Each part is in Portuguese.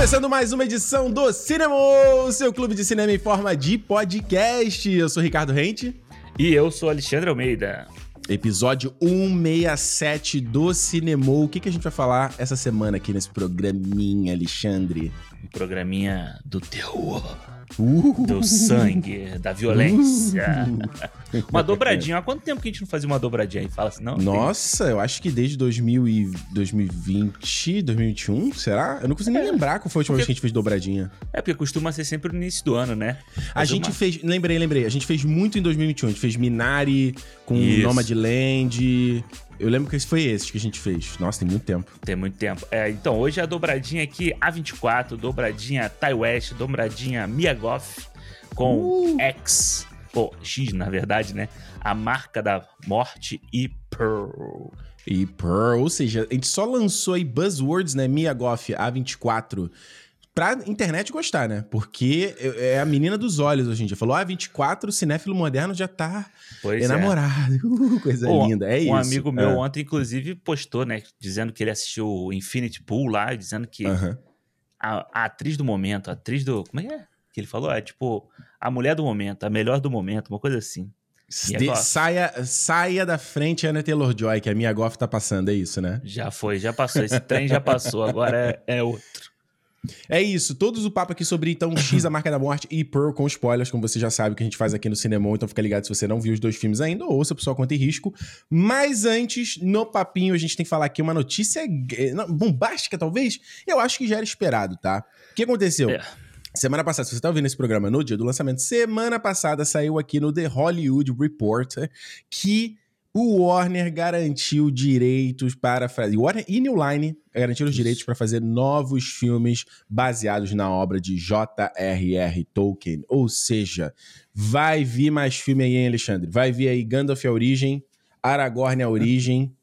Começando mais uma edição do Cinema, seu clube de cinema em forma de podcast. Eu sou Ricardo Rente. E eu sou Alexandre Almeida. Episódio 167 do Cinema. O que, que a gente vai falar essa semana aqui nesse programinha, Alexandre? Um programinha do terror. Uh, do sangue, da violência. Uma dobradinha. Há quanto tempo que a gente não fazia uma dobradinha aí? Fala assim, não? Nossa, tem... eu acho que desde 2000 e 2020, 2021, será? Eu não consigo é. nem lembrar qual foi a última porque... vez que a gente fez dobradinha. É, porque costuma ser sempre no início do ano, né? Fazer a gente uma... fez, lembrei, lembrei, a gente fez muito em 2021. A gente fez Minari com Isso. Nomadland, eu lembro que esse foi esse que a gente fez. Nossa, tem muito tempo. Tem muito tempo. É, então, hoje é a dobradinha aqui A24, dobradinha Tai West, dobradinha Miyagoff com uh. X, ou X, na verdade, né? A marca da morte e Pearl. E Pearl, ou seja, a gente só lançou aí buzzwords, né? Miyagoff A24 pra internet gostar, né? Porque é a menina dos olhos hoje em dia. Falou, ah, 24, cinéfilo moderno já tá pois é. enamorado. É. Uh, coisa linda, é um isso. Um amigo meu é. ontem, inclusive, postou, né? Dizendo que ele assistiu o Infinity Pool lá, dizendo que uh -huh. a, a, atriz do momento, a atriz do... Como é que é? Que ele falou? É tipo, a mulher do momento, a melhor do momento, uma coisa assim. De, saia, saia da frente Anna Taylor-Joy, que a minha Goff tá passando, é isso, né? Já foi, já passou. Esse trem já passou, agora é, é outro. É isso, todos o papo aqui sobre então X, a marca da morte e Pearl com spoilers, como você já sabe que a gente faz aqui no cinema, então fica ligado se você não viu os dois filmes ainda, ou se a pessoa conta em risco. Mas antes, no papinho, a gente tem que falar aqui uma notícia bombástica, talvez. Eu acho que já era esperado, tá? O que aconteceu? É. Semana passada, se você está ouvindo esse programa no dia do lançamento, semana passada saiu aqui no The Hollywood Reporter que o Warner garantiu direitos para fazer. Warner e New Line garantiram os direitos para fazer novos filmes baseados na obra de J.R.R. Tolkien. Ou seja, vai vir mais filme aí, hein, Alexandre? Vai vir aí Gandalf a origem, Aragorn a origem.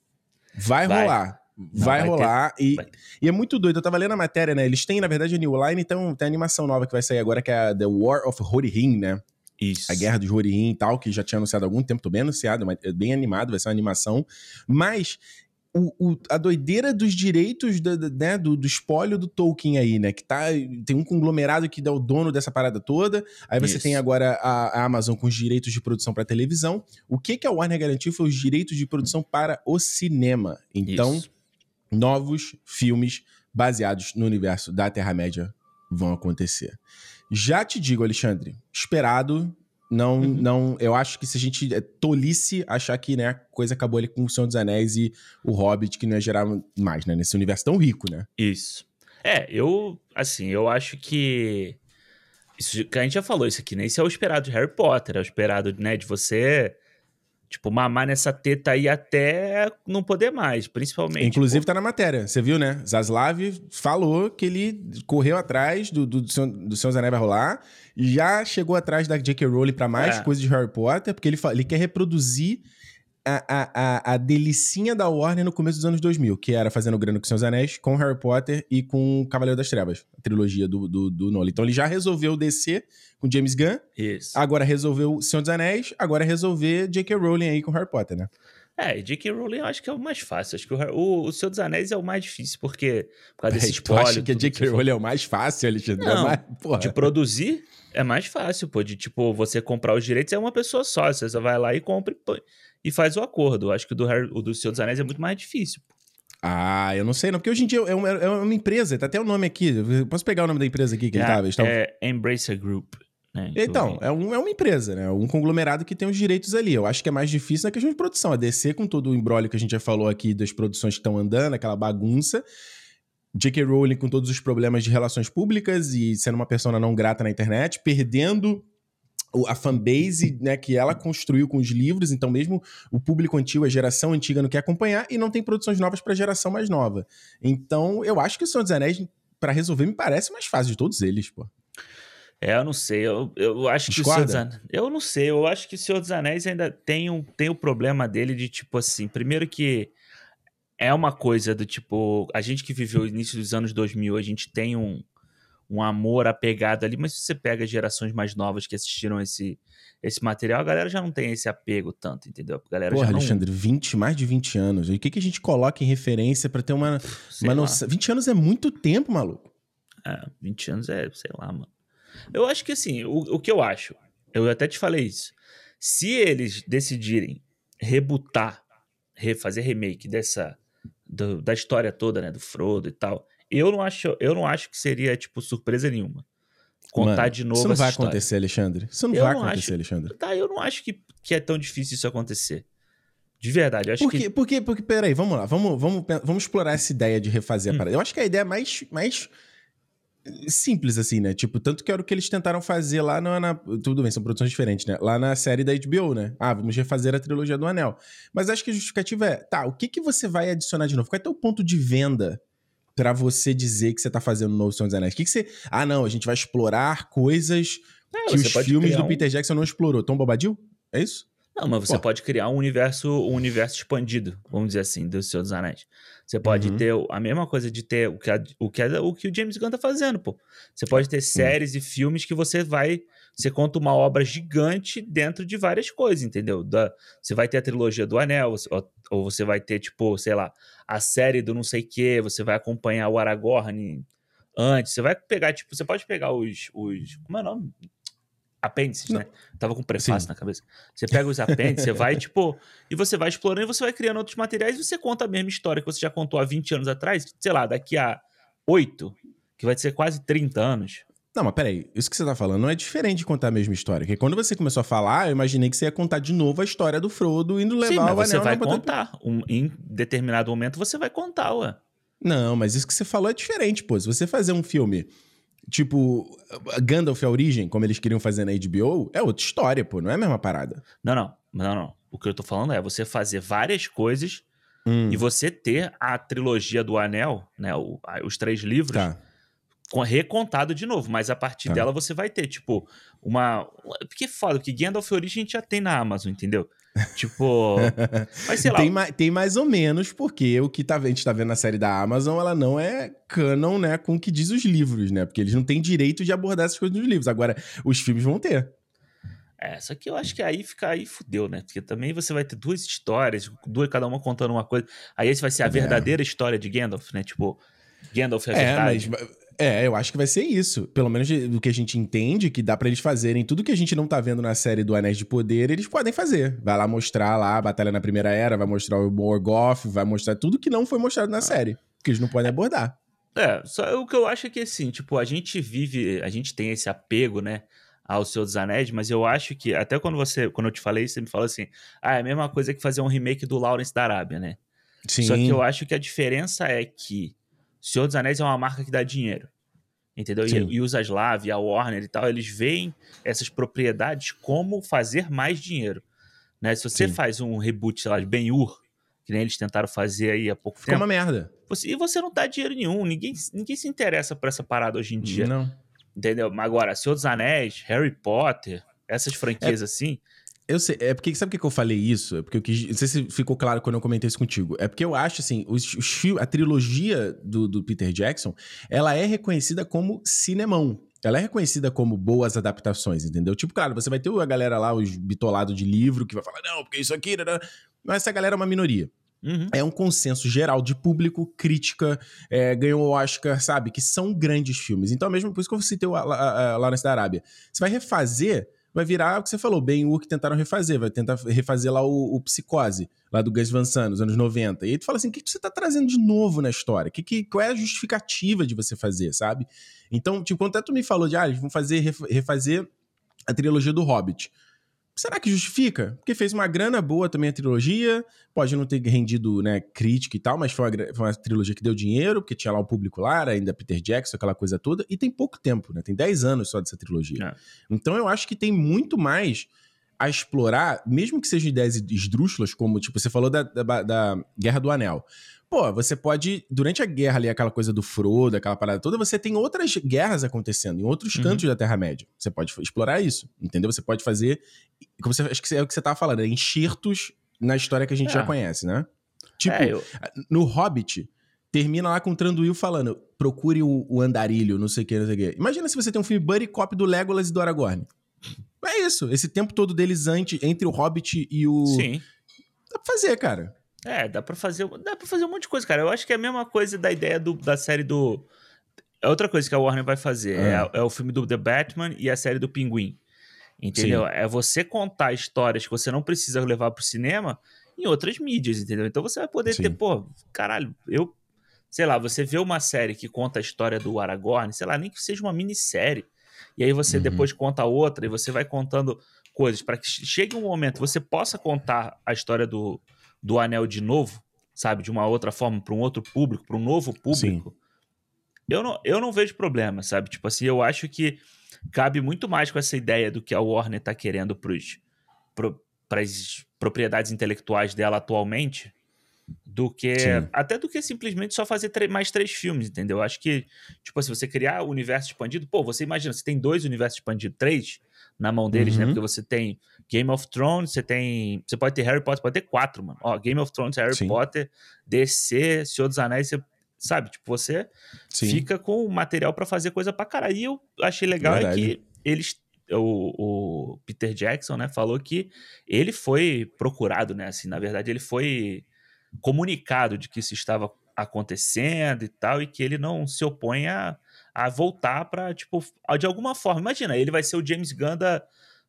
Vai, vai. rolar. Vai, vai, rolar. Ter... E, vai. e é muito doido. Eu tava lendo a matéria, né? Eles têm, na verdade, a New Line, então tem a animação nova que vai sair agora, que é a The War of Horihin, né? Isso. A Guerra dos Rohirrim e tal, que já tinha anunciado há algum tempo, tô bem anunciado, mas é bem animado, vai ser uma animação. Mas o, o, a doideira dos direitos do, né, do, do espólio do Tolkien aí, né? Que tá, tem um conglomerado que dá o dono dessa parada toda. Aí você Isso. tem agora a, a, Amazon com os direitos de produção para televisão. O que, que a Warner garantiu foi os direitos de produção para o cinema. Então, Isso. novos filmes baseados no universo da Terra-média vão acontecer. Já te digo, Alexandre, esperado. Não, uhum. não. Eu acho que se a gente é tolice achar que né, a coisa acabou ali com o Senhor dos Anéis e o Hobbit, que não ia gerar mais, né? Nesse universo tão rico, né? Isso. É, eu. Assim, eu acho que. Isso que a gente já falou isso aqui, né? Isso é o esperado de Harry Potter, é o esperado, né, de você Tipo, mamar nessa teta aí até não poder mais, principalmente. Inclusive tá na matéria, você viu, né? Zaslav falou que ele correu atrás do, do, do, seu, do seu Zané vai rolar, já chegou atrás da J.K. Rowling pra mais é. coisas de Harry Potter, porque ele, ele quer reproduzir a, a, a, delicinha da Warner no começo dos anos 2000, que era fazendo grana com Seus Anéis, com Harry Potter e com Cavaleiro das Trevas, a trilogia do, do, do Nolan. Então ele já resolveu descer com James Gunn, Isso. agora resolveu Senhor dos Anéis, agora resolver J.K. Rowling aí com Harry Potter, né? É, J.K. Rowling eu acho que é o mais fácil. Acho que o, o, o Senhor dos Anéis é o mais difícil, porque por causa desse spoiler... Tu acha que J.K. Rowling é o mais fácil, Alexandre? É Não, é mais, de produzir é mais fácil, pô. De, tipo, você comprar os direitos é uma pessoa só. Você só vai lá e compra e põe e faz o acordo. Eu acho que o do, Harry, o do Senhor dos Anéis é muito mais difícil. Ah, eu não sei não, porque hoje em dia é uma, é uma empresa, tá até o nome aqui. posso pegar o nome da empresa aqui que é, ele tava? Estão... É Embracer Group. Né, então, é, um, é uma empresa, né? Um conglomerado que tem os direitos ali. Eu acho que é mais difícil na questão de produção. A DC, com todo o embrólio que a gente já falou aqui das produções que estão andando, aquela bagunça. J.K. Rowling com todos os problemas de relações públicas e sendo uma pessoa não grata na internet, perdendo a fanbase né, que ela construiu com os livros, então mesmo o público antigo, a geração antiga não quer acompanhar e não tem produções novas para a geração mais nova. Então eu acho que o Senhor dos Anéis, para resolver, me parece mais fácil de todos eles, pô. É, eu não sei. Eu, eu acho que Discorda? o Senhor dos Anéis. Eu não sei. Eu acho que o Senhor dos Anéis ainda tem, um, tem o problema dele de, tipo assim, primeiro que é uma coisa do tipo. A gente que viveu o início dos anos 2000, a gente tem um um amor apegado ali, mas se você pega gerações mais novas que assistiram esse, esse material, a galera já não tem esse apego tanto, entendeu? A galera Porra, já não... Alexandre, 20, mais de 20 anos. E o que, que a gente coloca em referência para ter uma, uma noção? 20 anos é muito tempo, maluco. É, 20 anos é, sei lá, mano. Eu acho que assim, o, o que eu acho, eu até te falei isso. Se eles decidirem rebutar, refazer remake dessa do, da história toda, né, do Frodo e tal, eu não acho, eu não acho que seria tipo surpresa nenhuma contar Mano, de novo Isso não vai história. acontecer, Alexandre. Isso não eu vai não acontecer, acho, Alexandre. Tá, eu não acho que, que é tão difícil isso acontecer. De verdade, eu acho por que... que... Porque, porque, peraí, vamos lá. Vamos, vamos, vamos explorar essa ideia de refazer hum. a parada. Eu acho que a ideia é mais, mais simples, assim, né? Tipo, tanto que era o que eles tentaram fazer lá na, na, Tudo bem, são produções diferentes, né? Lá na série da HBO, né? Ah, vamos refazer a trilogia do Anel. Mas acho que a justificativa é, tá, o que, que você vai adicionar de novo? Qual é o teu ponto de venda para você dizer que você tá fazendo novo Senhor dos Anéis? O que, que você. Ah, não, a gente vai explorar coisas é, que os filmes do um... Peter Jackson não explorou. Tom Bobadil? É isso? Não, mas você Pô. pode criar um universo, um universo expandido, vamos dizer assim, do Senhor dos Anéis. Você pode uhum. ter a mesma coisa de ter o que, a, o, que a, o que o James Gunn tá fazendo, pô. Você pode ter séries uhum. e filmes que você vai. Você conta uma obra gigante dentro de várias coisas, entendeu? Da, você vai ter a trilogia do Anel, ou, ou, você vai ter, tipo, sei lá, a série do não sei o quê, você vai acompanhar o Aragorn antes. Você vai pegar, tipo, você pode pegar os. os como é o nome? apêndices, né? Tava com prefácio Sim. na cabeça. Você pega os apêndices, você vai, tipo, e você vai explorando e você vai criando outros materiais e você conta a mesma história que você já contou há 20 anos atrás, sei lá, daqui a 8, que vai ser quase 30 anos. Não, mas peraí, isso que você tá falando não é diferente de contar a mesma história. Porque quando você começou a falar, eu imaginei que você ia contar de novo a história do Frodo indo levar Sim, mas o você vai contar. Um, em determinado momento você vai contar, ué. Não, mas isso que você falou é diferente, pô. Se você fazer um filme Tipo, Gandalf a origem, como eles queriam fazer na HBO, é outra história, pô, não é a mesma parada. Não, não, não, não. O que eu tô falando é você fazer várias coisas hum. e você ter a trilogia do Anel, né, o, os três livros, tá. Recontado de novo, mas a partir tá. dela você vai ter, tipo, uma... Porque é foda, porque Gandalf origem a gente já tem na Amazon, entendeu? Tipo. Mas sei lá. Tem, ma tem, mais ou menos, porque o que tá, a gente tá vendo na série da Amazon, ela não é canon, né, com o que diz os livros, né? Porque eles não têm direito de abordar essas coisas nos livros. Agora, os filmes vão ter. É, só que eu acho que aí fica aí fudeu, né? Porque também você vai ter duas histórias, duas, cada uma contando uma coisa. Aí esse vai ser a é. verdadeira história de Gandalf, né? Tipo, Gandalf é a é, verdade. Mas, é, eu acho que vai ser isso. Pelo menos do que a gente entende, que dá para eles fazerem tudo que a gente não tá vendo na série do Anéis de Poder, eles podem fazer. Vai lá mostrar lá a Batalha na Primeira Era, vai mostrar o Morgoth, vai mostrar tudo que não foi mostrado na série. Que eles não podem abordar. É, só o que eu acho é que assim, tipo, a gente vive, a gente tem esse apego, né, ao Senhor dos Anéis, mas eu acho que, até quando você, quando eu te falei, você me falou assim, ah, é a mesma coisa que fazer um remake do Lawrence da Arábia, né? Sim. Só que eu acho que a diferença é que Senhor dos Anéis é uma marca que dá dinheiro. Entendeu? E, e os Aslav, a Warner e tal, eles veem essas propriedades como fazer mais dinheiro. Né? Se você Sim. faz um reboot, sei lá, de Ben-Hur, que nem eles tentaram fazer aí há pouco Ficou tempo. uma merda. Você, e você não dá dinheiro nenhum. Ninguém, ninguém se interessa por essa parada hoje em dia. Não. Entendeu? Mas agora, Senhor dos Anéis, Harry Potter, essas franquias é, assim. Eu sei, é porque sabe por que eu falei isso? É porque eu quis, não sei se ficou claro quando eu comentei isso contigo. É porque eu acho assim, os, os, a trilogia do, do Peter Jackson, ela é reconhecida como cinemão. Ela é reconhecida como boas adaptações, entendeu? Tipo, claro, você vai ter a galera lá, os bitolados de livro, que vai falar, não, porque isso aqui. Mas essa galera é uma minoria. Uhum. É um consenso geral de público, crítica, é, ganhou o Oscar, sabe? Que são grandes filmes. Então, mesmo por isso que eu citei o Lawrence da Arábia. Você vai refazer vai virar o que você falou, bem o que tentaram refazer, vai tentar refazer lá o, o Psicose, lá do Gus Van Sant, nos anos 90. E aí tu fala assim, o que, você tá trazendo de novo na história? Que, que, qual é a justificativa de você fazer, sabe? Então, tipo, quando até tu me falou de, ah, eles vão fazer, refazer a trilogia do Hobbit. Será que justifica? Porque fez uma grana boa também a trilogia, pode não ter rendido né, crítica e tal, mas foi uma, foi uma, trilogia que deu dinheiro, porque tinha lá o público lá, ainda Peter Jackson, aquela coisa toda, e tem pouco tempo, né? Tem 10 anos só dessa trilogia. É. Então eu acho que tem muito mais a explorar, mesmo que sejam ideias esdrúxulas, como tipo, você falou da, da, da Guerra do Anel. Pô, você pode, durante a guerra ali, aquela coisa do Frodo, aquela parada toda, você tem outras guerras acontecendo em outros uhum. cantos da Terra-média. Você pode explorar isso, entendeu? Você pode fazer, como você, acho que é o que você tava falando, é enxertos na história que a gente é. já conhece, né? Tipo, é, eu... no Hobbit, termina lá com o Tranduil falando, procure o, o, andarilho, não sei o que, não sei o que. Imagina se você tem um filme buddy cop do Legolas e do Aragorn. É isso, esse tempo todo deles antes, entre o Hobbit e o... Sim. Dá pra fazer, cara. É, dá pra fazer, dá pra fazer um monte de coisa, cara. Eu acho que é a mesma coisa da ideia do, da série do. é outra coisa que a Warner vai fazer. É, é, é o filme do The Batman e a série do Pinguim. Entendeu? Sim. É você contar histórias que você não precisa levar pro cinema em outras mídias, entendeu? Então você vai poder Sim. ter, pô, caralho, eu. Sei lá, você vê uma série que conta a história do Aragorn, sei lá, nem que seja uma minissérie. E aí você uhum. depois conta outra e você vai contando coisas para que chegue um momento você possa contar a história do, do Anel de novo, sabe? De uma outra forma, para um outro público, para um novo público. Sim. Eu não, eu não vejo problema, sabe? Tipo assim, eu acho que cabe muito mais com essa ideia do que a Warner está querendo para as propriedades intelectuais dela atualmente do que Sim. até do que simplesmente só fazer mais três filmes, entendeu? Acho que tipo se você criar o universo expandido, pô, você imagina, você tem dois universos expandidos, três na mão deles, né? uhum. né? Porque você tem Game of Thrones, você tem, você pode ter Harry Potter, pode ter quatro, mano. Ó, Game of Thrones, Harry Sim. Potter, DC, Senhor dos Anéis, você sabe? Tipo, você Sim. fica com material para fazer coisa pra caralho. E eu achei legal é que eles o, o, Peter Jackson, né, falou que ele foi procurado, né, assim, na verdade ele foi comunicado de que isso estava acontecendo e tal, e que ele não se opõe a, a voltar para tipo, de alguma forma, imagina, ele vai ser o James Gunn da,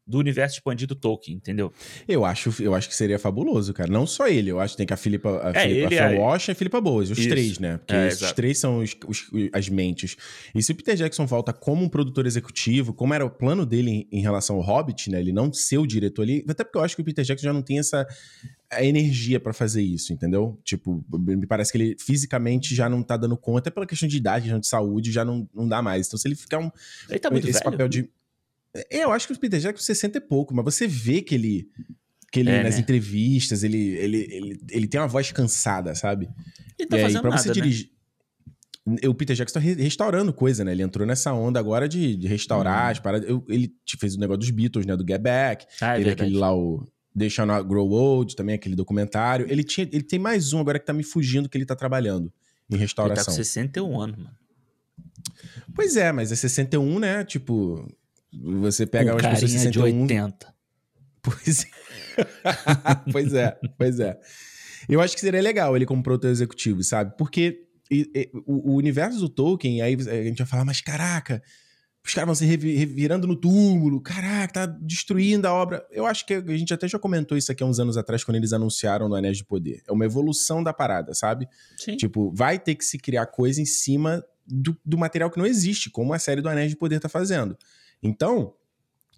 do universo expandido Tolkien, entendeu? Eu acho, eu acho que seria fabuloso, cara. Não só ele, eu acho que tem que a Filipa, a, é, Filipa, a Walsh e a Filipa Boas, os Isso. três, né? Porque é, esses três são os, os, as mentes. E se o Peter Jackson volta como um produtor executivo, como era o plano dele em, em relação ao Hobbit, né? Ele não ser o diretor ali, até porque eu acho que o Peter Jackson já não tem essa a energia para fazer isso, entendeu? Tipo, me parece que ele fisicamente já não tá dando conta, pela questão de idade, questão de saúde, já não, não dá mais. Então, se ele ficar um. Ele tá muito esse velho. papel de é, eu acho que o Peter Jackson 60 e pouco, mas você vê que ele. Que ele, é, nas né? entrevistas, ele, ele, ele, ele tem uma voz cansada, sabe? Ele tá e fazendo aí, pra nada, você dirigir. Né? O Peter Jackson tá restaurando coisa, né? Ele entrou nessa onda agora de, de restaurar hum. as paradas. Eu, ele fez o negócio dos Beatles, né? Do Get Back. Ah, é ele aquele lá, o Deixa Not Grow Old, também aquele documentário. Ele, tinha, ele tem mais um agora que tá me fugindo que ele tá trabalhando em restauração. Ele tá com 61 anos, mano. Pois é, mas é 61, né? Tipo, você pega umas pessoas 61... de 80. Pois é. pois é, pois é. Eu acho que seria legal ele como produtor executivo, sabe? Porque e, e, o, o, universo do Tolkien, aí a gente vai falar, mas caraca, os caras vão se revirando no túmulo, caraca, tá destruindo a obra. Eu acho que a gente até já comentou isso aqui há uns anos atrás, quando eles anunciaram no Anéis de Poder. É uma evolução da parada, sabe? Sim. Tipo, vai ter que se criar coisa em cima do, do material que não existe, como a série do Anéis de Poder tá fazendo. Então,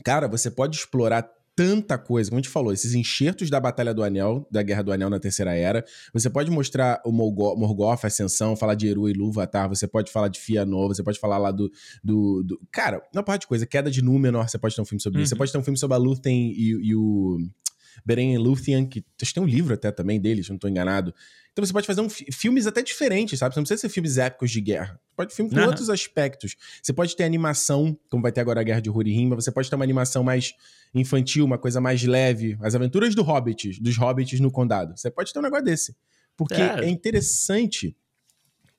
cara, você pode explorar tanta coisa, como a gente falou, esses enxertos da Batalha do Anel, da Guerra do Anel na Terceira Era. Você pode mostrar o Morgoth, Ascensão, falar de Eru e Luvatar, você pode falar de Fianor, você pode falar lá do, do, do... Cara, uma parte de coisa, Queda de Númenor, você pode ter um filme sobre uhum. isso. Você uhum. pode ter um filme sobre a Lúthien e, e o... Beren e Luthien, que acho que tem um livro até também deles, não estou enganado. Então você pode fazer um, filmes até diferentes, sabe? Você não precisa ser filmes épicos de guerra. Você pode filme com uhum. outros aspectos. Você pode ter animação, como vai ter agora a Guerra de Hurihima. Você pode ter uma animação mais infantil, uma coisa mais leve. As aventuras do Hobbit, dos Hobbits no Condado. Você pode ter um negócio desse. Porque é, é interessante.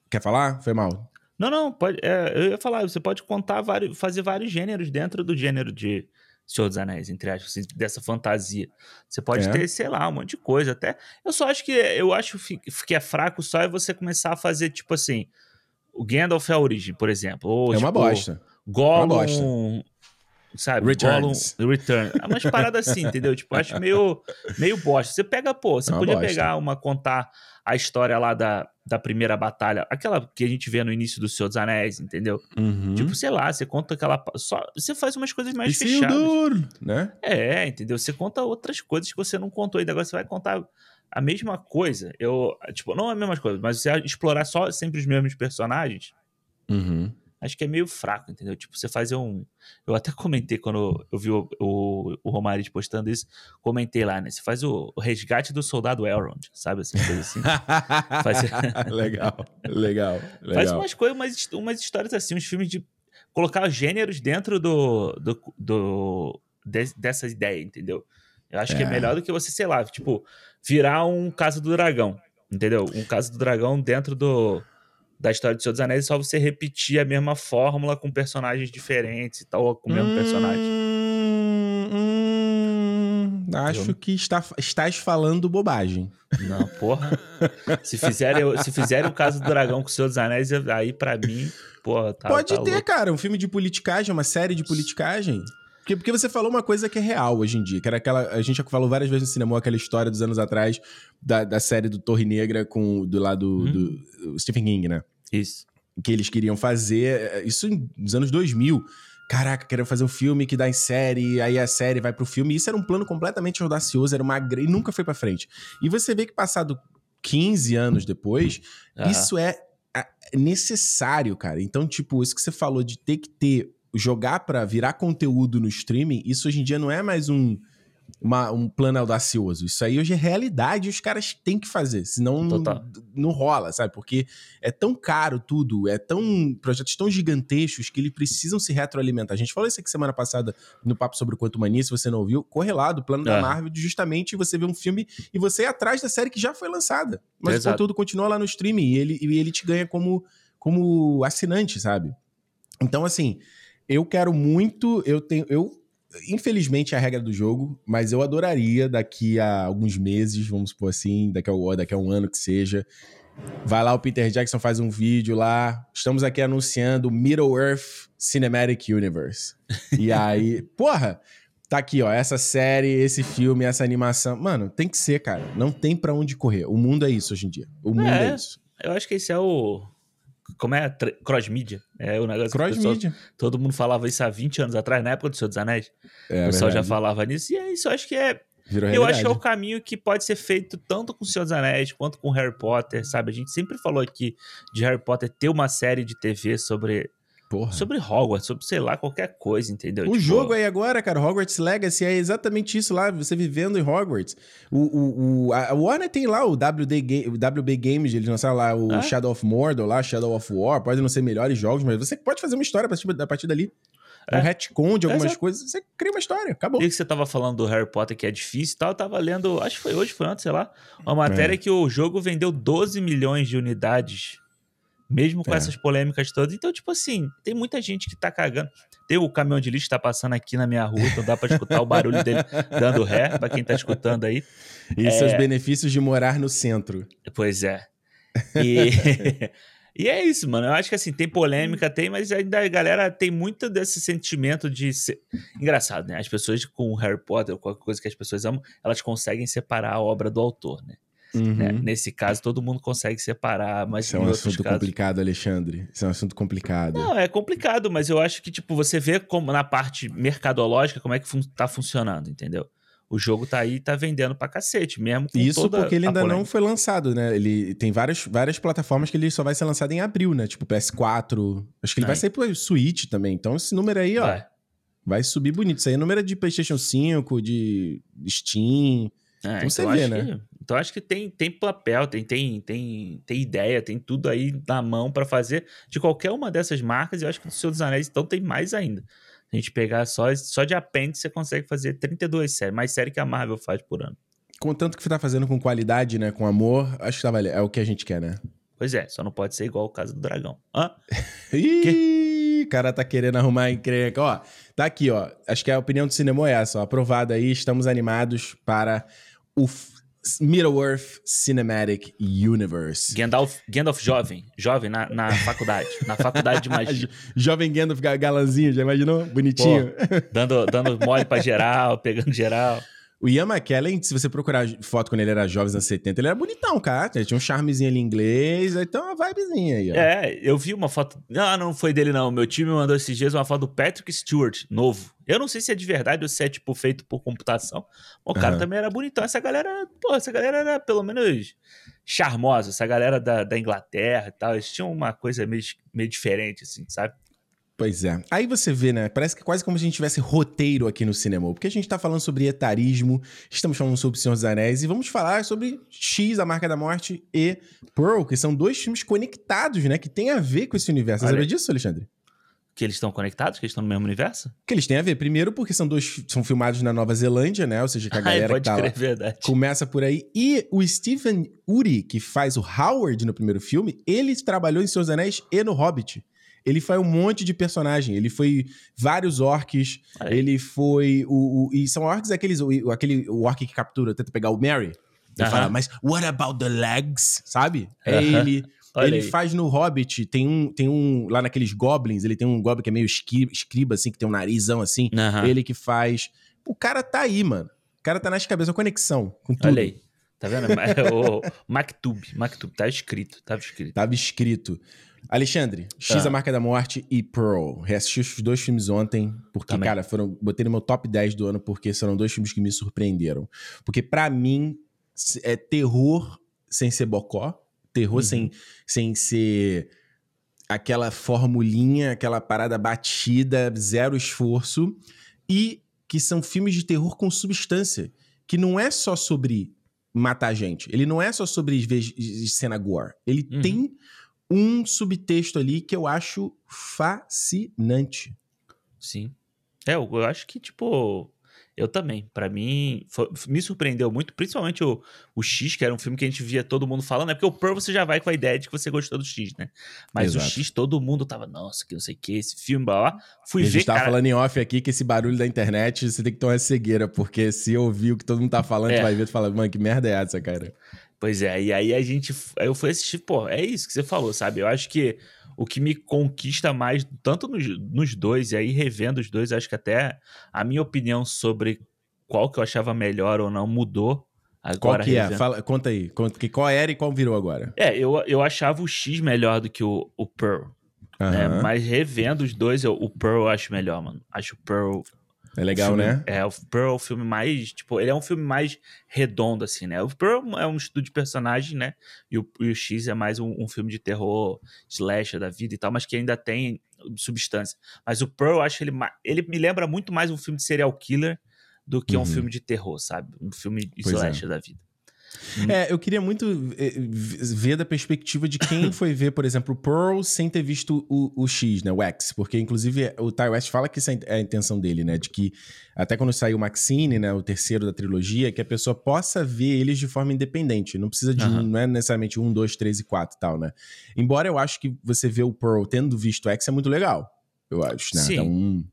Quer falar? Foi mal. Não, não, pode. É, eu ia falar, você pode contar vários, fazer vários gêneros dentro do gênero de Senhor dos Anéis, entre aspas, assim, dessa fantasia. Você pode é. ter, sei lá, um monte de coisa até. Eu só acho que eu acho que é fraco só é você começar a fazer, tipo assim, o Gandalf é a origem, por exemplo. Ou, é uma tipo, bosta. Gollum, é uma bosta. sabe? Returns. Gollum, Return. É umas paradas assim, entendeu? Tipo, acho meio, meio bosta. Você pega, pô, você é podia bosta. pegar uma, contar a história lá da, da primeira batalha, aquela que a gente vê no início do Senhor dos Anéis, entendeu? Uhum. Tipo, sei lá, você conta aquela. Só, você faz umas coisas mais fechadas. né? É, entendeu? Você conta outras coisas que você não contou ainda. Agora você vai contar a mesma coisa. Eu, tipo, não a mesma coisa, mas você explorar só sempre os mesmos personagens. Uhum acho que é meio fraco, entendeu? Tipo, você fazer um. Eu até comentei quando eu vi o, o, o Romário postando isso, comentei lá, né? Você faz o, o resgate do soldado Elrond, sabe? Assim, coisa assim. faz... legal, legal, legal. Faz umas coisas, umas, umas histórias assim, uns filmes de colocar gêneros dentro do, do, do de, dessa ideia, entendeu? Eu acho é. que é melhor do que você, sei lá, tipo, virar um caso do dragão, entendeu? Um caso do dragão dentro do da história do Senhor dos Anéis é só você repetir a mesma fórmula com personagens diferentes e tal, com o mesmo hum, personagem. Hum, Acho eu... que está, estás falando bobagem. Não, porra. se fizerem, se fizerem o caso do dragão com o Senhor dos Anéis, aí para mim, porra, tá Pode tá ter, louco. cara, um filme de politicagem, uma série de politicagem. Porque, porque você falou uma coisa que é real hoje em dia, que era aquela. A gente já falou várias vezes no cinema aquela história dos anos atrás da, da série do Torre Negra com do lado hum. do Stephen King, né? Isso. Que eles queriam fazer. Eh, isso nos anos 2000 caraca, quero fazer um filme que dá em série, aí a série vai pro filme. Isso era um plano completamente audacioso, era uma e nunca foi para frente. E você vê que passado 15 anos depois, isso é necessário, cara. Então, tipo, isso que você falou de ter que ter jogar para virar conteúdo no streaming, isso hoje em dia não é mais um uma, um plano audacioso. Isso aí hoje é realidade e os caras têm que fazer, senão não, não, rola, sabe? Porque é tão caro tudo, é tão projetos tão gigantescos que eles precisam se retroalimentar. A gente falou isso aqui semana passada no papo sobre o Quanto Mania, se você não ouviu, corre lá do plano é. da Marvel, justamente você ver um filme e você ir atrás da série que já foi lançada. Mas Exato. o conteúdo continua lá no streaming e ele, e ele te ganha como, como assinante, sabe? Então, assim, eu quero muito, eu tenho, eu infelizmente é a regra do jogo, mas eu adoraria daqui a alguns meses, vamos supor assim, daqui a, daqui a um ano que seja. Vai lá, o Peter Jackson faz um vídeo lá. Estamos aqui anunciando Middle Earth Cinematic Universe. E aí, porra, tá aqui, ó, essa série, esse filme, essa animação. Mano, tem que ser, cara. Não tem para onde correr. O mundo é isso hoje em dia. O mundo é, é isso. Eu acho que esse é o, como é? Cross-mídia. É o negócio Cross-mídia. Todo mundo falava isso há 20 anos atrás, na época do Senhor dos Anéis. É, o pessoal verdade. já falava nisso. E é isso, eu acho que é. Virou eu realidade. acho que é o caminho que pode ser feito tanto com o Senhor dos Anéis quanto com Harry Potter, sabe? A gente sempre falou aqui de Harry Potter ter uma série de TV sobre Porra. Sobre Hogwarts, sobre, sei lá, qualquer coisa, entendeu? O tipo, jogo aí agora, cara, Hogwarts Legacy é exatamente isso lá, você vivendo em Hogwarts. O, o, o a Warner tem lá o, WD, o WB Games, eles lançaram lá o ah? Shadow of Mordor, lá, Shadow of War, pode não ser melhores jogos, mas você pode fazer uma história a partir dali. É. Um retcon de algumas é, coisas, você cria uma história, acabou. E que você tava falando do Harry Potter que é difícil e tal, eu tava lendo, acho que foi hoje, foi antes, sei lá, uma matéria é. que o jogo vendeu 12 milhões de unidades mesmo com é. essas polêmicas todas. Então, tipo assim, tem muita gente que tá cagando. Tem o caminhão de lixo que tá passando aqui na minha rua, então dá pra escutar o barulho dele dando ré, pra quem tá escutando aí. E é... seus benefícios de morar no centro. Pois é. E... e é isso, mano. Eu acho que assim, tem polêmica, tem, mas ainda a galera tem muito desse sentimento de ser... Engraçado, né? As pessoas com Harry Potter, qualquer coisa que as pessoas amam, elas conseguem separar a obra do autor, né? Né? Uhum. Né? Nesse caso, todo mundo consegue separar, mas Isso é um assunto casos... complicado, Alexandre. Isso é um assunto complicado. Não, é complicado, mas eu acho que, tipo, você vê como na parte mercadológica como é que fun tá funcionando, entendeu? O jogo tá aí tá vendendo pra cacete, mesmo Isso porque ele ainda não foi lançado, né? Ele tem várias, várias plataformas que ele só vai ser lançado em abril, né? Tipo PS4. Acho que ele vai sair pro Switch também. Então esse número aí, ó, vai, vai subir bonito. Isso aí é número de PlayStation 5, de Steam. É, então você vê, né? Que... Então acho que tem, tem papel, tem, tem, tem, tem ideia, tem tudo aí na mão para fazer de qualquer uma dessas marcas. E eu acho que do Senhor dos Anéis então tem mais ainda. A gente pegar só, só de apêndice, você consegue fazer 32 séries, mais série que a Marvel faz por ano. Contanto que você tá fazendo com qualidade, né? Com amor, acho que tá valendo. É o que a gente quer, né? Pois é, só não pode ser igual o caso do dragão. Hã? Ih, cara tá querendo arrumar encrenca. Ó, tá aqui, ó. Acho que a opinião do cinema é essa, ó. Aprovada aí, estamos animados para o Middle-earth Cinematic Universe. Gandalf, Gandalf jovem, jovem na, na faculdade, na faculdade de magia. jovem Gandalf galanzinho, já imaginou? Bonitinho. Pô, dando, dando mole pra geral, pegando geral. O Ian McKellen, se você procurar foto quando ele era jovem, nos anos 70, ele era bonitão, cara. Ele tinha um charmezinho ali em inglês, então uma vibezinha aí, ó. É, eu vi uma foto. Não, não foi dele, não. Meu time mandou esses dias uma foto do Patrick Stewart, novo. Eu não sei se é de verdade ou se é, tipo, feito por computação. O cara uhum. também era bonitão. Essa galera, pô, essa galera era pelo menos charmosa. Essa galera da, da Inglaterra e tal. Eles tinham uma coisa meio, meio diferente, assim, sabe? Pois é. Aí você vê, né? Parece que é quase como se a gente tivesse roteiro aqui no cinema. Porque a gente tá falando sobre etarismo, estamos falando sobre Senhor dos Anéis e vamos falar sobre X, a Marca da Morte, e Pearl, que são dois filmes conectados, né? Que tem a ver com esse universo. Você sabe disso, Alexandre? Que eles estão conectados? Que eles estão no mesmo universo? Que eles têm a ver. Primeiro, porque são dois. São filmados na Nova Zelândia, né? Ou seja, que a galera Ai, que tá crer, lá verdade. começa por aí. E o Stephen Uri, que faz o Howard no primeiro filme, ele trabalhou em dos Anéis e no Hobbit. Ele foi um monte de personagem. Ele foi vários orcs. Aí. Ele foi. O, o, e são orcs aqueles. O, aquele o orc que captura, tenta pegar o Mary. Ele uh -huh. fala, mas what about the legs? Sabe? É uh -huh. ele. Olha ele aí. faz no Hobbit, tem um, tem um. Lá naqueles goblins, ele tem um goblin que é meio escriba, assim, que tem um narizão assim. Uh -huh. Ele que faz. O cara tá aí, mano. O cara tá nas cabeças, a conexão com tudo. Olha aí. Tá vendo? o Mactub, Mactub, tá escrito, tava escrito. Tava escrito. Alexandre, X, tá. A Marca da Morte e Pearl. Reassisti os dois filmes ontem, porque, Também. cara, foram. Botei no meu top 10 do ano, porque foram dois filmes que me surpreenderam. Porque, para mim, é terror sem ser bocó, terror uhum. sem, sem ser aquela formulinha, aquela parada batida, zero esforço. E que são filmes de terror com substância. Que não é só sobre matar gente. Ele não é só sobre cena gore. Ele uhum. tem um subtexto ali que eu acho fascinante. Sim. É, eu, eu acho que, tipo, eu também. para mim, foi, me surpreendeu muito, principalmente o, o X, que era um filme que a gente via todo mundo falando, é porque o Pearl você já vai com a ideia de que você gostou do X, né? Mas Exato. o X, todo mundo tava, nossa, que não sei o que, esse filme, blá, blá. Fui a ver, gente tava cara... falando em off aqui que esse barulho da internet, você tem que tomar cegueira, porque se ouvir o que todo mundo tá falando, é. tu vai ver e fala, mano, que merda é essa, cara? Pois é, e aí a gente. Aí eu fui assistir, pô, é isso que você falou, sabe? Eu acho que o que me conquista mais, tanto nos, nos dois, e aí revendo os dois, acho que até a minha opinião sobre qual que eu achava melhor ou não mudou. Agora, qual que é? Fala, conta aí. Conta, que qual era e qual virou agora? É, eu, eu achava o X melhor do que o, o Pearl. Uhum. Né? Mas revendo os dois, eu, o Pearl eu acho melhor, mano. Acho o Pearl é legal, filme, né? É, o Pearl é o filme mais. Tipo, ele é um filme mais redondo, assim, né? O Pearl é um estudo de personagem, né? E o, e o X é mais um, um, filme de terror, slasher da vida e tal, mas que ainda tem substância. Mas o Pearl, eu acho ele. Ele me lembra muito mais um filme de serial killer do que uhum. um filme de terror, sabe? Um filme é. slasher é. da vida. É, eu queria muito eh, ver da perspectiva de quem foi ver, por exemplo, o Pearl sem ter visto o, o X, né? O X. Porque, inclusive, o Ty West fala que essa é a intenção dele, né? De que, até quando saiu o Maxine, né? O terceiro da trilogia, que a pessoa possa ver eles de forma independente. Não precisa de uhum. não é necessariamente um, dois, três e quatro e tal, né? Embora eu acho que você ver o Pearl tendo visto o X é muito legal. Eu acho, né? Sim. Então,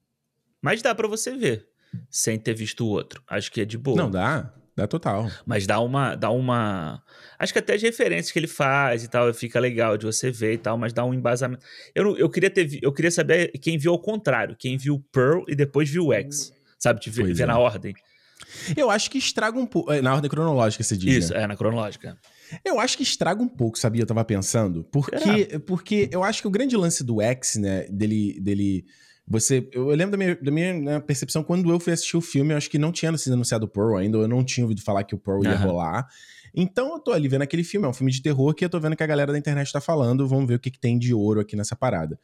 Mas dá para você ver sem ter visto o outro. Acho que é de boa. Não, dá. Dá total. Mas dá uma, dá uma. Acho que até as referências que ele faz e tal, fica legal de você ver e tal, mas dá um embasamento. Eu, eu, queria, ter, eu queria saber quem viu ao contrário, quem viu Pearl e depois viu X. Sabe, de ver, ver é. na ordem. Eu acho que estraga um pouco. É, na ordem cronológica, você diz. Isso, né? é, na cronológica. Eu acho que estraga um pouco, sabia? Eu tava pensando. Porque, é. porque eu acho que o grande lance do X, né, dele. dele você, eu lembro da minha, da minha né, percepção quando eu fui assistir o filme, eu acho que não tinha sido anunciado o Pearl ainda, eu não tinha ouvido falar que o Pearl ia rolar. Então eu tô ali vendo aquele filme, é um filme de terror que eu tô vendo que a galera da internet tá falando, vamos ver o que, que tem de ouro aqui nessa parada.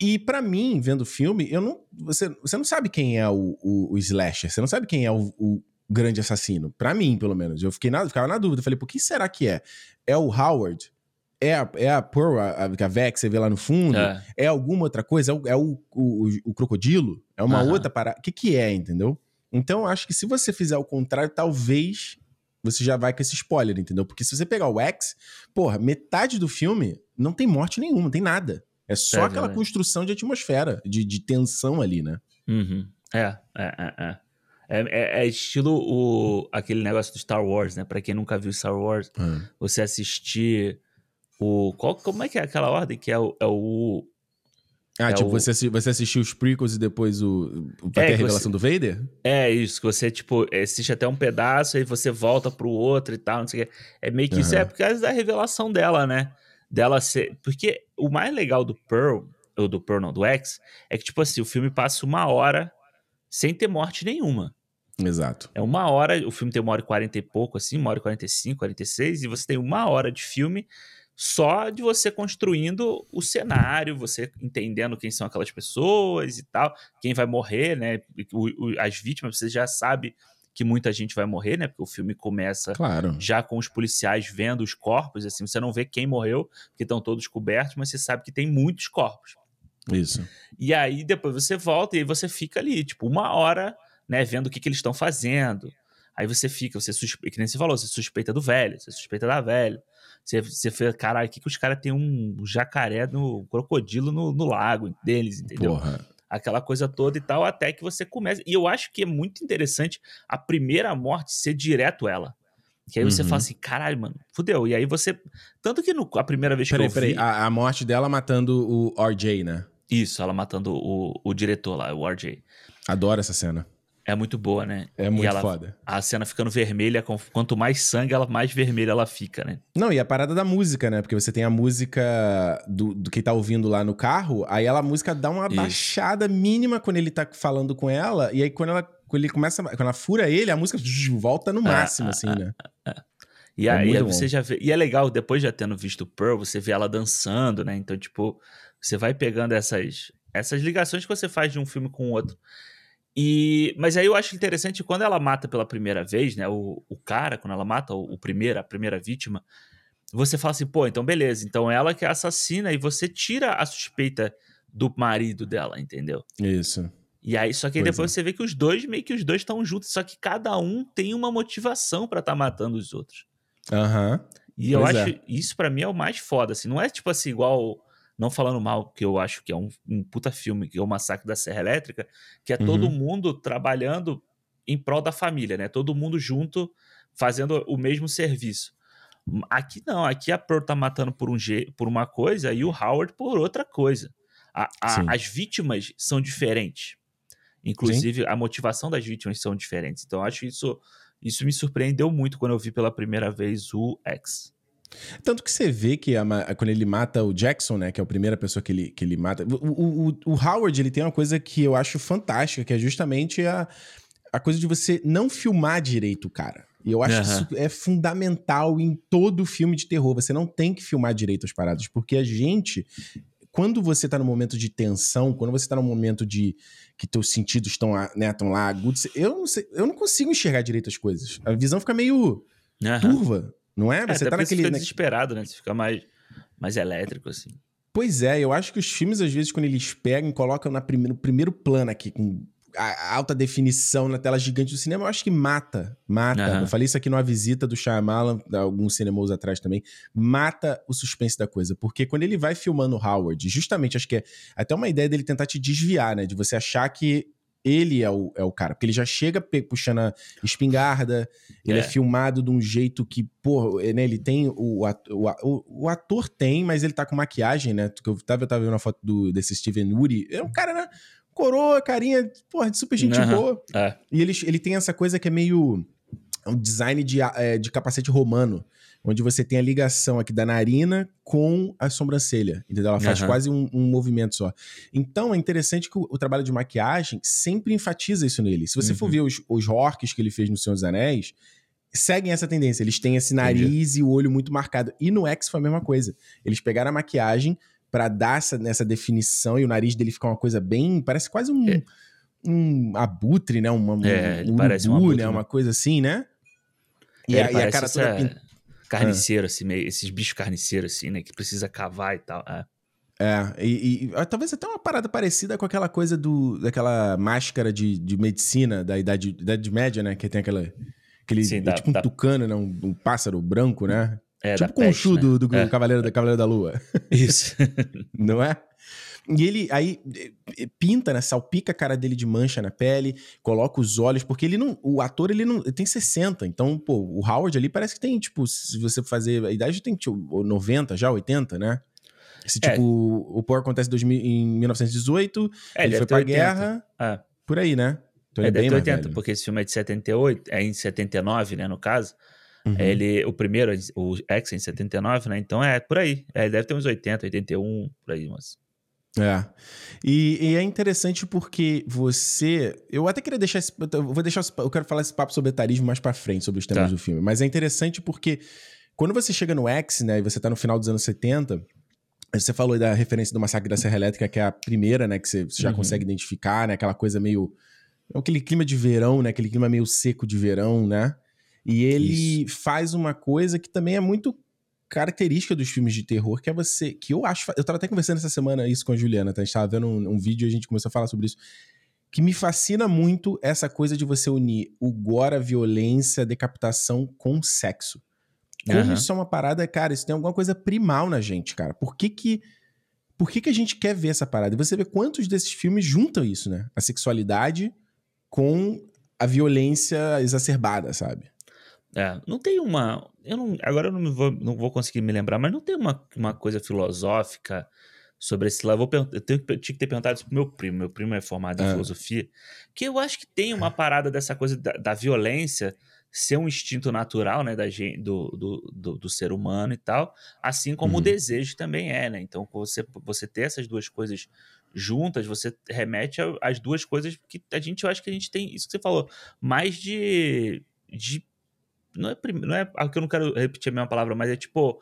E para mim, vendo o filme, eu não, você, você não sabe quem é o, o, o slasher, você não sabe quem é o, o grande assassino. para mim, pelo menos. Eu fiquei na, ficava na dúvida, falei, por que será que é? É o Howard? É a, é a Pearl, a, a Vex, você vê lá no fundo? É, é alguma outra coisa? É o, é o, o, o crocodilo? É uma outra parada? O que, que é, entendeu? Então, eu acho que se você fizer o contrário, talvez você já vai com esse spoiler, entendeu? Porque se você pegar o X, porra, metade do filme não tem morte nenhuma, não tem nada. É só é, aquela é. construção de atmosfera, de, de tensão ali, né? Uhum. É, é, é, é. É, é, é, estilo o, aquele negócio do Star Wars, né? Pra quem nunca viu Star Wars, hum. você assistir o, qual, como é que é aquela ordem? Que é o. É o ah, é tipo, o... você, você assistiu os prequels e depois o, o pra é, ter a revelação você, do Vader? É, isso, que você, tipo, assiste até um pedaço e você volta pro outro e tal, não sei o que. É meio que uhum. isso é por causa da revelação dela, né? Dela ser. Porque o mais legal do Pearl, ou do Pearl não, do X, é que, tipo assim, o filme passa uma hora sem ter morte nenhuma. Exato. É uma hora, o filme tem uma hora e quarenta e pouco, assim, uma hora e quarenta e cinco, quarenta e seis, e você tem uma hora de filme só de você construindo o cenário, você entendendo quem são aquelas pessoas e tal, quem vai morrer, né? O, o, as vítimas, você já sabe que muita gente vai morrer, né? Porque o filme começa claro. já com os policiais vendo os corpos, assim, você não vê quem morreu, porque estão todos cobertos, mas você sabe que tem muitos corpos. Isso. E aí depois você volta e aí você fica ali, tipo, uma hora, né, vendo o que, que eles estão fazendo. Aí você fica, você suspeita, que nem você falou, você suspeita do velho, você suspeita da velha. Você, você fala, caralho, aqui que os caras têm um jacaré no um crocodilo no, no, lago deles, entendeu? Porra. Aquela coisa toda e tal, até que você começa. E eu acho que é muito interessante a primeira morte ser direto ela. Que aí você fala uhum. assim, caralho, mano, fudeu. E aí você. Tanto que no, a primeira vez que peraí, eu vi. Peraí, a, a morte dela matando o RJ, né? Isso, ela matando o, o diretor lá, o RJ. Adoro essa cena. É muito boa, né? É muito ela, foda. A cena ficando vermelha, quanto mais sangue, ela mais vermelha ela fica, né? Não, e a parada da música, né? Porque você tem a música do, do que tá ouvindo lá no carro, aí ela, a música dá uma Isso. baixada mínima quando ele tá falando com ela, e aí quando ela quando ele começa, quando ela fura ele, a música volta no ah, máximo, ah, assim, ah, né? Ah, e é aí você já vê. E é legal, depois de já tendo visto Pearl, você vê ela dançando, né? Então, tipo, você vai pegando essas, essas ligações que você faz de um filme com o outro. E, mas aí eu acho interessante quando ela mata pela primeira vez, né? O, o cara, quando ela mata o, o primeiro, a primeira vítima, você fala assim, pô, então beleza, então ela que é assassina e você tira a suspeita do marido dela, entendeu? Isso. E aí, só que aí depois é. você vê que os dois, meio que os dois estão juntos, só que cada um tem uma motivação para estar tá matando os outros. Aham. Uhum. E eu acho, é. isso para mim é o mais foda, assim, não é tipo assim, igual, não falando mal, que eu acho que é um, um puta filme, que é o Massacre da Serra Elétrica, que é uhum. todo mundo trabalhando em prol da família, né? Todo mundo junto, fazendo o mesmo serviço. Aqui não, aqui a Pearl tá matando por, um, por uma coisa e o Howard por outra coisa. A, a, as vítimas são diferentes. Inclusive, Sim. a motivação das vítimas são diferentes. Então, acho isso, isso me surpreendeu muito quando eu vi pela primeira vez o X. Tanto que você vê que a, quando ele mata o Jackson, né, que é a primeira pessoa que ele, que ele mata. O, o, o Howard, ele tem uma coisa que eu acho fantástica, que é justamente a, a coisa de você não filmar direito o cara. E eu acho uhum. que isso é fundamental em todo filme de terror. Você não tem que filmar direito as paradas, porque a gente quando você tá no momento de tensão, quando você tá no momento de que teus sentidos estão né, tão lá agudos, eu não, sei, eu não consigo enxergar direito as coisas. A visão fica meio uhum. turva, não é? é você tá naquele. Você fica desesperado, né? Você fica mais, mais elétrico, assim. Pois é, eu acho que os filmes, às vezes, quando eles pegam e colocam na no primeiro plano aqui, com a alta definição na tela gigante do cinema, eu acho que mata. Mata. Uhum. Eu falei isso aqui numa visita do Shyamalan, alguns cinemas atrás também. Mata o suspense da coisa. Porque quando ele vai filmando Howard, justamente, acho que é até uma ideia dele tentar te desviar, né? De você achar que ele é o, é o cara. Porque ele já chega puxando a espingarda, ele é. é filmado de um jeito que, pô, né, ele tem. O, o, o, ator tem, mas ele tá com maquiagem, né? Eu tava, eu tava vendo uma foto do, desse Steven Uri. É um cara, né? coroa, carinha, porra, de super gente uhum. boa. É. E ele, ele tem essa coisa que é meio um design de, é, de capacete romano, onde você tem a ligação aqui da narina com a sobrancelha, entendeu? Ela faz uhum. quase um, um, movimento só. Então é interessante que o, o, trabalho de maquiagem sempre enfatiza isso nele. Se você uhum. for ver os, os orcs que ele fez no Senhor dos Anéis, seguem essa tendência. Eles têm esse nariz Entendi. e o olho muito marcado. E no X foi a mesma coisa. Eles pegaram a maquiagem, para dar essa, nessa definição e o nariz dele ficar uma coisa bem. Parece quase um, é. um abutre, né? Uma, é, um parece urubu, um né? Uma coisa assim, né? E, é, a, e a cara toda. Essa... Carniceiro, ah. assim, meio, esses bichos carniceiros, assim, né? Que precisa cavar e tal. É. É, e, e, talvez até uma parada parecida com aquela coisa do, daquela máscara de, de medicina da Idade, Idade Média, né? Que tem aquela. Aquele, Sim, é tipo um tucano, né? Um, um, pássaro branco, né? É, tipo o Chu né? do, do é. Cavaleiro, da Cavaleiro da Lua. Isso. Não é? E ele aí eh, pinta, né? Salpica a cara dele de mancha na pele, coloca os olhos, porque ele não. O ator, ele não. Ele tem 60. Então, pô, o Howard ali parece que tem, tipo, se você fazer. A idade tem, tipo, 90 já, 80, né? Esse, é. tipo, o Poe acontece em 1918, é, ele foi pra 80. guerra. É. Por aí, né? Então, é, deve ter 80, velho. porque esse filme é de 78, é em 79, né, no caso. Uhum. Ele, o primeiro, o X em 79, né? Então é por aí. É, deve ter uns 80, 81, por aí, mas. É. E, e, é interessante porque você. Eu até queria deixar esse. Eu vou deixar. Eu quero falar esse papo sobre etarismo mais pra frente, sobre os temas tá. do filme. Mas é interessante porque quando você chega no X, né? E você tá no final dos anos 70. Você falou da referência do Massacre da Serra Elétrica, que é a primeira, né? Que você, você já uhum. consegue identificar, né? Aquela coisa meio. Aquele clima de verão, né? Aquele clima meio seco de verão, né? E ele Isso. faz uma coisa que também é muito característica dos filmes de terror, que é você. Que eu acho. Eu tava até conversando essa semana isso com a Juliana, tá? A gente tava vendo um, um vídeo e a gente começou a falar sobre isso. que me fascina muito essa coisa de você unir o gore, a violência, a decapitação com sexo. Como uhum. isso é uma parada, cara, isso tem alguma coisa primal na gente, cara. Por que que, por que que a gente quer ver essa parada? E você vê quantos desses filmes juntam isso, né? A sexualidade com a violência exacerbada, sabe? É, não tem uma. Eu não, agora eu não vou, não vou conseguir me lembrar, mas não tem uma, uma coisa filosófica sobre esse lado. Eu, eu, tenho, eu tinha que ter perguntado isso pro meu primo. Meu primo é formado em é. filosofia. Que eu acho que tem uma parada dessa coisa da, da violência ser um instinto natural, né, da gente, do, do, do, do ser humano e tal, assim como uhum. o desejo também é, né? Então, você, você ter essas duas coisas juntas, você remete às duas coisas que a gente, eu acho que a gente tem, isso que você falou, mais de, de não é, não é, que eu não quero repetir a mesma palavra, mas é tipo,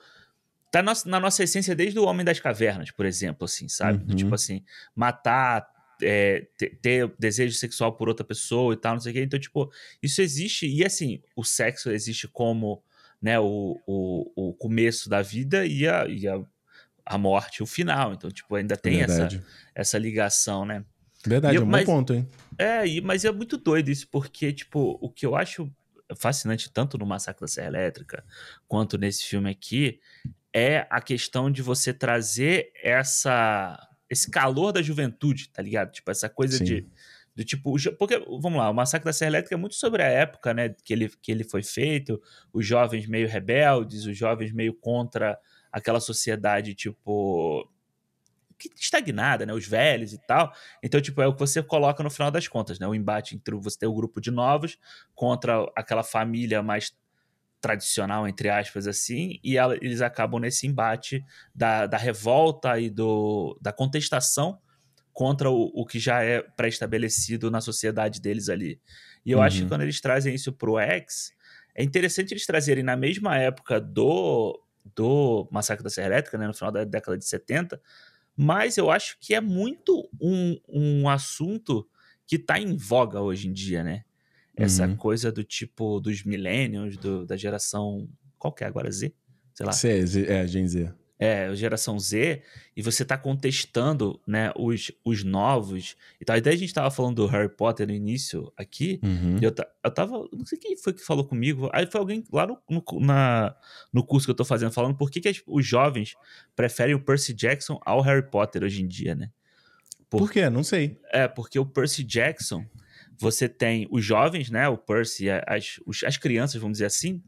tá na, na nossa essência desde o Homem das Cavernas, por exemplo, assim, sabe? Uhum. Tipo assim, matar, é, ter, ter, desejo sexual por outra pessoa e tal, não sei o quê. Então, tipo, isso existe. E assim, o sexo existe como né, o, o, o começo da vida e a, e a, a morte, o final. Então, tipo, ainda tem essa, essa ligação, né? Verdade, eu, é um mas, bom ponto, hein? É, e, mas é muito doido isso, porque, tipo, o que eu acho fascinante tanto no Massacre da Serra Elétrica quanto nesse filme aqui é a questão de você trazer essa esse calor da juventude, tá ligado? Tipo, essa coisa Sim. de do tipo, porque vamos lá, o Massacre da Serra Elétrica é muito sobre a época, né, que ele, que ele foi feito, os jovens meio rebeldes, os jovens meio contra aquela sociedade tipo estagnada, né, os velhos e tal. Então, tipo, é o que você coloca no final das contas, né, o embate entre você ter o um grupo de novos contra aquela família mais tradicional, entre aspas, assim, e ela, eles acabam nesse embate da, da revolta e do, da contestação contra o, o que já é pré-estabelecido na sociedade deles ali. E eu uhum. acho que uhum. quando eles trazem isso pro X, é interessante eles trazerem na mesma época do, do Massacre da Serra Elétrica, né, no final da década de 70, mas eu acho que é muito um, um assunto que está em voga hoje em dia, né? essa uhum. coisa do tipo dos millennials, do, da geração. Qual que é agora? Z? Sei lá. C, é, Gen Z. É, geração Z, e você tá contestando, né, os, os novos e tal. Até a gente tava falando do Harry Potter no início aqui, uhum. e eu, eu tava, não sei quem foi que falou comigo, aí foi alguém lá no, no, na, no curso que eu tô fazendo, falando por que, que os jovens preferem o Percy Jackson ao Harry Potter hoje em dia, né? Por, por quê? Não sei. É, porque o Percy Jackson, você tem os jovens, né, o Percy, as, as crianças, vamos dizer assim,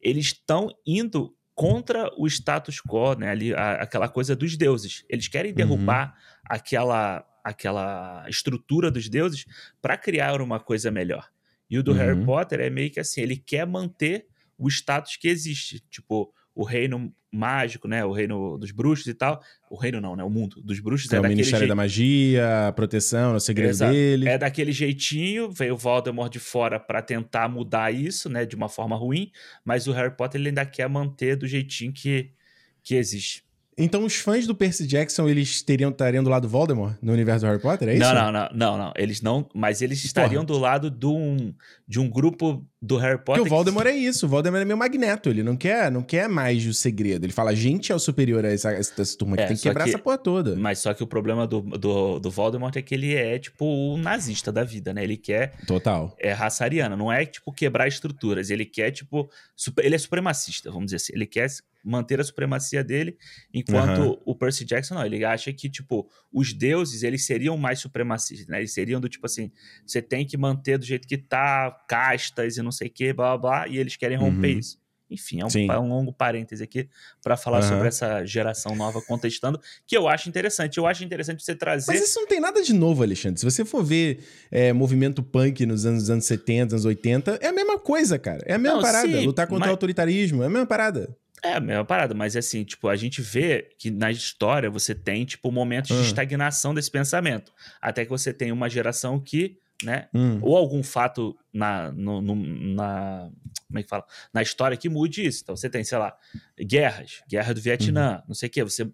eles estão indo contra o status quo, né, ali, a, aquela coisa dos deuses. Eles querem uhum. derrubar uhum. aquela, aquela estrutura dos deuses para criar uma coisa melhor. E o do uhum. Harry Potter é meio que assim, ele quer manter o status que existe. Tipo, o reino mágico, né? O reino dos bruxos e tal. O reino não, né? O mundo dos bruxos é, é o Ministério jeito... da Magia, a proteção, o segredo Exato. dele. É daquele jeitinho, veio o Voldemort de fora para tentar mudar isso, né? De uma forma ruim, mas o Harry Potter ele ainda quer manter do jeitinho que, que existe. Então os fãs do Percy Jackson, eles teriam, estariam do lado do Voldemort no universo do Harry Potter, é isso? Não, não, não, não, não. Eles não, mas eles estariam Porra. do lado de um, de um grupo do Harry Potter. Porque o Voldemort que... é isso, o Voldemort é meio magneto, ele não quer, não quer mais o segredo. Ele fala, a gente é o superior a essa, essa turma que é, tem que quebrar que, essa porra toda. Mas só que o problema do, do, do Voldemort é que ele é, tipo, o nazista da vida, né? Ele quer... Total. É raça ariana, não é, tipo, quebrar estruturas. Ele quer, tipo... Super, ele é supremacista, vamos dizer assim. Ele quer manter a supremacia dele, enquanto uhum. o Percy Jackson não, ele acha que, tipo, os deuses, eles seriam mais supremacistas, né? Eles seriam do tipo assim, você tem que manter do jeito que tá, castas e não sei o que, blá, blá, blá, e eles querem romper uhum. isso. Enfim, é um, é um, longo parêntese aqui para falar uhum. sobre essa geração nova contestando, que eu acho interessante. Eu acho interessante você trazer. Mas isso não tem nada de novo, Alexandre. Se você for ver é, movimento punk nos anos, anos 70, anos 80, é a mesma coisa, cara. É a mesma não, parada. Sim, Lutar contra mas... o autoritarismo, é a mesma parada. É a mesma parada, mas assim, tipo, a gente vê que na história você tem, tipo, momentos de estagnação desse pensamento. Até que você tem uma geração que, né, hum. ou algum fato na, no, no, na. Como é que fala? Na história que mude isso. Então você tem, sei lá, guerras, guerra do Vietnã, uhum. não sei o quê, você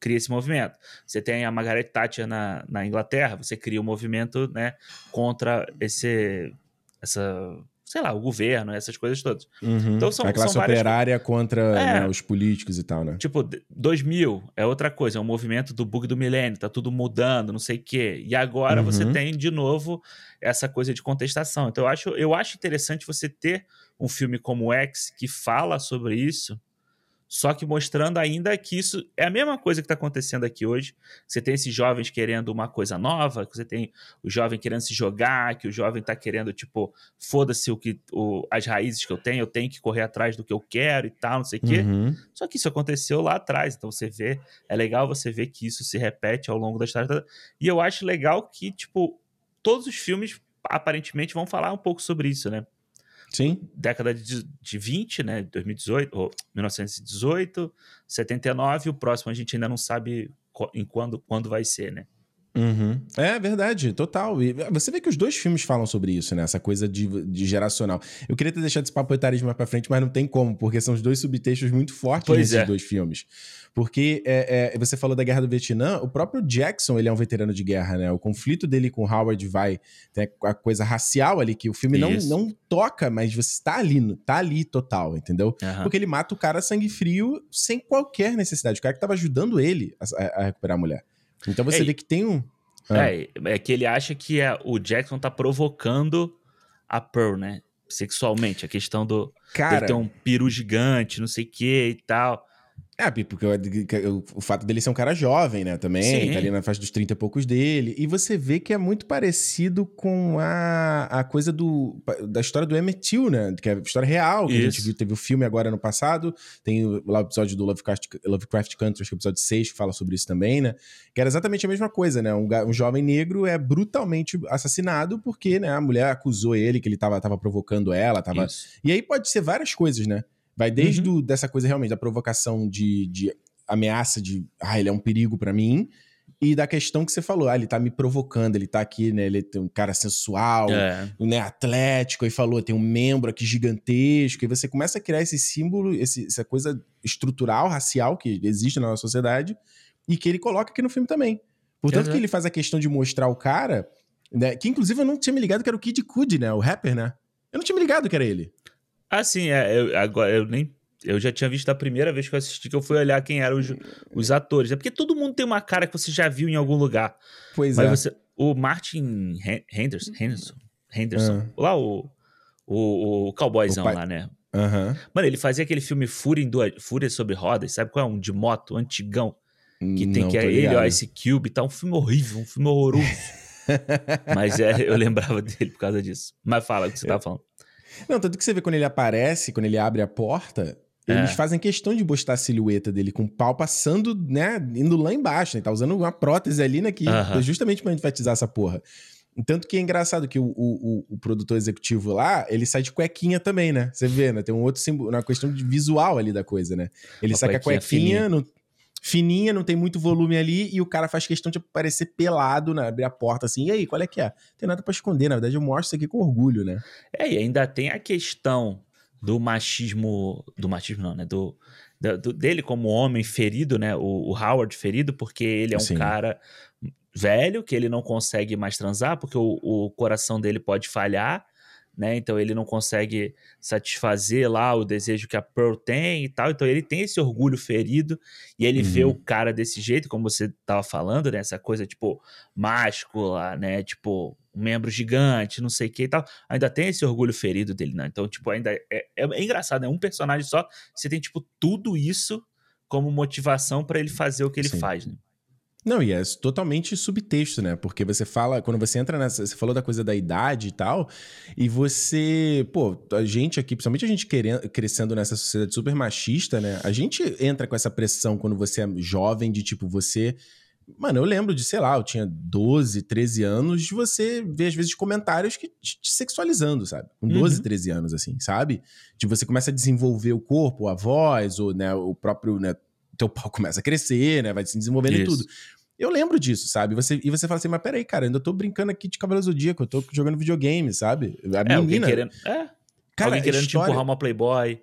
cria esse movimento. Você tem a Margaret Thatcher na, na Inglaterra, você cria um movimento, né, contra esse. essa sei lá, o governo, essas coisas todas. Uhum. Então são, a classe são várias... operária contra é, né, os políticos e tal, né? Tipo, 2000 é outra coisa, é um movimento do bug do milênio, tá tudo mudando, não sei o quê. E agora uhum. você tem de novo essa coisa de contestação. Então eu acho, eu acho interessante você ter um filme como X que fala sobre isso só que mostrando ainda que isso é a mesma coisa que está acontecendo aqui hoje. Você tem esses jovens querendo uma coisa nova, você tem o jovem querendo se jogar, que o jovem está querendo, tipo, foda-se o que o, as raízes que eu tenho, eu tenho que correr atrás do que eu quero e tal, não sei o quê. Uhum. Só que isso aconteceu lá atrás. Então você vê, é legal você ver que isso se repete ao longo da história. E eu acho legal que, tipo, todos os filmes aparentemente vão falar um pouco sobre isso, né? Sim. Década de, de 20, né? 2018, ou 1918, 79, o próximo a gente ainda não sabe em quando, quando vai ser, né? Uhum. É verdade, total. E você vê que os dois filmes falam sobre isso, né? Essa coisa de, de geracional. Eu queria ter deixado esse papo etarismo mais pra frente, mas não tem como, porque são os dois subtextos muito fortes pois nesses é. dois filmes. Porque é, é, você falou da Guerra do Vietnã, o próprio Jackson, ele é um veterano de guerra, né? O conflito dele com Howard vai, tem a coisa racial ali, que o filme não, não toca, mas você tá ali, tá ali total, entendeu? Uhum. Porque ele mata o cara sangue frio sem qualquer necessidade. O cara que tava ajudando ele a, a recuperar a mulher. Então você é, vê que tem um. Ah. É, é que ele acha que é, o Jackson tá provocando a Pearl, né? Sexualmente. A questão do. Cara. Ele ter um peru gigante, não sei o que e tal. É, porque o, o, fato dele ser um cara jovem, né, também, Sim. tá ali na faixa dos 30 e poucos dele, e você vê que é muito parecido com a, a coisa do, da história do Emmett Till, né, que é a história real, que Isso. a gente viu, teve o filme agora no passado, tem o, lá o episódio do Lovecraft, Lovecraft Country, acho que é o episódio 6, que fala sobre isso também, né, que era exatamente a mesma coisa, né, um, um jovem negro é brutalmente assassinado porque, né, a mulher acusou ele que ele tava, tava provocando ela, tava... Isso. E aí pode ser várias coisas, né, Vai desde uhum. dessa coisa realmente da provocação de, de ameaça de, ah, ele é um perigo para mim, e da questão que você falou, ah, ele tá me provocando, ele tá aqui, né, ele é um cara sensual, é. né, atlético, e falou, tem um membro aqui gigantesco, e você começa a criar esse símbolo, esse, essa coisa estrutural, racial que existe na nossa sociedade, e que ele coloca aqui no filme também. Portanto, uhum. que ele faz a questão de mostrar o cara, né, que inclusive eu não tinha me ligado que era o Kid Cudi, né, o rapper, né? Eu não tinha me ligado que era ele. Ah, sim, é, eu, agora eu nem. Eu já tinha visto a primeira vez que eu assisti que eu fui olhar quem eram os, os atores. É porque todo mundo tem uma cara que você já viu em algum lugar. Pois Mas é. Você, o Martin Henderson, Henderson, Henderson ah. lá o, o, o cowboyzão o lá, né? Uhum. Mano, ele fazia aquele filme Fúria, em duas, Fúria sobre rodas, sabe qual é? Um de moto, antigão. Que tem Não, que é ele, o Ice Cube e tá. Um filme horrível, um filme horroroso. Mas é, eu lembrava dele por causa disso. Mas fala o que você tava falando. Não, tanto que você vê quando ele aparece, quando ele abre a porta, eles é. fazem questão de postar a silhueta dele com o pau passando, né, indo lá embaixo, né? Tá usando uma prótese ali, né, que uh -huh. justamente pra enfatizar essa porra. Tanto que é engraçado que o, o, o, produtor executivo lá, ele sai de cuequinha também, né? Você vê, né? Tem um outro símbolo, uma questão de visual ali da coisa, né? Ele uma saca a cuequinha, no, fininha, não tem muito volume ali, e o cara faz questão de aparecer pelado, né? Abrir a porta assim, e aí, qual é que é? Não tem nada para esconder, na verdade eu mostro isso aqui com orgulho, né? É, e ainda tem a questão do machismo, do machismo não, né? Do, do dele como homem ferido, né? O, o, Howard ferido, porque ele é um Sim. cara velho, que ele não consegue mais transar, porque o, o coração dele pode falhar, né? Então ele não consegue satisfazer lá o desejo que a Pearl tem e tal. Então ele tem esse orgulho ferido e ele uhum. vê o cara desse jeito, como você tava falando, né? Essa coisa tipo máscula, né? Tipo um membro gigante, não sei o que e tal. Ainda tem esse orgulho ferido dele, né? Então, tipo, ainda é, é, é engraçado, é um personagem só. Você tem, tipo, tudo isso como motivação para ele fazer o que ele Sim. faz, né? Não, e é totalmente subtexto, né? Porque você fala, quando você entra nessa. Você falou da coisa da idade e tal, e você. Pô, a gente aqui, principalmente a gente querendo, crescendo nessa sociedade super machista, né? A gente entra com essa pressão quando você é jovem, de tipo, você. Mano, eu lembro de, sei lá, eu tinha 12, 13 anos, de você ver, às vezes, comentários que te sexualizando, sabe? Com 12, uhum. 13 anos, assim, sabe? De você começa a desenvolver o corpo, a voz, ou né, o próprio. Né, teu pau começa a crescer, né? Vai se desenvolvendo Isso. e tudo. Eu lembro disso, sabe? Você, e você fala assim, mas peraí, cara, ainda tô brincando aqui de Cavaleiro Zodíaco, eu tô jogando videogame, sabe? A é, menina... Querendo, é, cara, alguém querendo história... te empurrar uma Playboy.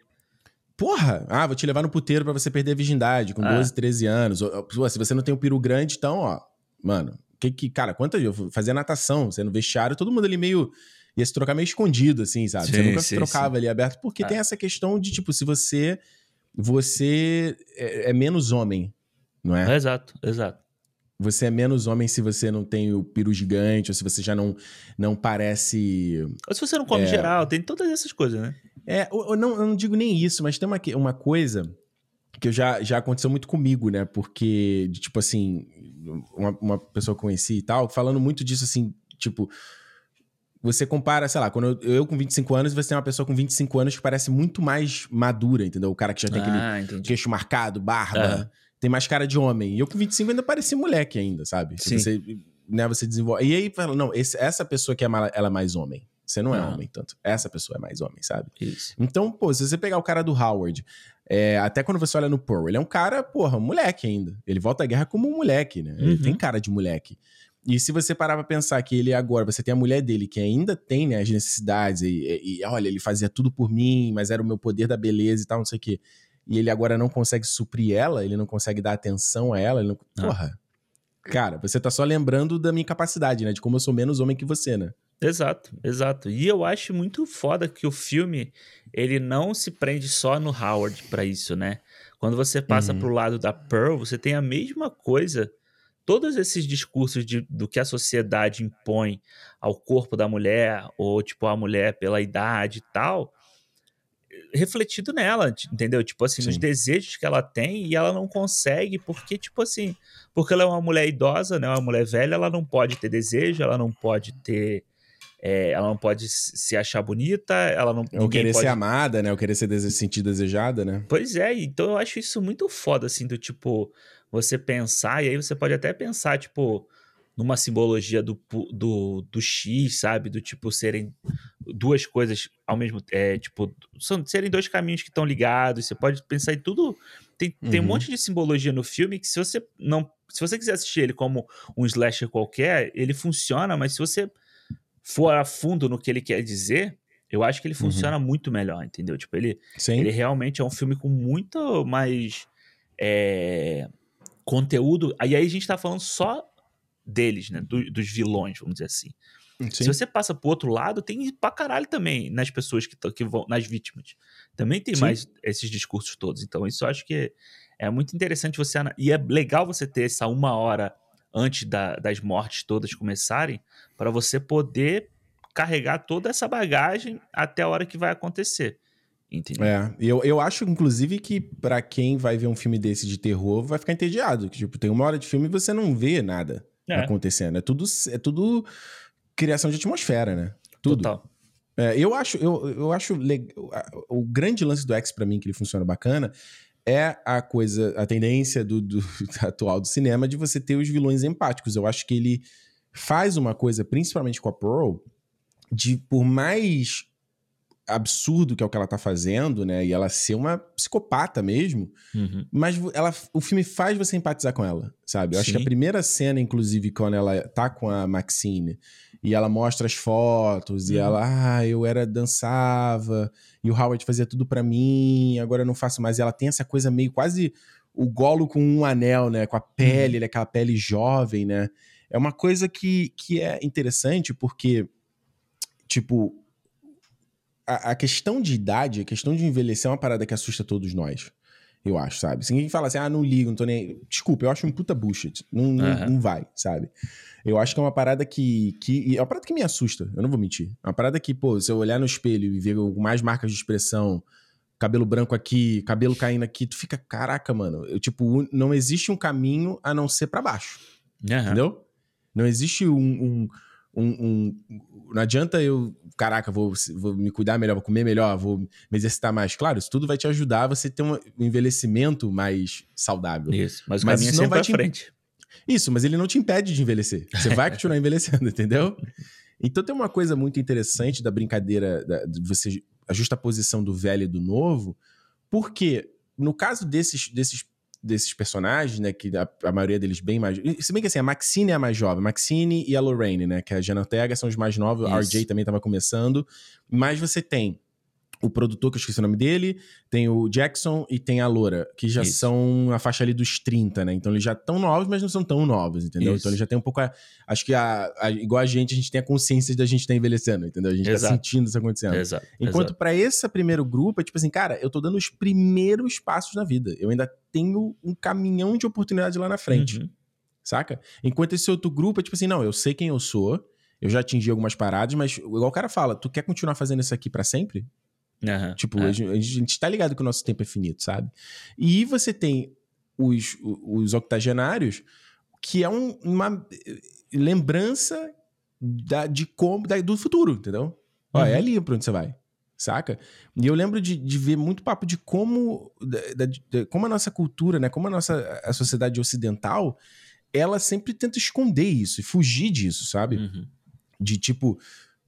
Porra! Ah, vou te levar no puteiro para você perder a virgindade com ah. 12, 13 anos. Ou, se você não tem um peru grande, então, ó, mano, que que, cara, quantas eu fazia natação, você no vestiário, todo mundo ali meio ia se trocar meio escondido, assim, sabe? Sim, você nunca sim, se trocava sim. ali aberto, porque ah. tem essa questão de, tipo, se você. Você é, é menos homem, não é? Exato, exato. Você é menos homem se você não tem o piru gigante, ou se você já não, não parece. Ou se você não come é... geral, tem todas essas coisas, né? É, eu não, eu não digo nem isso, mas tem uma, uma coisa que eu já, já aconteceu muito comigo, né? Porque, tipo assim, uma, uma pessoa que eu conheci e tal, falando muito disso, assim, tipo, você compara, sei lá, quando eu, eu com 25 anos, você tem uma pessoa com 25 anos que parece muito mais madura, entendeu? O cara que já tem ah, aquele entendi. queixo marcado, barba, tem mais cara de homem. E eu com 25 ainda parecia moleque ainda, sabe? Sim. Você, né, você desenvolve. E aí fala, não, esse, essa pessoa que é ela é mais homem. Você não é ah. homem tanto. Essa pessoa é mais homem, sabe? Isso. Então, pô, se você pegar o cara do Howard, é, até quando você olha no Pearl, ele é um cara, porra, um moleque ainda. Ele volta à guerra como um moleque, né? Uhum. Ele tem cara de moleque. E se você parar pra pensar que ele agora, você tem a mulher dele que ainda tem né, as necessidades, e, e, e, olha, ele fazia tudo por mim, mas era o meu poder da beleza e tal, não sei o quê. E ele agora não consegue suprir ela, ele não consegue dar atenção a ela, ele não... Ah. Porra. Cara, você tá só lembrando da minha capacidade, né? De como eu sou menos homem que você, né? Exato, exato. E eu acho muito foda que o filme, ele não se prende só no Howard para isso, né? Quando você passa uhum. pro lado da Pearl, você tem a mesma coisa todos esses discursos de, do que a sociedade impõe ao corpo da mulher, ou tipo, a mulher pela idade e tal, refletido nela, entendeu? Tipo assim, Sim. nos desejos que ela tem e ela não consegue, porque, tipo assim, porque ela é uma mulher idosa, né? Uma mulher velha, ela não pode ter desejo, ela não pode ter. É, ela não pode se achar bonita, ela não. Ou querer pode... ser amada, né? Ou querer ser dese sentir desejada, né? Pois é, então eu acho isso muito foda, assim, do tipo você pensar, e aí você pode até pensar, tipo, numa simbologia do, do, do X, sabe? Do tipo serem duas coisas ao mesmo tempo, é, tipo, são, serem dois caminhos que estão ligados. Você pode pensar em tudo. Tem, uhum. tem um uhum. monte de simbologia no filme que se você não. Se você quiser assistir ele como um slasher qualquer, ele funciona, mas se você for a fundo no que ele quer dizer, eu acho que ele uhum. funciona uhum. muito melhor, entendeu? Tipo, ele, ele realmente é um filme com muito mais. É, conteúdo. Aí, aí a gente tá falando só deles, né? Do, dos vilões, vamos dizer assim. Sim. Se você passa pro outro lado, tem pra caralho também nas pessoas que, que vão, nas vítimas. Também tem Sim. mais esses discursos todos. Então, isso eu acho que é, muito interessante você. E é legal você ter essa uma hora antes da, das mortes todas começarem, para você poder carregar toda essa bagagem até a hora que vai acontecer. Entendeu? É, eu, eu acho, inclusive, que para quem vai ver um filme desse de terror, vai ficar entediado. Que, tipo, tem uma hora de filme e você não vê nada é. acontecendo. É tudo, é tudo criação de atmosfera, né? Tudo. Total. É, eu acho, eu, eu acho legal. O grande lance do X para mim, que ele funciona bacana, é a coisa, a tendência do, do atual do cinema de você ter os vilões empáticos. Eu acho que ele faz uma coisa, principalmente com a Pearl, de por mais absurdo que é o que ela tá fazendo, né? E ela ser uma psicopata mesmo. Uhum. Mas ela, o filme faz você empatizar com ela, sabe? Eu Sim. acho que a primeira cena, inclusive, quando ela tá com a Maxine e ela mostra as fotos uhum. e ela, ah, eu era dançava e o Howard fazia tudo para mim, agora eu não faço mais. E ela tem essa coisa meio quase o golo com um anel, né? Com a pele, uhum. aquela pele jovem, né? É uma coisa que, que é interessante porque, tipo, a, a, questão de idade, a questão de envelhecer é uma parada que assusta todos nós. Eu acho, sabe? Se ninguém fala assim, ah, não ligo, não tô nem. Desculpa, eu acho um puta bullshit. Não, uhum. não, não, vai, sabe? Eu acho que é uma parada que, que. É uma parada que me assusta, eu não vou mentir. É uma parada que, pô, se eu olhar no espelho e ver mais marcas de expressão, cabelo branco aqui, cabelo caindo aqui, tu fica, caraca, mano. Eu, tipo, não existe um caminho a não ser para baixo. Uhum. Entendeu? Não existe um, um um, um, não adianta eu, caraca, vou, vou me cuidar melhor, vou comer melhor, vou me exercitar mais. Claro, isso tudo vai te ajudar a você ter um envelhecimento mais saudável. Isso, mas o mas é sempre te... frente. Isso, mas ele não te impede de envelhecer. Você vai continuar envelhecendo, entendeu? Então tem uma coisa muito interessante da brincadeira, da, de você ajusta a posição do velho e do novo, porque no caso desses, desses desses personagens, né? Que a, a, maioria deles bem mais. Se bem que assim, a Maxine é a mais jovem. Maxine e a Lorraine, né? Que a Jenna Ortega são os mais novos. Isso. A RJ também estava começando. Mas você tem o produtor, que eu esqueci o nome dele, tem o Jackson e tem a Loura, que já Isso. são a faixa ali dos 30, né? Então eles já estão novos, mas não são tão novos, entendeu? Isso. Então eles já tem um pouco. A, acho que a, a, igual a gente, a gente tem a consciência da gente estar tá envelhecendo, entendeu? A gente tá Exato. tá sentindo isso acontecendo. Exato. Enquanto para esse primeiro grupo, é tipo assim, cara, eu tô dando os primeiros passos na vida. Eu ainda tenho um caminhão de oportunidade lá na frente. Uhum. Saca? Enquanto esse outro grupo é tipo assim, não, eu sei quem eu sou, eu já atingi algumas paradas, mas igual o cara fala, tu quer continuar fazendo isso aqui para sempre? Uhum, tipo, é. a, gente, a gente tá ligado que o nosso tempo é finito, sabe? E você tem os, os octogenários, que é um, uma lembrança da, de como, da, do futuro, entendeu? Ó, é uhum. é ali pra onde você vai, saca? E eu lembro de, de ver muito papo de como, da, de, como a nossa cultura, né? Como a nossa a sociedade ocidental, ela sempre tenta esconder isso e fugir disso, sabe? Uhum. De tipo,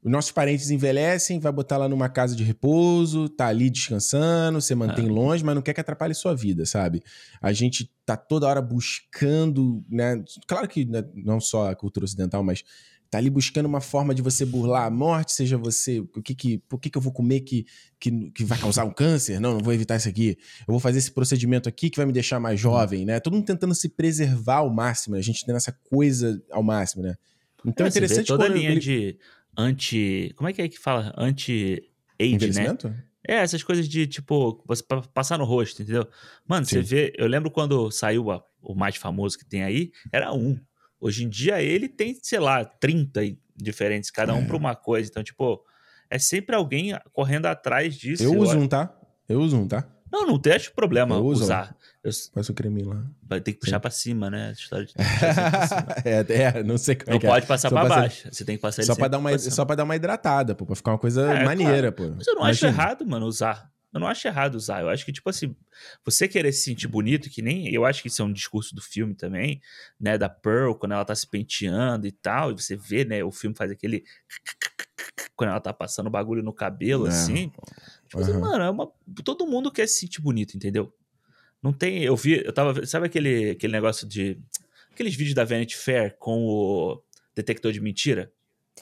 os nossos parentes envelhecem, vai botar lá numa casa de repouso, tá ali descansando, você mantém ah. longe, mas não quer que atrapalhe sua vida, sabe? A gente tá toda hora buscando, né? Claro que né, não só a cultura ocidental, mas tá ali buscando uma forma de você burlar a morte, seja você, o que que, por que que eu vou comer que, que, que vai causar um câncer? Não, não vou evitar isso aqui. Eu vou fazer esse procedimento aqui que vai me deixar mais jovem, né? Todo mundo tentando se preservar ao máximo, né? a gente tendo essa coisa ao máximo, né? Então é, é interessante toda a linha ele... de anti. Como é que é que fala? Anti-age, né? É, essas coisas de, tipo, você passar no rosto, entendeu? Mano, Sim. você vê. Eu lembro quando saiu a, o mais famoso que tem aí, era um. Hoje em dia ele tem, sei lá, 30 diferentes, cada um é. para uma coisa. Então, tipo, é sempre alguém correndo atrás disso. Eu, uso um, tá? Eu uso um, tá? Não, não tem problema eu usar. Eu... Faz o creme lá. Vai ter que puxar para cima, né? História de é, é, não sei como Não é pode é. passar para baixo. Você tem que passar só para dar uma Só para dar uma hidratada, pô, pra ficar uma coisa é, maneira, claro. pô. Mas eu não Imagina. acho errado, mano, usar. Eu não acho errado usar. Eu acho que, tipo assim, você querer se sentir bonito, que nem. Eu acho que isso é um discurso do filme também, né? Da Pearl, quando ela tá se penteando e tal. E você vê, né? O filme faz aquele. Quando ela tá passando bagulho no cabelo, é. assim. Uhum. mano, é uma, todo mundo quer se sentir bonito, entendeu? Não tem. Eu vi, eu tava. Sabe aquele, aquele negócio de. Aqueles vídeos da Vanity Fair com o detector de mentira?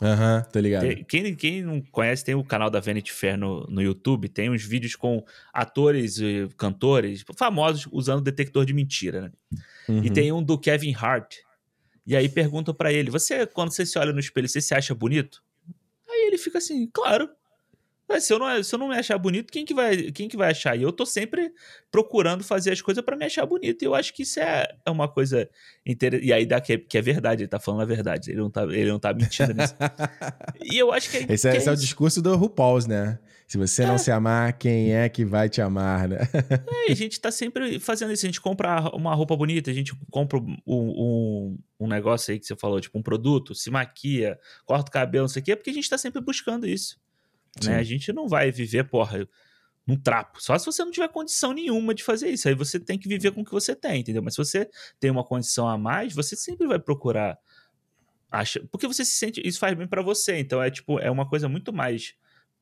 Aham, uhum, tô ligado. Quem, quem não conhece, tem o canal da Vanity Fair no, no YouTube, tem uns vídeos com atores e cantores famosos usando detector de mentira, né? Uhum. E tem um do Kevin Hart. E aí perguntam para ele: Você, quando você se olha no espelho, você se acha bonito? Aí ele fica assim, claro. Mas se eu não, se eu não me achar bonito, quem que vai, quem que vai achar? E eu tô sempre procurando fazer as coisas para me achar bonito. E eu acho que isso é, é uma coisa interessante. E aí dá que é, que é verdade, ele tá falando a verdade. Ele não tá, ele não tá mentindo nisso. e eu acho que é. Esse, é, que esse é, é, o discurso do RuPaul's, né? Se você não é. se amar, quem é que vai te amar, né? é, a gente tá sempre fazendo isso. A gente compra uma roupa bonita, a gente compra um, um, um negócio aí que você falou, tipo um produto, se maquia, corta o cabelo, não sei o quê, porque a gente tá sempre buscando isso. Né? A gente não vai viver, porra, num trapo. Só se você não tiver condição nenhuma de fazer isso. Aí você tem que viver com o que você tem, entendeu? Mas se você tem uma condição a mais, você sempre vai procurar. Acha... Porque você se sente. Isso faz bem para você. Então é tipo, é uma coisa muito mais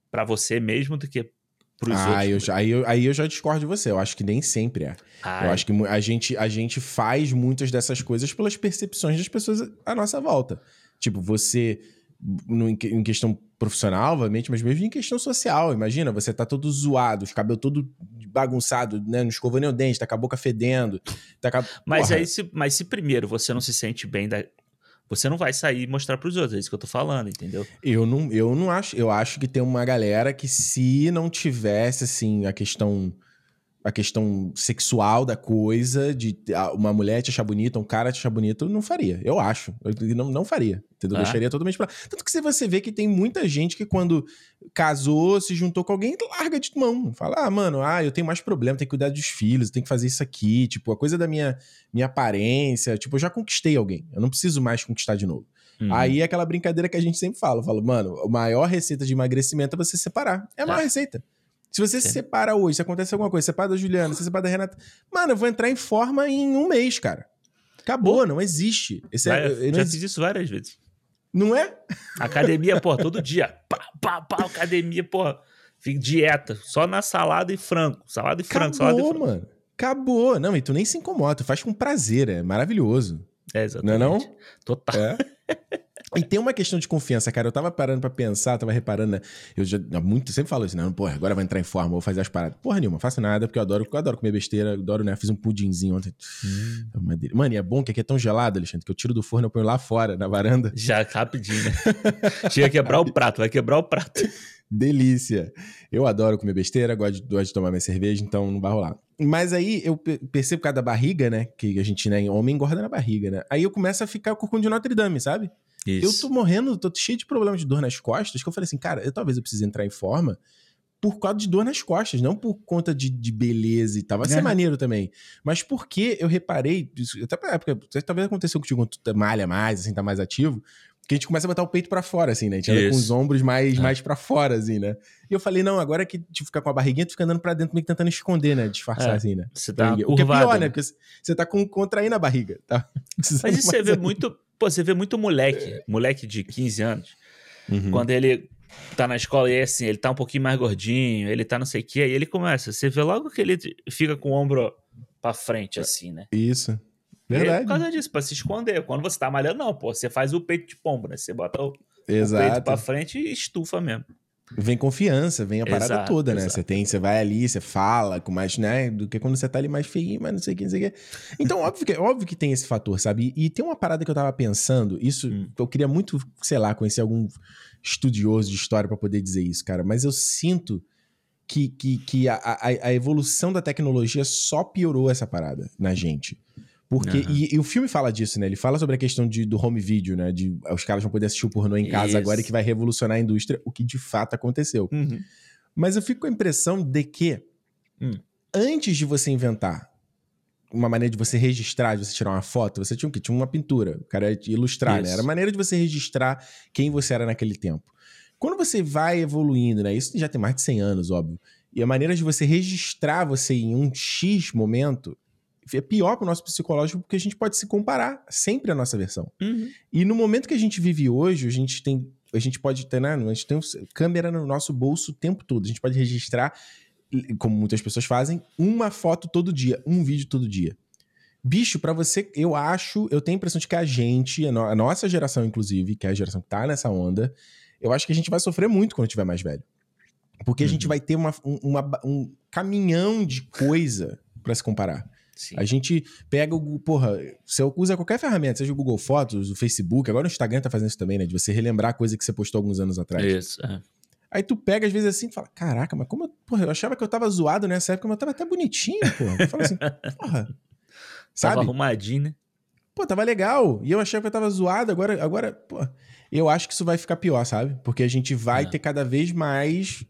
para você mesmo do que pros ah, outros. Eu já, aí, eu, aí eu já discordo de você. Eu acho que nem sempre é. Ai. Eu acho que a gente, a gente faz muitas dessas coisas pelas percepções das pessoas à nossa volta. Tipo, você no, em questão profissional, obviamente, mas mesmo em questão social. Imagina, você tá todo zoado, os cabelos todo bagunçado, né? Não escovou nem o dente, tá com a boca fedendo. Tá mas aí, se, mas se primeiro você não se sente bem, da... você não vai sair e mostrar pros outros, é isso que eu tô falando, entendeu? Eu não, eu não acho, eu acho que tem uma galera que se não tivesse, assim, a questão a questão sexual da coisa, de uma mulher te achar bonita, um cara te achar bonito, não faria. Eu acho. Eu não, não faria. Entendeu? Ah. Deixaria totalmente pra... Tanto que você vê que tem muita gente que quando casou, se juntou com alguém, larga de mão. Fala, ah, mano, ah, eu tenho mais problema, tenho que cuidar dos filhos, tenho que fazer isso aqui. Tipo, a coisa da minha, minha aparência. Tipo, eu já conquistei alguém. Eu não preciso mais conquistar de novo. Uhum. Aí é aquela brincadeira que a gente sempre fala. Fala, mano, a maior receita de emagrecimento é você separar. É a maior é. receita. Se você Sim. se separa hoje, se acontece alguma coisa, separa da Juliana, se separa da Renata. Mano, eu vou entrar em forma em um mês, cara. Acabou, Pô. não existe. Esse é, já existe. fiz isso várias vezes. Não é? Academia, pô, todo dia. Pá, pá, pá, academia, pô. Dieta, só na salada e frango. Salada e frango, Acabou, salada e frango. mano. Acabou. Não, e tu nem se incomoda, tu faz com prazer, é maravilhoso. É, exatamente. Não é não? Total. É. E tem uma questão de confiança, cara. Eu tava parando pra pensar, tava reparando, né? Eu já muito sempre falo assim, não, porra, agora vai entrar em forma, vou fazer as paradas. Porra nenhuma, faço nada, porque eu adoro, eu adoro comer besteira, adoro, né? Fiz um pudinzinho ontem. Hum. Mano, e é bom que aqui é tão gelado, Alexandre, que eu tiro do forno e ponho lá fora, na varanda. Já rapidinho, né? Chega a quebrar o prato, vai quebrar o prato. Delícia. Eu adoro comer besteira, gosto de, gosto de tomar minha cerveja, então não vai rolar. Mas aí eu percebo por causa da barriga, né? Que a gente, né, homem engorda na barriga, né? Aí eu começo a ficar com o de Notre Dame, sabe? Isso. Eu tô morrendo, tô cheio de problemas de dor nas costas, que eu falei assim, cara, eu, talvez eu precise entrar em forma por causa de dor nas costas, não por conta de, de beleza e tal. Vai é. ser maneiro também. Mas porque eu reparei, até pra época, talvez aconteceu contigo quando tu malha mais, assim, tá mais ativo, que a gente começa a botar o peito para fora, assim, né? A gente anda com os ombros mais, é. mais para fora, assim, né? E eu falei, não, agora que tu fica com a barriguinha, tu fica andando pra dentro, meio que tentando esconder, né? Disfarçar, é. assim, né? Você tá O que é pior, né? Porque você tá com, contraindo a barriga, tá? Mas isso você vê muito Pô, você vê muito moleque, moleque de 15 anos, uhum. quando ele tá na escola e é assim, ele tá um pouquinho mais gordinho, ele tá não sei o que, aí ele começa, você vê logo que ele fica com o ombro pra frente, assim, né? Isso. Verdade. É por causa disso, pra se esconder. Quando você tá malhando, não, pô, você faz o peito de pombo, né? Você bota o, o peito pra frente e estufa mesmo. Vem confiança, vem a parada exato, toda, né? Você tem, você vai ali, você fala com mais, né? Do que quando você tá ali mais feio, mas não sei o que, não sei o que. Então, óbvio que, óbvio que tem esse fator, sabe? E, e tem uma parada que eu tava pensando, isso, hum. eu queria muito, sei lá, conhecer algum estudioso de história para poder dizer isso, cara. Mas eu sinto que, que, que a, a, a evolução da tecnologia só piorou essa parada na gente. Porque, uhum. e, e, o filme fala disso, né? Ele fala sobre a questão de, do home video, né? De os caras vão poder assistir o pornô em casa Isso. agora e que vai revolucionar a indústria, o que de fato aconteceu. Uhum. Mas eu fico com a impressão de que, hum. antes de você inventar uma maneira de você registrar, de você tirar uma foto, você tinha o quê? Tinha uma pintura, o cara ia ilustrar, né? Era a maneira de você registrar quem você era naquele tempo. Quando você vai evoluindo, né? Isso já tem mais de 100 anos, óbvio. E a maneira de você registrar você em um X momento é pior para o nosso psicológico porque a gente pode se comparar sempre a nossa versão. Uhum. E no momento que a gente vive hoje, a gente tem. A gente pode ter, né? A gente tem câmera no nosso bolso o tempo todo. A gente pode registrar, como muitas pessoas fazem, uma foto todo dia, um vídeo todo dia. Bicho, para você, eu acho, eu tenho a impressão de que a gente, a, no, a, nossa geração, inclusive, que é a geração que tá nessa onda, eu acho que a gente vai sofrer muito quando tiver mais velho. Porque uhum. a gente uhum. vai ter uma, um, uma, um caminhão de coisa para se comparar. Sim. A gente pega o. Porra, você usa qualquer ferramenta, seja o Google Fotos, o Facebook, agora o Instagram tá fazendo isso também, né? De você relembrar coisa que você postou alguns anos atrás. Isso, é. Aí tu pega, às vezes, assim e fala: Caraca, mas como eu. Porra, eu achava que eu tava zoado nessa época, mas eu tava até bonitinho, porra. Eu falo assim, porra. Sabe? Tava arrumadinho, né? Pô, tava legal. E eu achava que eu tava zoado, agora, agora, pô. Eu acho que isso vai ficar pior, sabe? Porque a gente vai é. ter cada vez mais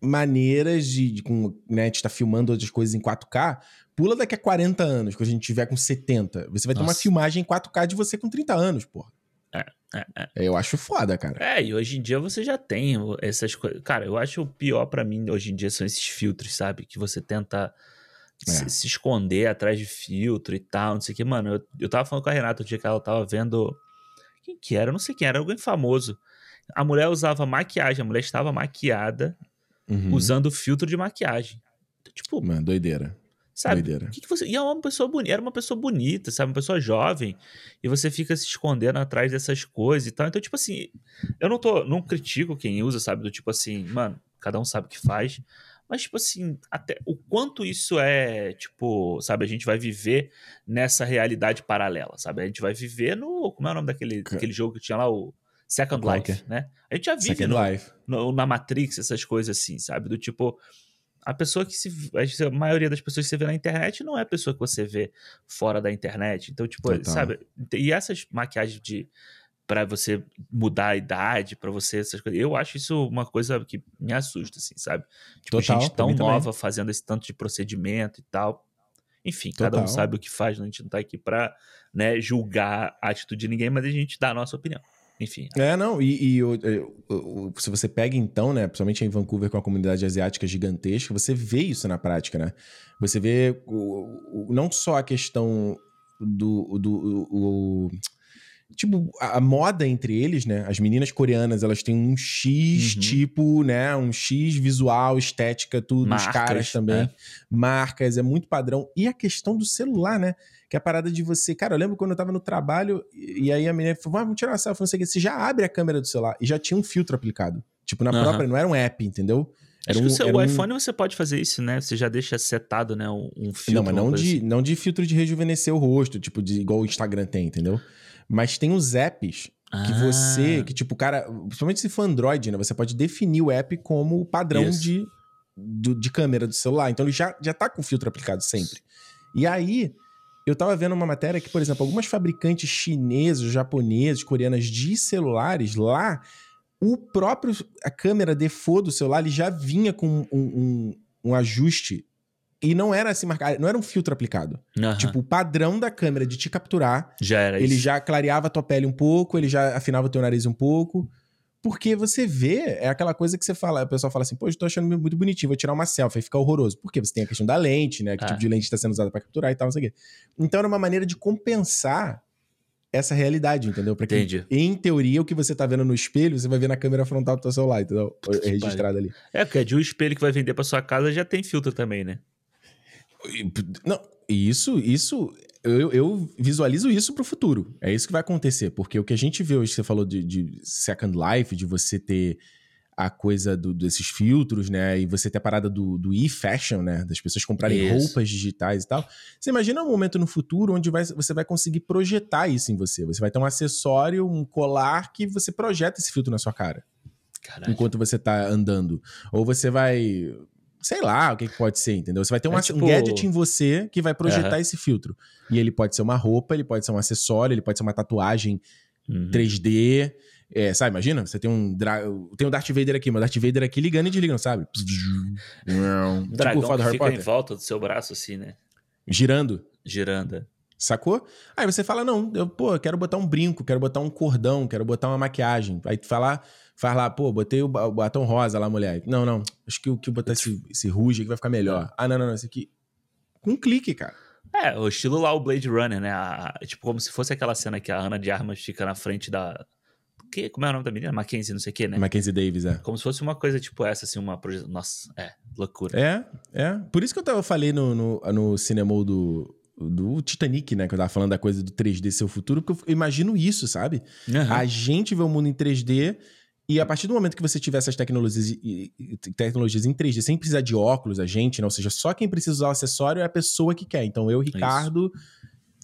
maneiras de, de, com, né, estar tá filmando outras coisas em 4K Pula daqui a 40 anos, quando a gente tiver com 70. Você vai Nossa. ter uma filmagem em 4K de você com 30 anos, porra. É, é, é. Eu acho foda, cara. É, e hoje em dia você já tem essas coisas. Cara, eu acho o pior para mim hoje em dia são esses filtros, sabe? Que você tenta é. se, se, esconder atrás de filtro e tal, não sei o que. Mano, eu, eu tava falando com a Renata o dia que ela tava vendo. Quem que era? Eu não sei quem era, alguém famoso. A mulher usava maquiagem, a mulher estava maquiada uhum. usando filtro de maquiagem. Tipo. Mano, doideira. Sabe? Que que você... E é uma pessoa bonita, era uma pessoa bonita, sabe? Uma pessoa jovem. E você fica se escondendo atrás dessas coisas e tal. Então, tipo assim, eu não tô. Não critico quem usa, sabe? Do tipo assim, mano, cada um sabe o que faz. Mas, tipo assim, até o quanto isso é, tipo, sabe, a gente vai viver nessa realidade paralela, sabe? A gente vai viver no. Como é o nome daquele, daquele jogo que tinha lá, o Second Life, né? A gente já vive no, no, na Matrix, essas coisas assim, sabe? Do tipo, a pessoa que se. A maioria das pessoas que você vê na internet não é a pessoa que você vê fora da internet. Então, tipo, Total. sabe? E essas maquiagens de. para você mudar a idade, para você essas coisas. Eu acho isso uma coisa que me assusta, assim, sabe? Tipo, Total, gente tão nova também. fazendo esse tanto de procedimento e tal. Enfim, Total. cada um sabe o que faz, a gente não tá aqui pra né, julgar a atitude de ninguém, mas a gente dá a nossa opinião. Enfim. É, não, e, e se você pega então, né, principalmente em Vancouver com a comunidade asiática gigantesca, você vê isso na prática, né? Você vê não só a questão do, do o, Tipo, a, a, moda entre eles, né? As meninas coreanas, elas têm um X uhum. tipo, né? Um X visual, estética, tudo. Marcas, os caras também. É. Marcas, é muito padrão. E a questão do celular, né? Que é a parada de você. Cara, eu lembro quando eu tava no trabalho e aí a menina falou: vamos tirar uma selfie, não sei o que. Você já abre a câmera do celular e já tinha um filtro aplicado. Tipo, na uhum. própria, não era um app, entendeu? Acho um, que o, seu, iPhone um... você pode fazer isso, né? Você já deixa setado, né? Um, um filtro. Não, mas não de, assim. não de filtro de rejuvenescer o rosto, tipo, de, igual o Instagram tem, entendeu? Mas tem os apps ah. que você, que tipo, cara, principalmente se for Android, né? Você pode definir o app como padrão de, do, de câmera do celular. Então ele já, já tá com filtro aplicado sempre. E aí, eu tava vendo uma matéria que, por exemplo, algumas fabricantes chineses, japoneses, coreanas de celulares lá, o próprio, a câmera default do celular, ele já vinha com um, um, um ajuste e não era assim marcado, não era um filtro aplicado. Uhum. Tipo, o padrão da câmera de te capturar. Já era Ele isso. já clareava a tua pele um pouco, ele já afinava o teu nariz um pouco. Porque você vê, é aquela coisa que você fala, o pessoal fala assim, pô, eu tô achando muito bonitinho, vou tirar uma selfie, fica horroroso. Porque você tem a questão da lente, né? Que é. tipo de lente está sendo usada para capturar e tal, não sei o quê. Então era uma maneira de compensar essa realidade, entendeu? Pra que, Entendi. em teoria, o que você tá vendo no espelho, você vai ver na câmera frontal do teu celular, entendeu? É registrado ali. É, porque de um espelho que vai vender pra sua casa já tem filtro também, né? Não, isso, isso, eu, eu visualizo isso para o futuro. É isso que vai acontecer, porque o que a gente vê hoje, você falou de, de Second Life, de você ter a coisa do, desses filtros, né? E você ter a parada do, do e-fashion, né? Das pessoas comprarem isso. roupas digitais e tal. Você imagina um momento no futuro onde vai, você vai conseguir projetar isso em você. Você vai ter um acessório, um colar que você projeta esse filtro na sua cara. Caralho. Enquanto você tá andando. Ou você vai sei lá o que, que pode ser, entendeu? Você vai ter um, é tipo... um gadget em você que vai projetar uhum. esse filtro. E ele pode ser uma roupa, ele pode ser um acessório, ele pode ser uma tatuagem uhum. 3D. É, sabe, imagina? Você tem um. Dra... Tem um Darth Vader aqui, mas o Darth Vader aqui ligando e desligando, sabe? um dragão tipo, que fica Potter. em volta do seu braço, assim, né? Girando. Girando. É. Sacou? Aí você fala, não, eu, pô, eu quero botar um brinco, quero botar um cordão, quero botar uma maquiagem. Aí tu fala, faz lá, pô, botei o batom rosa lá, mulher. Não, não, acho que o que botar esse, esse ruge aqui vai ficar melhor. Ah, não, não, não, esse aqui. Com um clique, cara. É, o estilo lá, o Blade Runner, né? A, tipo, como se fosse aquela cena que a Ana de Armas fica na frente da. Que, como é o nome da menina? Mackenzie, não sei o quê, né? Mackenzie Davis, é. Como se fosse uma coisa tipo essa, assim, uma projeção. Nossa, é, loucura. É, é. Por isso que eu, tava, eu falei no, no, no cinema do, do Titanic, né? Que eu tava falando da coisa do 3D ser o futuro, porque eu imagino isso, sabe? Uhum. A gente vê o mundo em 3D e a partir do momento que você tiver essas tecnologias, tecnologias em 3D, sem precisar de óculos, a gente, né? Ou seja, só quem precisa usar o acessório é a pessoa que quer. Então, eu, Ricardo, Isso.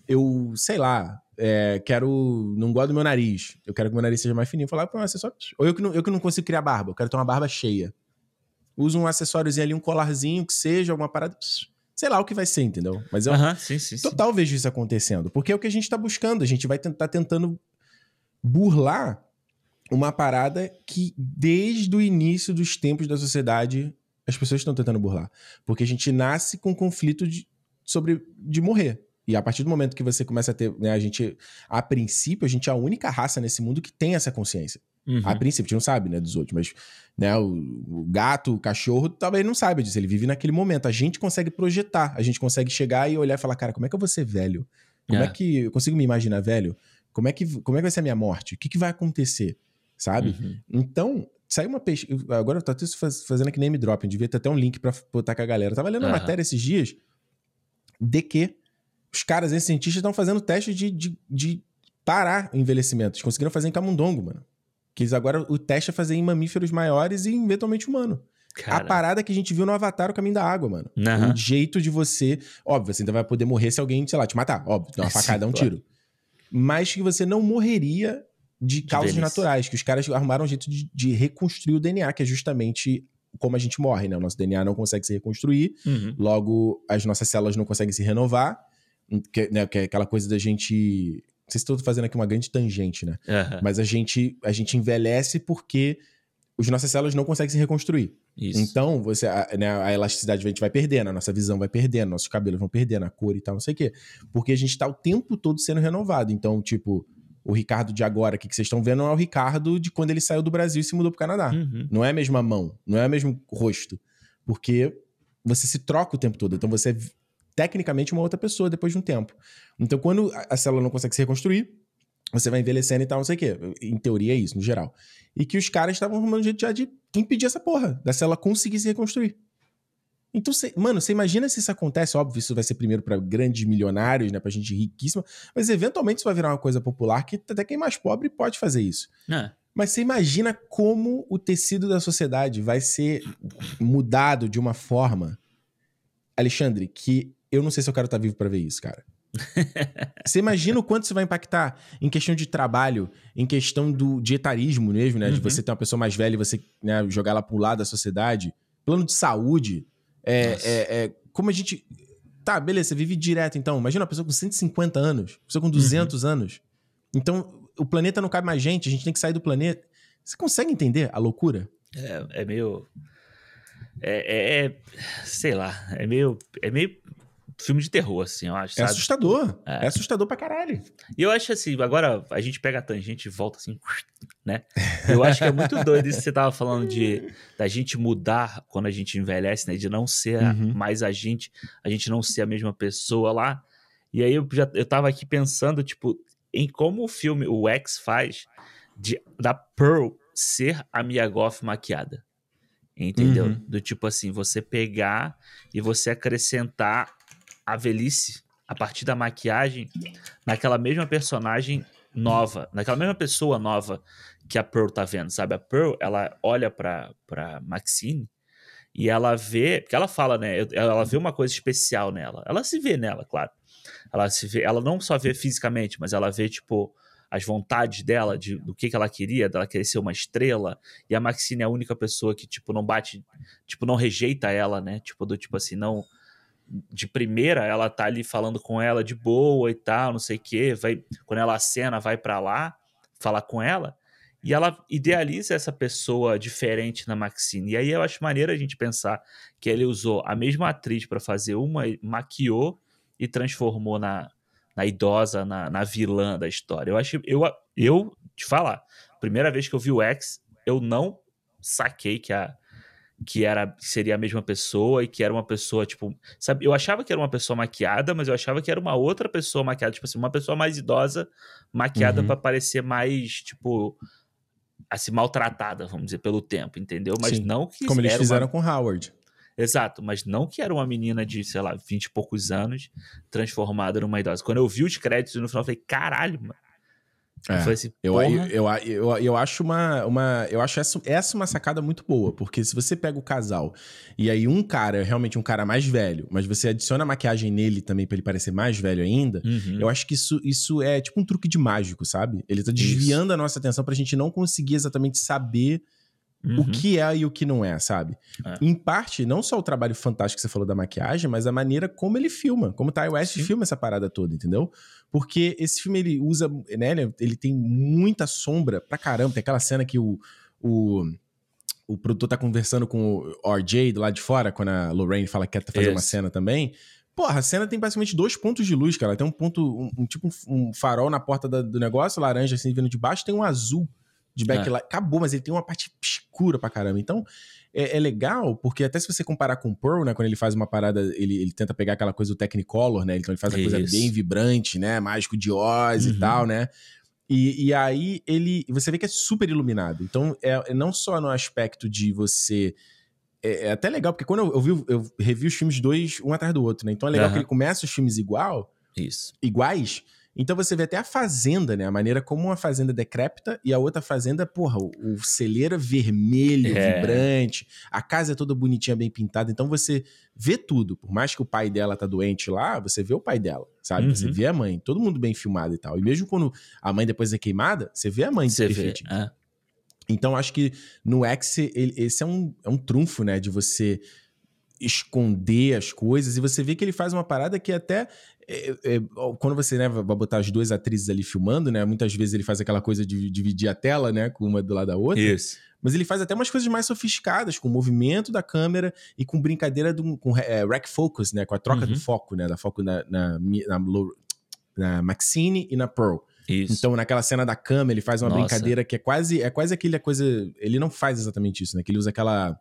eu, sei lá, é, quero. Não gosto do meu nariz. Eu quero que meu nariz seja mais fininho. Falar, pô, um acessório. Ou eu que, não, eu que não consigo criar barba, eu quero ter uma barba cheia. Usa um acessóriozinho ali, um colarzinho, que seja, alguma parada. Sei lá o que vai ser, entendeu? Mas eu sim, sim, total sim. vejo isso acontecendo. Porque é o que a gente tá buscando. A gente vai tentar tentando burlar uma parada que desde o início dos tempos da sociedade as pessoas estão tentando burlar. Porque a gente nasce com conflito de, sobre de morrer. E a partir do momento que você começa a ter, né, a gente, a princípio, a gente é a única raça nesse mundo que tem essa consciência. Uhum. A princípio, a gente não sabe, né, dos outros, mas, né, o, o, gato, o cachorro, talvez não saiba disso, ele vive naquele momento. A gente consegue projetar, a gente consegue chegar e olhar e falar, cara, como é que eu vou ser velho? Como é, é que eu consigo me imaginar velho? Como é que, como é que vai ser a minha morte? O que, que vai acontecer? sabe? Uhum. Então, saiu uma pesquisa. Agora eu tô até fazendo aqui name dropping, devia ter até um link para botar com a galera. Eu tava lendo uma matéria esses dias de que os caras, esses cientistas, estão fazendo teste de, de, de parar o envelhecimento. Eles conseguiram fazer em camundongo, mano. Que eles agora o teste é fazer em mamíferos maiores e eventualmente humano. Cara. A parada que a gente viu no Avatar, o caminho da água, mano. Uhum. O jeito de você. Óbvio, você ainda vai poder morrer se alguém, sei lá, te matar. Óbvio, dar uma facada, um tiro. Mas que você não morreria de causas naturais, que os caras arrumaram um jeito de, de, reconstruir o DNA, que é justamente como a gente morre, né? O nosso DNA não consegue se reconstruir, uhum. logo as nossas células não conseguem se renovar, que, né, que é aquela coisa da gente. Não sei se estou fazendo aqui uma grande tangente, né? Uhum. Mas a gente, a gente envelhece porque as nossas células não conseguem se reconstruir. Isso. Então, você, a, né, a elasticidade a gente vai perdendo, a nossa visão vai perdendo, nossos cabelos vão perdendo, a cor e tal, não sei o quê. Porque a gente está o tempo todo sendo renovado. Então, tipo, o Ricardo de agora aqui que vocês estão vendo não é o Ricardo de quando ele saiu do Brasil e se mudou pro Canadá. Uhum. Não é a mesma mão, não é o mesmo rosto. Porque você se troca o tempo todo. Então você tecnicamente uma outra pessoa depois de um tempo. Então quando a célula não consegue se reconstruir, você vai envelhecendo e tal, não sei o quê. Em teoria é isso, no geral. E que os caras estavam arrumando um jeito já de impedir essa porra, da célula conseguir se reconstruir. Então, cê, mano, você imagina se isso acontece, óbvio, isso vai ser primeiro para grandes milionários, né, pra gente riquíssima, mas eventualmente isso vai virar uma coisa popular que até quem é mais pobre pode fazer isso. É. Mas você imagina como o tecido da sociedade vai ser mudado de uma forma, Alexandre, que eu não sei se eu quero estar vivo para ver isso, cara. Você imagina o quanto isso vai impactar em questão de trabalho, em questão do de etarismo mesmo, né? Uhum. De você ter uma pessoa mais velha e você né, jogar ela pro lado da sociedade. Plano de saúde. É, é, é, como a gente. Tá, beleza, você vive direto então. Imagina uma pessoa com 150 anos, uma pessoa com 200 uhum. anos. Então, o planeta não cabe mais gente, a gente tem que sair do planeta. Você consegue entender a loucura? É, é meio. É, é, é, sei lá, é meio, é meio filme de terror, assim, eu acho. É sabe? assustador. É. é. assustador pra caralho. E eu acho assim, agora a gente pega a tangente e volta assim, né? Eu acho que é muito doido isso que você tava falando de da gente mudar quando a gente envelhece, né? De não ser uhum. mais a gente, a gente não ser a mesma pessoa lá. E aí eu já eu tava aqui pensando, tipo, em como o filme, o X faz de, da Pearl ser a Mia Goth maquiada. Entendeu? Uhum. Do tipo assim, você pegar e você acrescentar a velhice a partir da maquiagem naquela mesma personagem nova, naquela mesma pessoa nova que a Pearl tá vendo, sabe? A Pearl, ela olha pra, pra Maxine e ela vê, porque ela fala, né? Ela vê uma coisa especial nela. Ela se vê nela, claro. Ela se vê, ela não só vê fisicamente, mas ela vê, tipo, as vontades dela, de, do que, que ela queria, dela querer ser uma estrela, e a Maxine é a única pessoa que, tipo, não bate, tipo, não rejeita ela, né? Tipo, do tipo assim, não de primeira, ela tá ali falando com ela de boa e tal, não sei o quê. Vai, quando ela acena, vai para lá falar com ela. E ela idealiza essa pessoa diferente na Maxine. E aí eu acho maneiro a gente pensar que ele usou a mesma atriz para fazer uma, maquiou e transformou na, na idosa, na, na vilã da história. Eu acho, eu, eu te falar, primeira vez que eu vi o X, eu não saquei que a, que era seria a mesma pessoa e que era uma pessoa, tipo, sabe, eu achava que era uma pessoa maquiada, mas eu achava que era uma outra pessoa maquiada, tipo assim, uma pessoa mais idosa maquiada uhum. para parecer mais, tipo, assim, maltratada, vamos dizer, pelo tempo, entendeu? Mas Sim. não que Como eles fizeram uma... com Howard. Exato, mas não que era uma menina de, sei lá, 20 e poucos anos transformada numa idosa. Quando eu vi os créditos no final, eu falei, caralho, mano. É, eu, assim, eu, eu, eu, eu, acho uma, uma eu acho essa, essa uma sacada muito boa, porque se você pega o casal e aí um cara é realmente um cara mais velho, mas você adiciona maquiagem nele também para ele parecer mais velho ainda, uhum. eu acho que isso, isso é tipo um truque de mágico, sabe? Ele tá desviando isso. a nossa atenção pra gente não conseguir exatamente saber Uhum. o que é e o que não é, sabe? É. Em parte, não só o trabalho fantástico que você falou da maquiagem, mas a maneira como ele filma, como o Ty West Sim. filma essa parada toda, entendeu? Porque esse filme ele usa, né, ele tem muita sombra pra caramba. Tem aquela cena que o, o, o produtor tá conversando com o RJ do lado de fora, quando a Lorraine fala que quer fazer uma cena também. Porra, a cena tem basicamente dois pontos de luz, cara. Tem um ponto, um, um tipo um farol na porta da, do negócio, laranja assim, vindo de baixo, tem um azul de backlight. É. Acabou, mas ele tem uma parte escura pra caramba. Então, é, é, legal, porque até se você comparar com o Pearl, né? Quando ele faz uma parada, ele, ele tenta pegar aquela coisa do Technicolor, né? Então ele faz uma coisa bem vibrante, né? Mágico de Oz uhum. e tal, né? E, e aí ele. Você vê que é super iluminado. Então, é, é não só no aspecto de você. É, é até legal, porque quando eu, eu, vi, eu revi os filmes dois, um atrás do outro, né? Então é legal uhum. que ele começa os filmes igual. Isso. Iguais. Então você vê até a fazenda, né? A maneira como uma fazenda decrépita e a outra fazenda, porra, o, o celeiro vermelho, é. vibrante, a casa é toda bonitinha, bem pintada. Então você vê tudo. Por mais que o pai dela tá doente lá, você vê o pai dela, sabe? Uhum. Você vê a mãe, todo mundo bem filmado e tal. E mesmo quando a mãe depois é queimada, você vê a mãe você. Vê, é. Então acho que no X, ele, esse é um, é um trunfo, né? De você esconder as coisas e você vê que ele faz uma parada que até é, é, quando você né, vai botar as duas atrizes ali filmando, né? Muitas vezes ele faz aquela coisa de dividir a tela, né? Com uma do lado da outra. Isso. Mas ele faz até umas coisas mais sofisticadas, com o movimento da câmera e com brincadeira do, com é, rack focus, né? Com a troca uhum. do foco, né? Da foco na, na, na, na Maxine e na Pearl. Isso. Então, naquela cena da câmera, ele faz uma Nossa. brincadeira que é quase, é quase aquela coisa. Ele não faz exatamente isso, né? Que ele usa aquela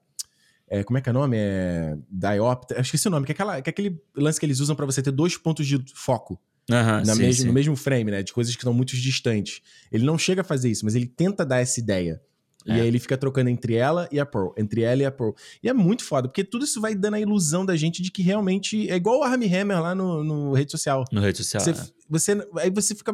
é, como é que é o nome? É. Diopter. Eu esqueci o nome, que é, aquela, que é aquele lance que eles usam para você ter dois pontos de foco. na sim, mesmo, sim. no mesmo frame, né? De coisas que são muito distantes. Ele não chega a fazer isso, mas ele tenta dar essa ideia. É. E aí ele fica trocando entre ela e a Pearl, entre ela e a Pearl. E é muito foda, porque tudo isso vai dando a ilusão da gente de que realmente é igual o Armie Hammer lá no, no rede social. No rede social. Você, é. você, aí você fica.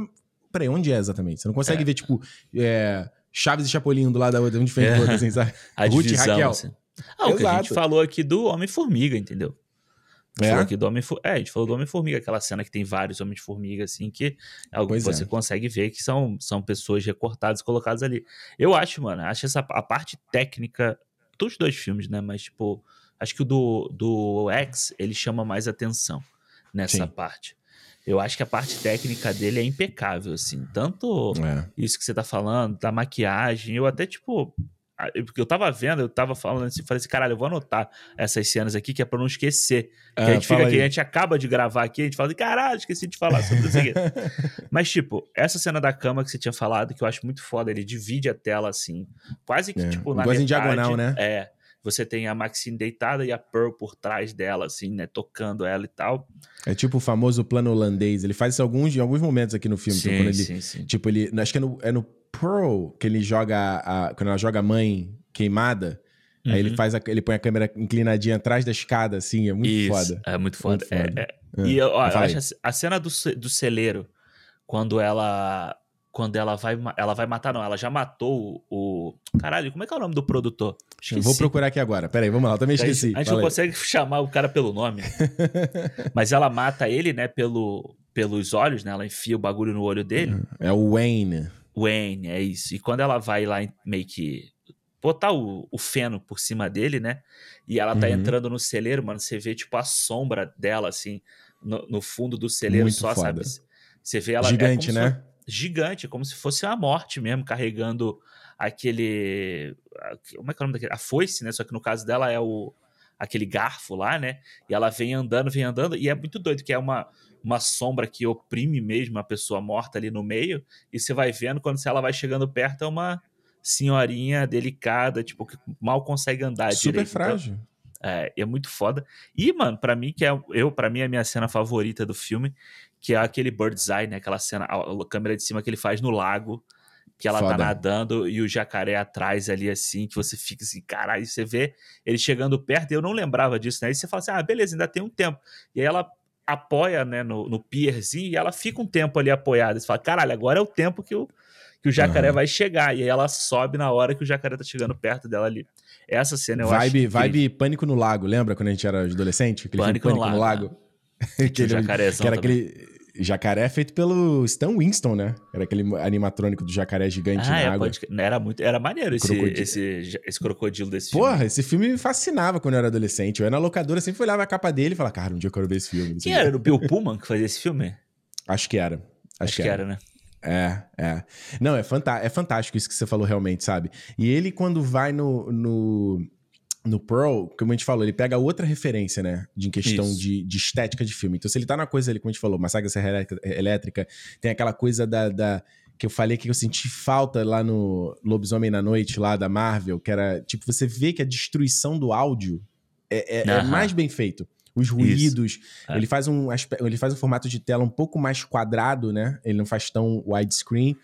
Peraí, onde é exatamente? Você não consegue é. ver, tipo, é, Chaves e Chapolin do lado da outra, um diferente do outro, assim, sabe? A Ruth divisão, e Raquel. Assim. Ah, o que a gente falou aqui do Homem-Formiga, entendeu? A gente, é? falou aqui do Homem é, a gente falou do Homem-Formiga, aquela cena que tem vários Homens-Formiga, assim, que é algo pois que você é. consegue ver que são, são pessoas recortadas e colocadas ali. Eu acho, mano, acho essa a parte técnica dos dois filmes, né? Mas, tipo, acho que o do, do X, ele chama mais atenção nessa Sim. parte. Eu acho que a parte técnica dele é impecável, assim. Tanto é. isso que você tá falando, da maquiagem, eu até, tipo, porque eu tava vendo, eu tava falando assim, falei assim, caralho, eu vou anotar essas cenas aqui que é pra não esquecer. É, a gente fica aqui, aí. a gente acaba de gravar aqui, a gente fala, caralho, esqueci de falar sobre isso aqui. Mas, tipo, essa cena da cama que você tinha falado, que eu acho muito foda, ele divide a tela assim, quase que, é. tipo, na Quase metade, em diagonal, né? É. Você tem a Maxine deitada e a Pearl por trás dela, assim, né? Tocando ela e tal. É tipo o famoso plano holandês. Ele faz isso alguns, em alguns momentos aqui no filme. Sim, então, ele, sim, sim. Tipo, ele. Acho que é no, é no Pearl que ele joga. A, quando ela joga a mãe queimada. Uhum. Aí ele uhum. faz a, ele põe a câmera inclinadinha atrás da escada, assim, é muito Isso, foda. É muito foda. Muito foda. É, é. É. E eu, ó, eu acho a, a cena do, do celeiro, quando ela. Quando ela vai. Ela vai matar, não, ela já matou o. Caralho, como é que é o nome do produtor? Esqueci. Vou procurar aqui agora. Peraí, vamos lá, eu também esqueci. A gente, não consegue chamar o cara pelo nome. Mas ela mata ele, né, pelo, pelos olhos, né? Ela enfia o bagulho no olho dele. É o Wayne. Wayne, é isso. E quando ela vai lá meio que botar o, o feno por cima dele, né? E ela tá uhum. entrando no celeiro, mano. Você vê, tipo, a sombra dela, assim, no, no fundo do celeiro Muito só, foda. sabe? Você vê ela. É Gigante, é né? Gigante, como se fosse a morte mesmo, carregando aquele. Como é que é o nome daquele? A foice, né? Só que no caso dela é o aquele garfo lá, né? E ela vem andando, vem andando, e é muito doido, que é uma, uma sombra que oprime mesmo a pessoa morta ali no meio, e você vai vendo quando ela vai chegando perto, é uma senhorinha delicada, tipo, que mal consegue andar Super direito. Super frágil. Então, é, é muito foda. E, mano, para mim, que é eu, para mim, é a minha cena favorita do filme, que é aquele bird's eye, né? Aquela cena, a, a câmera de cima que ele faz no lago, que ela tá foda. tá nadando e o jacaré atrás ali, assim, que você fica assim, caralho, você vê ele chegando perto, e eu não lembrava disso, né? E você fala assim, ah, beleza, ainda tem um tempo. E aí ela apoia, né, no, no pierzinho, e ela fica um tempo ali apoiada. Você fala, caralho, agora é o tempo que o que o jacaré uhum. vai chegar. E aí ela sobe na hora que o jacaré tá chegando perto dela ali. Essa cena eu vibe, acho. Vibe Pânico no Lago, lembra quando a gente era adolescente? Aquele Pânico, Pânico no Lago. No lago. Né? que, jacaré que era aquele jacaré feito pelo Stan Winston, né? Era aquele animatrônico do jacaré gigante ah, na é, água. Pode... Era muito, era maneiro esse crocodilo. Esse, esse crocodilo desse Porra, filme. esse filme me fascinava quando eu era adolescente. Eu ia na locadora, sempre olhava a capa dele e falava, cara, um dia eu quero ver esse filme. Quem era? o Bill Pullman que fazia esse filme? Acho que era. Acho, Acho que, era. era, né? É, é. Não, é, é fantástico isso que você falou realmente, sabe? E ele, quando vai no, no, no Pearl, como a gente falou, ele pega outra referência, né? De questão de, de, estética de filme. Então, se ele tá na coisa ali, como a gente falou, Massacre da Serra Elétrica, tem aquela coisa da, da que eu falei que eu senti falta lá no Lobisomem na Noite, lá da Marvel, que era, tipo, você vê que a destruição do áudio é, é, é mais bem feito os ruídos. É. Ele, faz um, ele faz um formato de tela um pouco mais quadrado, né? Ele não faz tão widescreen.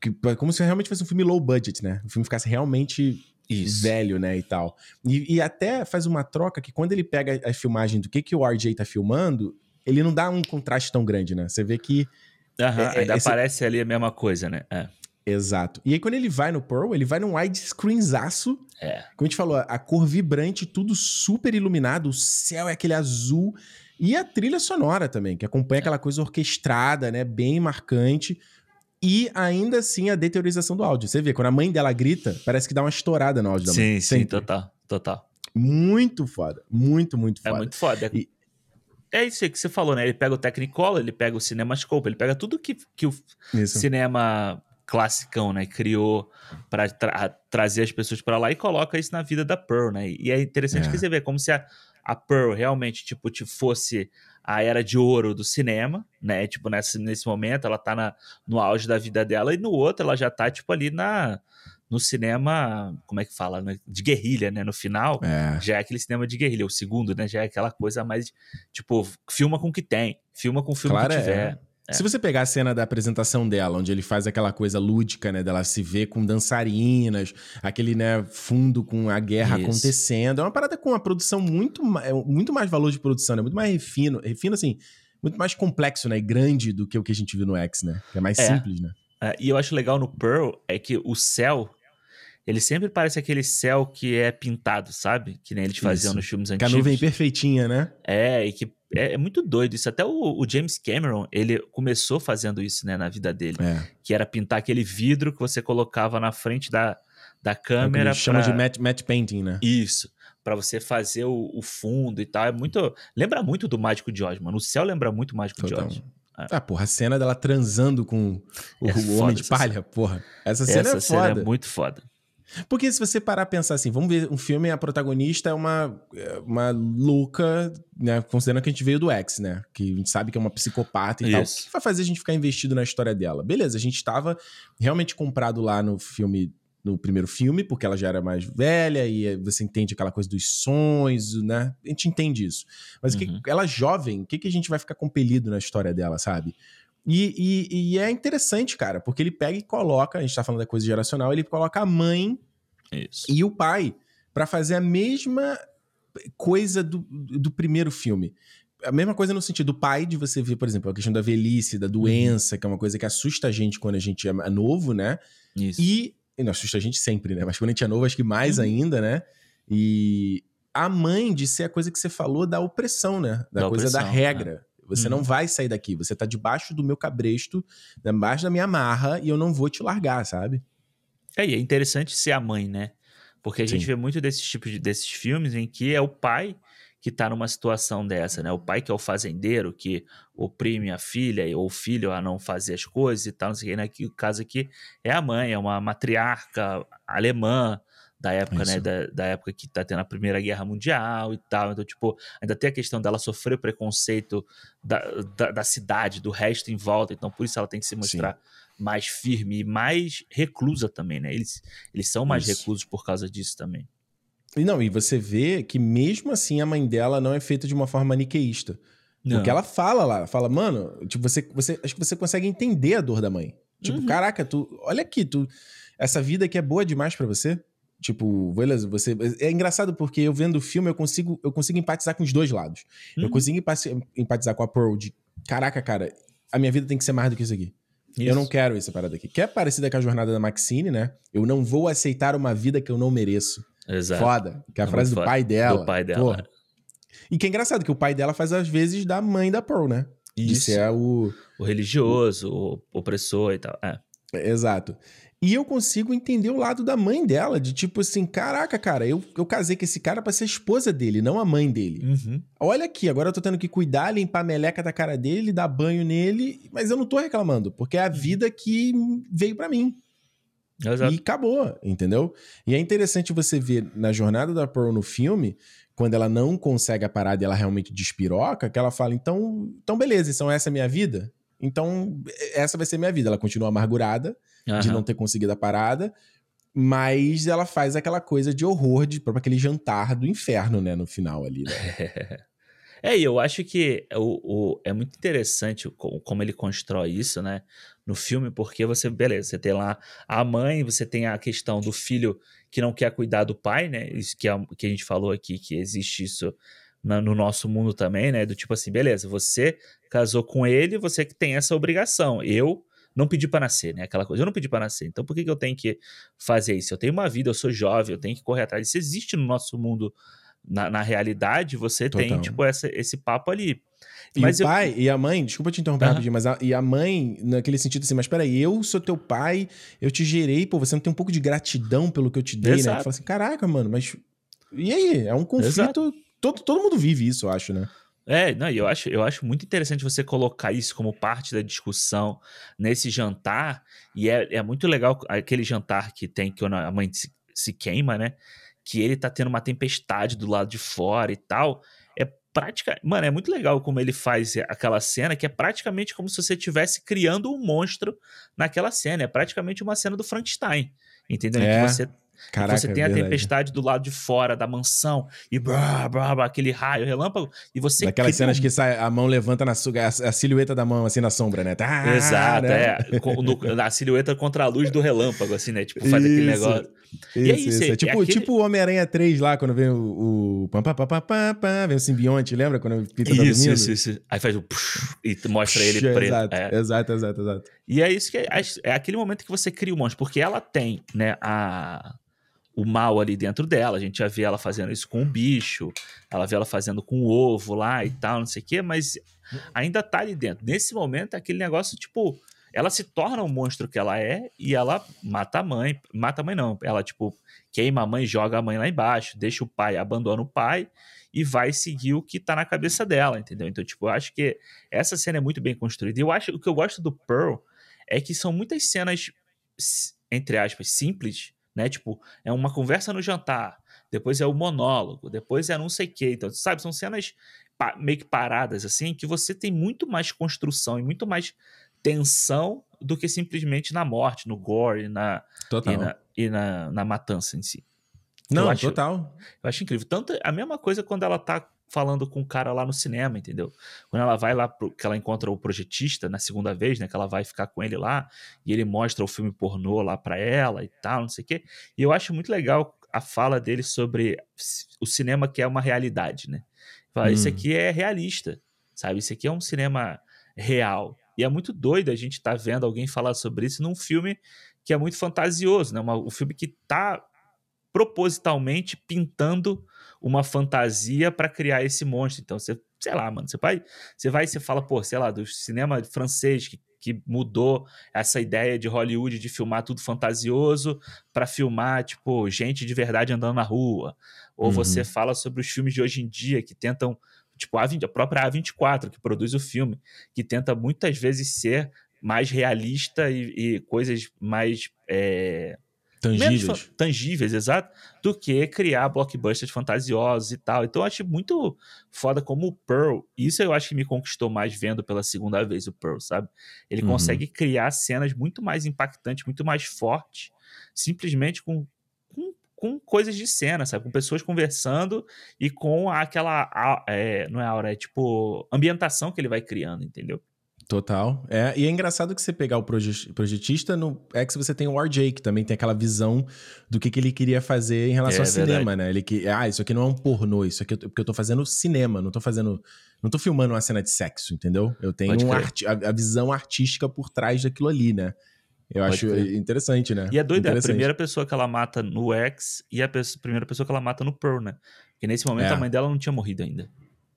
Que, como se realmente fosse um filme low budget, né? O filme ficasse realmente Isso. velho, né? E tal. E, e, até faz uma troca que quando ele pega a filmagem do que, que o RJ tá filmando, ele não dá um contraste tão grande, né? Você vê que. Uhum, é, ainda esse... aparece ali a mesma coisa, né? É. Exato. E aí, quando ele vai no Pearl, ele vai num widescreenzaço. É. Como a gente falou, a cor vibrante, tudo super iluminado, o céu é aquele azul. E a trilha sonora também, que acompanha é. aquela coisa orquestrada, né? Bem marcante. E ainda assim a deteriorização do áudio. Você vê, quando a mãe dela grita, parece que dá uma estourada no áudio da mãe. Sim, sim, total, total. Muito foda. Muito, muito é foda. É muito foda. E... É isso aí que você falou, né? Ele pega o Technicolor, ele pega o CinemaScope, ele pega tudo que, que o isso. cinema classicão, né? Criou para tra trazer as pessoas para lá e coloca isso na vida da Pearl, né? E é interessante é. que você vê como se a, a Pearl realmente, tipo, te fosse a era de ouro do cinema, né? Tipo, nesse, nesse momento ela tá na, no auge da vida dela e no outro ela já tá, tipo, ali na no cinema, como é que fala, né? de guerrilha, né? No final, é. já é aquele cinema de guerrilha. O segundo, né? Já é aquela coisa mais, tipo, filma com o que tem, filma com o filme claro que tiver. É. É. Se você pegar a cena da apresentação dela, onde ele faz aquela coisa lúdica, né, dela se ver com dançarinas, aquele, né, fundo com a guerra Isso. acontecendo, é uma parada com uma produção muito, é muito mais valor de produção, né, muito mais refino, refino assim, muito mais complexo, né, e grande do que o que a gente viu no X, né, que é mais é. simples, né. É, e eu acho legal no Pearl é que o céu ele sempre parece aquele céu que é pintado, sabe? Que nem eles faziam isso. nos filmes antigos. Que a nuvem perfeitinha, né? É, e que é, é muito doido isso. Até o, o, James Cameron, ele começou fazendo isso, né, na vida dele. É. Que era pintar aquele vidro que você colocava na frente da, da câmera. É chama de matte, matte painting, né? Isso. para você fazer o, o, fundo e tal. É muito. Lembra muito do Mágico de Oz, mano. O céu lembra muito o Mágico Total. de Oz. É. Ah, porra, a cena dela transando com o, é o Homem de Palha, porra. Essa cena essa é foda. Cena é muito foda. Porque se você parar a pensar assim, vamos ver um filme, a protagonista é uma, é uma louca, né? Considerando que a gente veio do X, né? Que a gente sabe que é uma psicopata e Isso. tal. O que vai fazer a gente ficar investido na história dela? Beleza, a gente estava realmente comprado lá no filme, no primeiro filme, porque ela já era mais velha e você entende aquela coisa dos sonhos, né? A gente entende isso. Mas uhum. que, ela jovem, o que, que a gente vai ficar compelido na história dela, sabe? E, e, e, é interessante, cara, porque ele pega e coloca, a gente tá falando da coisa geracional, ele coloca a mãe Isso. e o pai para fazer a mesma coisa do, do primeiro filme. A mesma coisa no sentido do pai, de você ver, por exemplo, a questão da velhice, da uhum. doença, uhum. que é uma coisa que assusta a gente quando a gente é novo, né? Isso. E, e não assusta a gente sempre, né? Mas quando a gente é novo, acho que mais uhum. ainda, né? E a mãe de ser a coisa que você falou da opressão, né? Da, da coisa opressão, da regra. Você não uhum. vai sair daqui. Você tá debaixo do meu cabresto, debaixo da minha marra, e eu não vou te largar, sabe? É, e é interessante ser a mãe, né? Porque a Sim. gente vê muito desses tipos de, desses filmes em que é o pai que tá numa situação dessa, né? O pai que é o fazendeiro, que oprime a filha ou o filho a não fazer as coisas e tal, não sei o que, né? Que o caso aqui é a mãe, é uma matriarca alemã, da época, né, Isso. né? Da, da, época que tá tendo a Primeira Guerra Mundial e tal. Então, tipo, ainda tem a questão dela sofrer preconceito da, da, da cidade, do resto em volta. Então, por isso ela tem que se mostrar Sim. mais firme e mais reclusa também, né? Eles, eles são mais isso. reclusos por causa disso também. E não, e você vê que mesmo assim a mãe dela não é feita de uma forma maniqueísta. Não. Porque ela fala lá, fala, mano, tipo, você, você, acho que você consegue entender a dor da mãe. Tipo, uhum. caraca, tu, olha aqui, tu, essa vida aqui é boa demais para você. Tipo, beleza, você. É engraçado porque eu vendo o filme, eu consigo, eu consigo empatizar com os dois lados. Eu consigo empatizar com a Pearl de caraca, cara, a minha vida tem que ser mais do que isso aqui. Isso. Eu não quero essa parada aqui. Que é parecida com a jornada da Maxine, né? Eu não vou aceitar uma vida que eu não mereço. Exato. Foda. Que é a é frase do pai dela. Do pai dela. Pô. E que é engraçado, que o pai dela faz às vezes da mãe da Pearl, né? Isso. De ser o... O religioso, o opressor e tal. É. Exato. E eu consigo entender o lado da mãe dela, de tipo assim, caraca, cara, eu, eu casei com esse cara pra ser esposa dele, não a mãe dele. Uhum. Olha aqui, agora eu tô tendo que cuidar, limpar a meleca da cara dele, dar banho nele, mas eu não tô reclamando, porque é a uhum. vida que veio para mim. Exato. E acabou, entendeu? E é interessante você ver na jornada da Pearl no filme, quando ela não consegue a parada e ela realmente despiroca, que ela fala, então, então beleza, então essa é a minha vida? Então, essa vai ser minha vida. Ela continua amargurada uhum. de não ter conseguido a parada, mas ela faz aquela coisa de horror, de próprio aquele jantar do inferno, né, no final ali. Né? É, e eu acho que o, o, é muito interessante como ele constrói isso, né, no filme, porque você, beleza, você tem lá a mãe, você tem a questão do filho que não quer cuidar do pai, né, isso que a, que a gente falou aqui, que existe isso na, no nosso mundo também, né? Do tipo assim, beleza, você casou com ele, você que tem essa obrigação. Eu não pedi para nascer, né? Aquela coisa, eu não pedi para nascer. Então por que, que eu tenho que fazer isso? Eu tenho uma vida, eu sou jovem, eu tenho que correr atrás. Isso existe no nosso mundo. Na, na realidade, você Total. tem, tipo, essa, esse papo ali. E mas o eu... pai e a mãe, desculpa te interromper uhum. rapidinho, mas a, e a mãe, naquele sentido assim, mas peraí, eu sou teu pai, eu te gerei, pô, você não tem um pouco de gratidão pelo que eu te dei, Exato. né? Tu fala assim, caraca, mano, mas. E aí? É um conflito Exato todo, todo mundo vive isso, eu acho, né? É, não, eu acho, eu acho muito interessante você colocar isso como parte da discussão nesse jantar. E é, é muito legal aquele jantar que tem que a mãe se, se queima, né? Que ele tá tendo uma tempestade do lado de fora e tal. É prática. Mano, é muito legal como ele faz aquela cena, que é praticamente como se você estivesse criando um monstro naquela cena. É praticamente uma cena do Frankenstein. Entendeu? É. Que você Caraca, você tem a tempestade do lado de fora da mansão e blá, blá, blá, aquele raio, relâmpago, e você. Daquelas cenas um... que sai, a mão levanta na a, a, silhueta da mão assim na sombra, né? Tá, Exato, né? é. No, a silhueta contra a luz do relâmpago, assim, né? Tipo, faz isso, aquele negócio. Isso, e é isso. isso. É, tipo, é aquele... tipo o Homem-Aranha 3 lá, quando vem o. o pam, pam, pam, pam, pam, vem o simbionte, lembra? Quando o Peter tá isso, isso, isso. Aí faz o. e mostra ele preto. Exato, é. exato, exato, exato. E é isso que é, é aquele momento que você cria o monstro, porque ela tem, né, a o mal ali dentro dela. A gente já vê ela fazendo isso com o bicho, ela vê ela fazendo com o ovo lá e tal, não sei o quê, mas ainda tá ali dentro. Nesse momento, é aquele negócio, tipo, ela se torna o monstro que ela é e ela mata a mãe. Mata a mãe, não. Ela, tipo, queima a mãe, joga a mãe lá embaixo, deixa o pai, abandona o pai e vai seguir o que tá na cabeça dela, entendeu? Então, tipo, eu acho que essa cena é muito bem construída. E eu acho o que eu gosto do Pearl é que são muitas cenas, entre aspas, simples, né? Tipo, é uma conversa no jantar, depois é o monólogo, depois é não sei o quê. Então, sabe, são cenas meio que paradas, assim, que você tem muito mais construção e muito mais tensão do que simplesmente na morte, no gore na, total. e, na, e na, na matança em si. Não, eu acho, total. Eu acho incrível. Tanto a mesma coisa quando ela tá falando com o cara lá no cinema, entendeu? Quando ela vai lá, pro, que ela encontra o projetista na segunda vez, né? Que ela vai ficar com ele lá e ele mostra o filme pornô lá pra ela e tal, não sei o quê. E eu acho muito legal a fala dele sobre o cinema que é uma realidade, né? Fala, hum. isso aqui é realista, sabe? Isso aqui é um cinema real. E é muito doido a gente estar tá vendo alguém falar sobre isso num filme que é muito fantasioso, né? Uma, um filme que tá propositalmente pintando uma fantasia para criar esse monstro. Então, você, sei lá, mano, você vai, você vai e você fala, pô, sei lá, do cinema francês que, que mudou essa ideia de Hollywood de filmar tudo fantasioso para filmar, tipo, gente de verdade andando na rua. Ou uhum. você fala sobre os filmes de hoje em dia que tentam, tipo, a, 20, a própria A24, que produz o filme, que tenta muitas vezes ser mais realista e, e coisas mais. É, Tangíveis. tangíveis, exato, do que criar blockbusters fantasiosos e tal. Então eu acho muito foda como o Pearl, isso eu acho que me conquistou mais vendo pela segunda vez o Pearl, sabe? Ele uhum. consegue criar cenas muito mais impactantes, muito mais fortes, simplesmente com, com, com, coisas de cena, sabe? Com pessoas conversando e com aquela, é, não é aura, é tipo ambientação que ele vai criando, entendeu? Total. É, e é engraçado que você pegar o projetista no X você tem o RJ, que também tem aquela visão do que, que ele queria fazer em relação é, ao cinema, né? Ele que, ah, isso aqui não é um pornô, isso aqui é porque eu tô fazendo cinema, não tô fazendo, não tô filmando uma cena de sexo, entendeu? Eu tenho um art, a, a, visão artística por trás daquilo ali, né? Eu Pode acho crer. interessante, né? E é doido, é a primeira pessoa que ela mata no X e a primeira pessoa que ela mata no Pearl, né? Porque nesse momento é. a mãe dela não tinha morrido ainda.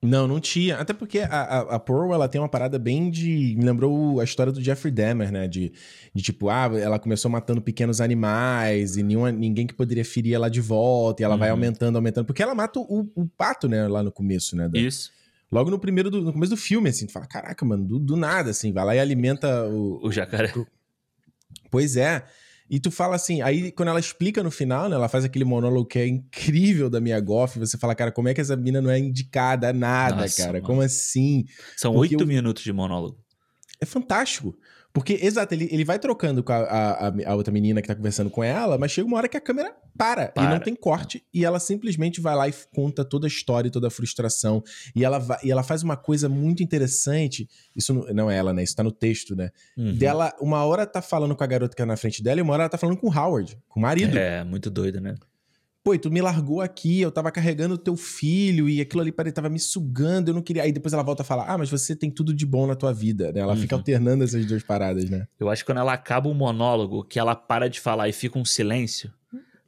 Não, não tinha. Até porque a, a, a, Pearl, ela tem uma parada bem de... Me lembrou a história do Jeffrey Dahmer, né? De, de tipo, ah, ela começou matando pequenos animais e nenhuma, ninguém que poderia ferir ela de volta. E ela uhum. vai aumentando, aumentando. Porque ela mata o, o, pato, né? Lá no começo, né? Da... Isso. Logo no primeiro, do, no começo do filme, assim. Tu fala, caraca, mano, do, do nada, assim. Vai lá e alimenta o... O jacaré. Pois é. E tu fala assim, aí quando ela explica no final, né? Ela faz aquele monólogo que é incrível da Mia Goff, você fala, cara, como é que essa mina não é indicada a nada, Nossa, cara? Mano. Como assim? São oito eu... minutos de monólogo. É fantástico. Porque, exato, ele, ele vai trocando com a, a, a, outra menina que tá conversando com ela, mas chega uma hora que a câmera para, para. e não tem corte, e ela simplesmente vai lá e conta toda a história, toda a frustração. E ela, vai, e ela faz uma coisa muito interessante. Isso não, não é ela, né? Isso tá no texto, né? Uhum. Dela, uma hora tá falando com a garota que tá na frente dela, e uma hora ela tá falando com o Howard, com o marido. É, muito doido, né? Pô, tu me largou aqui, eu tava carregando o teu filho e aquilo ali tava me sugando, eu não queria. Aí depois ela volta a falar: Ah, mas você tem tudo de bom na tua vida, né? Ela uhum. fica alternando essas duas paradas, né? Eu acho que quando ela acaba o monólogo, que ela para de falar e fica um silêncio.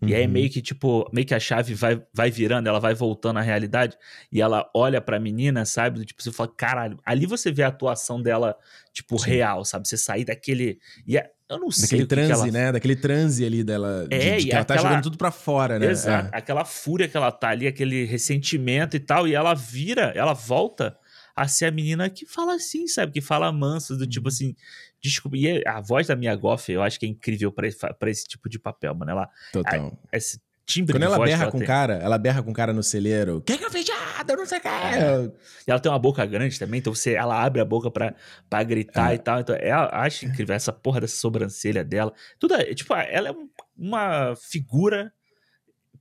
Uhum. E aí uhum. meio que, tipo, meio que a chave vai, vai virando, ela vai voltando à realidade, e ela olha pra menina, sabe? Tipo, você fala, caralho, ali você vê a atuação dela, tipo, Sim. real, sabe? Você sair daquele. E é, eu não sei. Daquele transe, ela... né? Daquele transe ali dela. É, de, de que ela tá aquela... tá jogando tudo pra fora, né? Exato. É. Aquela fúria que ela tá ali, aquele ressentimento e tal. E ela vira, ela volta a ser a menina que fala assim, sabe? Que fala manso, do tipo uhum. assim. Desculpa. E a voz da Mia Goff, eu acho que é incrível pra, pra esse tipo de papel, mano. Ela. Total. A, esse timbre Quando ela berra ela com o cara, ela berra com o cara no celeiro. Que que eu fiz Eu não sei o que. É. E ela tem uma boca grande também, então você, ela abre a boca pra, pra gritar é. e tal. Então, ela acha incrível essa porra dessa sobrancelha dela. Tudo, é, tipo, ela é uma figura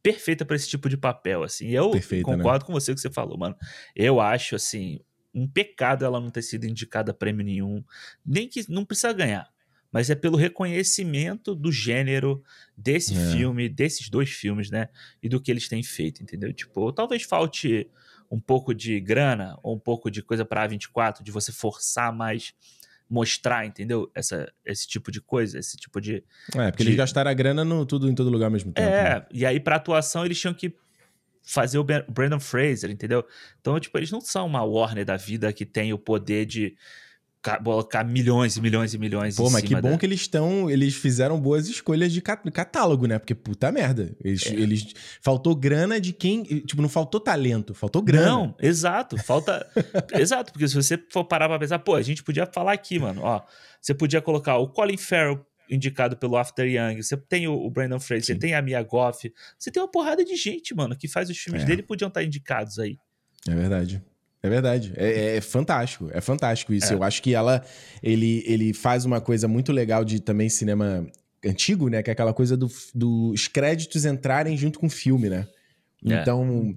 perfeita para esse tipo de papel, assim. Eu Perfeita, né? concordo né? com você que você falou, mano. Eu acho, assim, um pecado ela não ter sido indicada a prêmio nenhum. Nem que não precisa ganhar. Mas é pelo reconhecimento do gênero desse é. filme, desses dois filmes, né? E do que eles têm feito, entendeu? Tipo, talvez falte um pouco de grana ou um pouco de coisa para A24, de você forçar mais mostrar, entendeu? Essa, esse tipo de coisa, esse tipo de. É, porque de... eles gastaram a grana no, tudo em todo lugar ao mesmo tempo. É, né? e aí pra atuação eles tinham que fazer o Brandon Fraser, entendeu? Então, tipo, eles não são uma Warner da vida que tem o poder de colocar milhões e milhões e milhões Pô, mas que bom que eles estão. Eles fizeram boas escolhas de catálogo, né? Porque puta merda. Eles, é. eles. Faltou grana de quem. Tipo, não faltou talento, faltou grana. Não, exato. Falta. exato, porque se você for parar pra pensar, pô, a gente podia falar aqui, mano, ó. Você podia colocar o Colin Farrell indicado pelo After Young, você tem o, Brandon Fraser, Sim. você tem a Mia Goff, você tem uma porrada de gente, mano, que faz os filmes é. dele podiam estar indicados aí. É verdade. É verdade. É, é, é, fantástico. É fantástico isso. É. Eu acho que ela. Ele, ele faz uma coisa muito legal de também cinema antigo, né? Que é aquela coisa dos do, créditos entrarem junto com o filme, né? É. Então.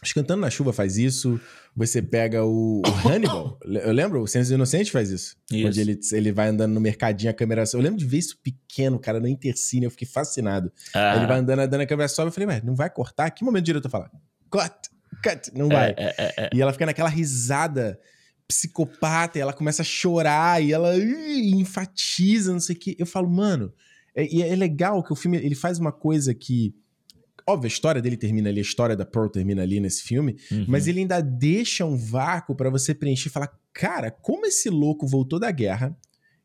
Acho que Cantando na Chuva faz isso. Você pega o, o Hannibal. eu lembro, o Senso Inocente faz isso. isso. Onde ele, ele vai andando no mercadinho, a câmera Eu lembro de ver isso pequeno, cara, no Intercine. Eu fiquei fascinado. Ah. Ele vai andando, andando, a câmera sobe. Eu falei, mas não vai cortar? Que momento o diretor fala? Corta! Cut, não vai. É, é, é, e ela fica naquela risada psicopata, e ela começa a chorar, e ela enfatiza, não sei o que. Eu falo, mano, é, e é, legal que o filme ele faz uma coisa que. Óbvio, a história dele termina ali, a história da Pearl termina ali nesse filme, uhum. mas ele ainda deixa um vácuo para você preencher e falar: cara, como esse louco voltou da guerra,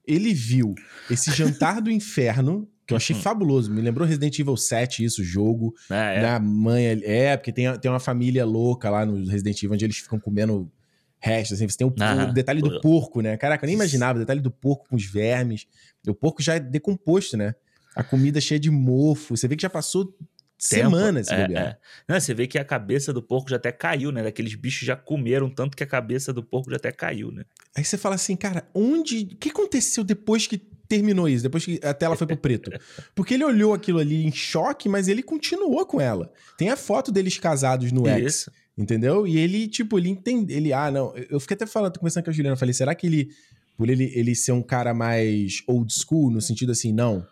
ele viu esse jantar do inferno que eu achei uhum. fabuloso. Me lembrou Resident Evil 7, isso, jogo. Ah, é. Na mãe. É, porque tem, tem uma família louca lá no Resident Evil onde eles ficam comendo restos, assim. Você tem o, o, detalhe do porco, né? Caraca, eu nem imaginava o detalhe do porco com os vermes. O porco já é decomposto, né? A comida cheia de mofo. Você vê que já passou semanas é, é. Não, você vê que a cabeça do porco já até caiu, né? Daqueles bichos já comeram tanto que a cabeça do porco já até caiu, né? Aí você fala assim, cara, onde. O que aconteceu depois que terminou isso, depois que a tela foi pro preto. Porque ele olhou aquilo ali em choque, mas ele continuou com ela. Tem a foto deles casados no X. Entendeu? E ele, tipo, ele entende. Ele, ah, não. Eu fiquei até falando, conversando com a Juliana, falei, será que ele, por ele, ele ser um cara mais old school, no sentido assim, não.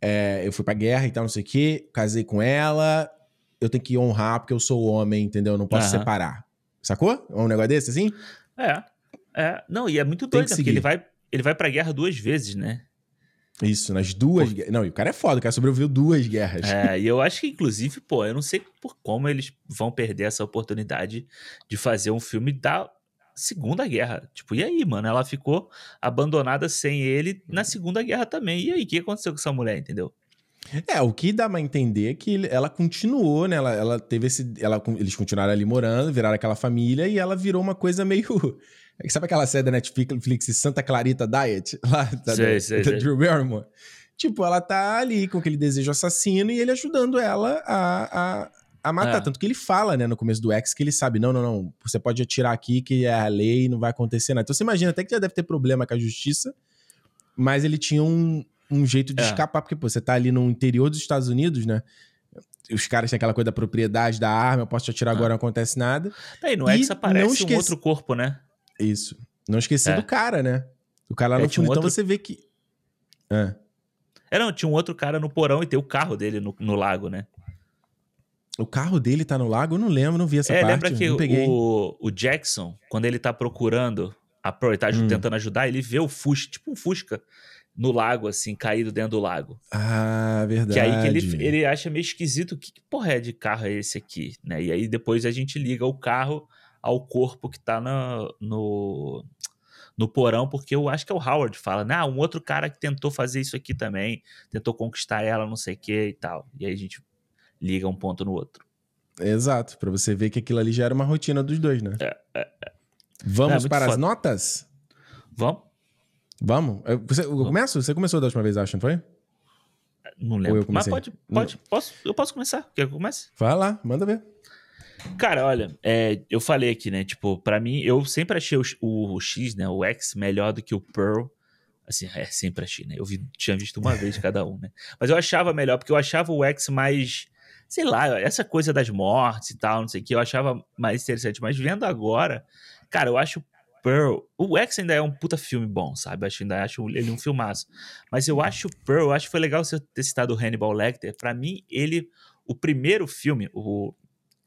É, eu fui pra guerra e tal, não sei o quê, casei com ela, eu tenho que honrar porque eu sou homem, entendeu? Eu não posso uhum. separar. Sacou? É um negócio desse, assim? É. É. Não, e é muito doido, né? Porque ele vai, ele vai pra guerra duas vezes, né? Isso, nas duas guerras. Não, e o cara é foda, o cara sobreviveu duas guerras. É, e eu acho que, inclusive, pô, eu não sei por como eles vão perder essa oportunidade de fazer um filme da Segunda Guerra. Tipo, e aí, mano? Ela ficou abandonada sem ele na Segunda Guerra também. E aí, o que aconteceu com essa mulher, entendeu? É, o que dá a entender é que ela continuou, né? Ela, ela teve esse. Ela, eles continuaram ali morando, viraram aquela família e ela virou uma coisa meio sabe aquela série da Netflix Santa Clarita Diet? Lá, da, sei, da, sei, da sei. Drew Barrymore? Tipo, ela tá ali com aquele desejo assassino e ele ajudando ela a, a, a matar. É. Tanto que ele fala, né, no começo do X, que ele sabe, não, não, não, você pode atirar aqui que é a lei, não vai acontecer nada. Então você imagina até que já deve ter problema com a justiça, mas ele tinha um, um jeito de é. escapar, porque pô, você tá ali no interior dos Estados Unidos, né? Os caras têm aquela coisa da propriedade da arma, eu posso te atirar ah. agora, não acontece nada. Aí no X aparece esquece... um outro corpo, né? Isso. Não esquecer é. do cara, né? O cara lá é, no fundo. Um então outro... Então você vê que. É. é, não, tinha um outro cara no porão e tem o carro dele no, no lago, né? O carro dele tá no lago? Eu não lembro, não vi essa é, parte. Lembra que o, o Jackson, quando ele tá procurando a ele tá hum. tentando ajudar, ele vê o Fusca, tipo um Fusca, no lago, assim, caído dentro do lago. Ah, verdade. Que aí que ele, ele acha meio esquisito, que, que porra é de carro é esse aqui, né? E aí depois a gente liga o carro ao corpo que tá no, no, no porão, porque eu acho que é o Howard fala, né? Ah, um outro cara que tentou fazer isso aqui também, tentou conquistar ela, não sei o que e tal. E aí a gente liga um ponto no outro. Exato, para você ver que aquilo ali já era uma rotina dos dois, né? É, é, é. Vamos é, para foda. as notas? Vamos. Vamos? Eu, você, eu começo? Você começou da última vez, acho, não foi? Não lembro. Mas pode, pode, posso, eu posso começar? Quer que eu comece? Vai lá, manda ver. Cara, olha, é, eu falei aqui, né? Tipo, para mim, eu sempre achei o, o, o, X, né? O X melhor do que o Pearl. Assim, é, sempre achei, né? Eu vi, tinha visto uma vez cada um, né? Mas eu achava melhor, porque eu achava o X mais sei lá, essa coisa das mortes e tal, não sei o que, eu achava mais interessante. Mas vendo agora, cara, eu acho Pearl. O X ainda é um puta filme bom, sabe? Eu acho, ainda acho ele um filmaço. Mas eu acho Pearl, eu acho que foi legal você ter citado o Hannibal Lecter. Pra mim, ele. O primeiro filme, o,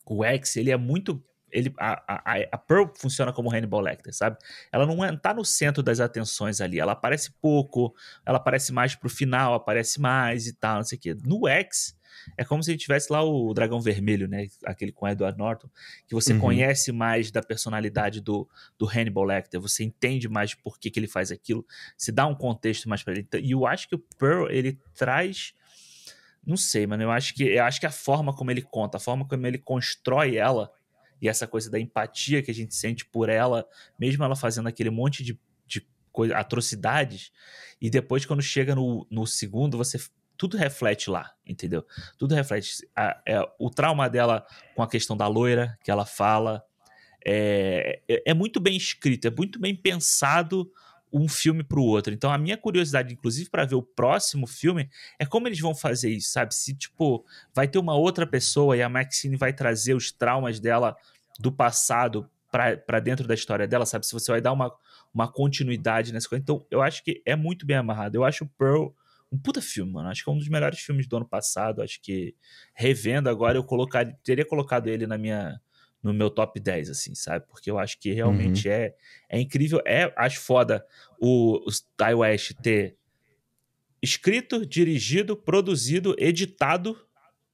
o X, ele é muito ele, a, a, a Pearl funciona como Hannibal Lecter, sabe? Ela não é, tá no centro das atenções ali. Ela aparece pouco, ela aparece mais pro final, aparece mais e tal, não sei o quê. No X, é como se a gente tivesse lá o Dragão Vermelho, né? Aquele com Edward Norton, que você uhum. conhece mais da personalidade do, do Hannibal Lecter, você entende mais por que, que ele faz aquilo, se dá um contexto mais para ele. E eu acho que o Pearl, ele traz não sei, mano. Eu acho que eu acho que a forma como ele conta, a forma como ele constrói ela e essa coisa da empatia que a gente sente por ela, mesmo ela fazendo aquele monte de, de coisa, atrocidades, e depois quando chega no, no segundo, você tudo reflete lá, entendeu? Tudo reflete. A, é, o trauma dela com a questão da loira, que ela fala, é, é, é muito bem escrito, é muito bem pensado um filme para o outro. Então a minha curiosidade, inclusive, para ver o próximo filme é como eles vão fazer isso, sabe? Se tipo vai ter uma outra pessoa e a Maxine vai trazer os traumas dela do passado para dentro da história dela, sabe? Se você vai dar uma, uma continuidade nessa coisa. Então eu acho que é muito bem amarrado. Eu acho o Pearl um puta filme, mano. Acho que é um dos melhores filmes do ano passado. Acho que revendo agora eu colocar, teria colocado ele na minha no meu top 10, assim, sabe? Porque eu acho que realmente uhum. é, é incrível. É, acho foda o, o Ty West ter escrito, dirigido, produzido, editado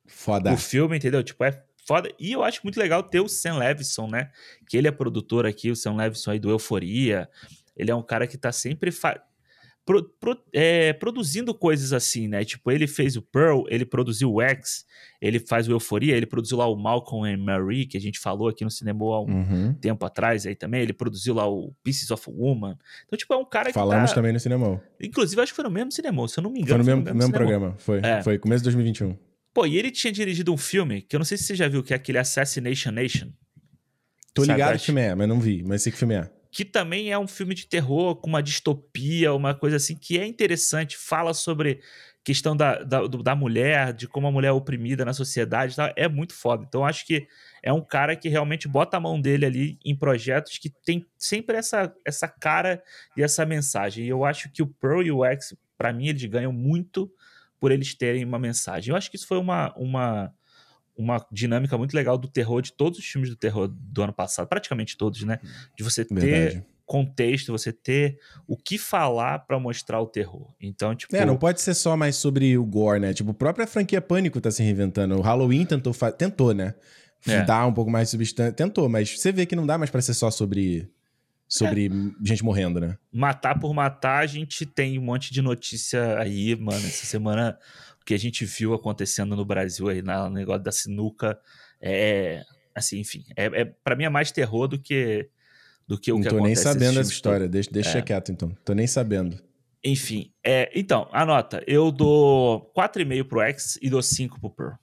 foda. o filme, entendeu? Tipo, é foda. E eu acho muito legal ter o Sam Levinson, né? Que ele é produtor aqui, o Sam Levinson aí do Euforia. Ele é um cara que tá sempre pro, pro, é, produzindo coisas assim, né? Tipo, ele fez o Pearl, ele produziu o X, ele faz o Euforia, ele produziu lá o Malcolm and Marie, que a gente falou aqui no cinema há um uhum. tempo atrás aí também. Ele produziu lá o Pieces of Woman. Então, tipo, é um cara que. Falamos tá... também no cinema. Inclusive, acho que foi no mesmo cinema, se eu não me engano. Foi no mesmo, no mesmo, mesmo programa. Foi. É. Foi começo de 2021. Pô, e ele tinha dirigido um filme que eu não sei se você já viu, que é aquele Assassination Nation. Tô ligado que filme é, mas não vi, mas sei que filme é que também é um filme de terror com uma distopia, uma coisa assim que é interessante, fala sobre questão da, da, da mulher, de como a mulher é oprimida na sociedade, é muito foda. Então acho que é um cara que realmente bota a mão dele ali em projetos que tem sempre essa, essa cara e essa mensagem. E eu acho que o Pearl e o X, para mim, eles ganham muito por eles terem uma mensagem. Eu acho que isso foi uma, uma uma dinâmica muito legal do terror, de todos os filmes do terror do ano passado, praticamente todos, né? De você ter Verdade. contexto, você ter o que falar para mostrar o terror. Então, tipo. É, não pode ser só mais sobre o gore, né? Tipo, a própria franquia Pânico tá se reinventando. O Halloween tentou, tentou né? É. Dar um pouco mais de substância. Tentou, mas você vê que não dá mais para ser só sobre sobre é. gente morrendo, né? Matar por matar, a gente tem um monte de notícia aí, mano. Essa semana que a gente viu acontecendo no Brasil aí, no negócio da sinuca, é, assim, enfim, é, é para mim é mais terror do que do que o não que. Não tô nem sabendo essa história, deixa, deixa é. quieto então, tô nem sabendo. Enfim, é, então, anota, eu dou 4,5 pro X e dou 5 pro Pearl.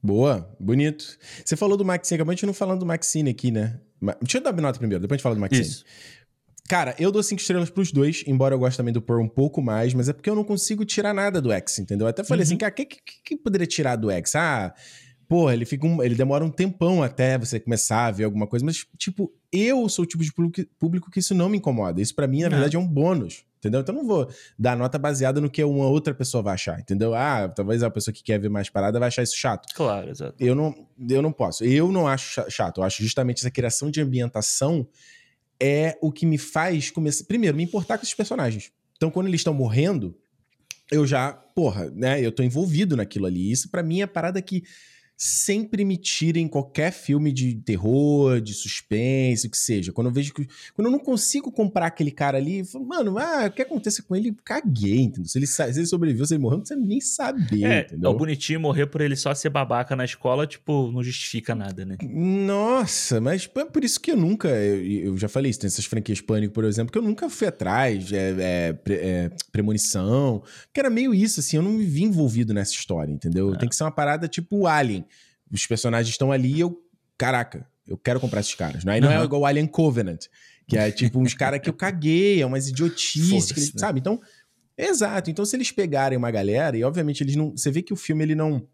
Boa, bonito. Você falou do Maxine, acabou a gente não falando do Maxine aqui, né? Deixa eu dar a nota primeiro, depois a gente fala do Maxine. Isso. Cara, eu dou cinco estrelas pros dois, embora eu goste também do Pearl um pouco mais, mas é porque eu não consigo tirar nada do X, entendeu? Eu até falei assim, uhum. assim, cara, o que, que, que, poderia tirar do X? Ah, porra, ele fica um, ele demora um tempão até você começar a ver alguma coisa, mas, tipo, eu sou o tipo de público, público que isso não me incomoda. Isso para mim, na verdade, é um bônus, entendeu? Então eu não vou dar nota baseada no que uma outra pessoa vai achar, entendeu? Ah, talvez a pessoa que quer ver mais parada vai achar isso chato. Claro, exato. Eu não, eu não posso. Eu não acho chato. Eu acho justamente essa criação de ambientação é o que me faz começar. Primeiro, me importar com esses personagens. Então, quando eles estão morrendo, eu já, porra, né? Eu tô envolvido naquilo ali. Isso para mim é a parada que sempre me tira em qualquer filme de terror, de suspense, o que seja. Quando eu vejo que. Quando eu não consigo comprar aquele cara ali, eu falo, mano, ah, o que acontece com ele? Caguei, entendeu? Se ele, se ele sobreviveu, se ele morreu, não precisa nem saber, é, entendeu? É o bonitinho morrer por ele só ser babaca na escola, tipo, não justifica nada, né? Nossa, mas é por isso que eu nunca. Eu, eu já falei isso, tem essas franquias Pânico, por exemplo, que eu nunca fui atrás. É, é, é premonição. Que era meio isso, assim, eu não me vi envolvido nessa história, entendeu? É. Tem que ser uma parada tipo Alien os personagens estão ali e eu, caraca, eu quero comprar esses caras. Não, é, não é igual Alien Covenant, que é tipo uns caras que eu caguei, é umas idiotices, eles, né? sabe? Então, exato. Então, se eles pegarem uma galera, e obviamente eles não. Você vê que o filme ele não.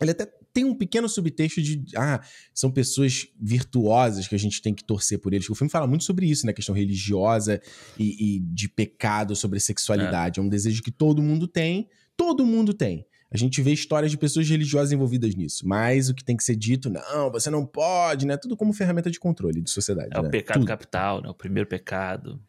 Ele até tem um pequeno subtexto de, ah, são pessoas virtuosas que a gente tem que torcer por eles. O filme fala muito sobre isso, né? Questão religiosa e, e de pecado sobre sexualidade. É. é um desejo que todo mundo tem, todo mundo tem. A gente vê histórias de pessoas religiosas envolvidas nisso. Mas o que tem que ser dito, não, você não pode, né? Tudo como ferramenta de controle de sociedade. É né? o pecado Tudo. capital, né? O primeiro pecado.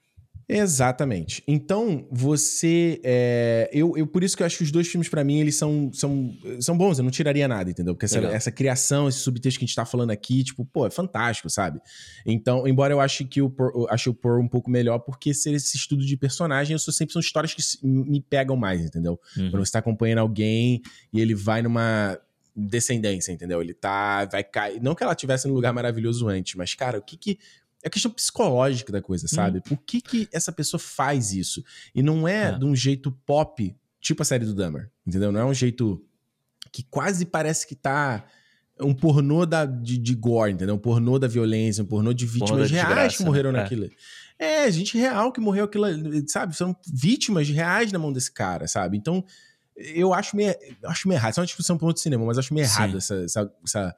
Exatamente. Então, você. É, eu, eu, por isso que eu acho que os dois filmes, para mim, eles são, são, são bons. Eu não tiraria nada, entendeu? Porque essa, essa, criação, esse subtexto que a gente tá falando aqui, tipo, pô, é fantástico, sabe? Então, embora eu ache que o eu ache o Pearl um pouco melhor, porque ser esse estudo de personagem, eu sou sempre são histórias que me pegam mais, entendeu? Uhum. Quando você tá acompanhando alguém e ele vai numa descendência, entendeu? Ele tá. Vai cair. Não que ela tivesse num lugar maravilhoso antes, mas, cara, o que que é questão psicológica da coisa, sabe? Hum. Por que, que essa pessoa faz isso? E não é, é, de um jeito pop, tipo a série do Dahmer, entendeu? Não é um jeito que quase parece que tá um pornô da, de, de gore, entendeu? Um pornô da violência, um pornô de vítimas reais que morreram né? naquilo. É. é, gente real que morreu aquilo, sabe? São vítimas reais na mão desse cara, sabe? Então, eu acho meio, eu acho meio errado. Isso é uma discussão para outro cinema, mas acho meio errado essa, essa, essa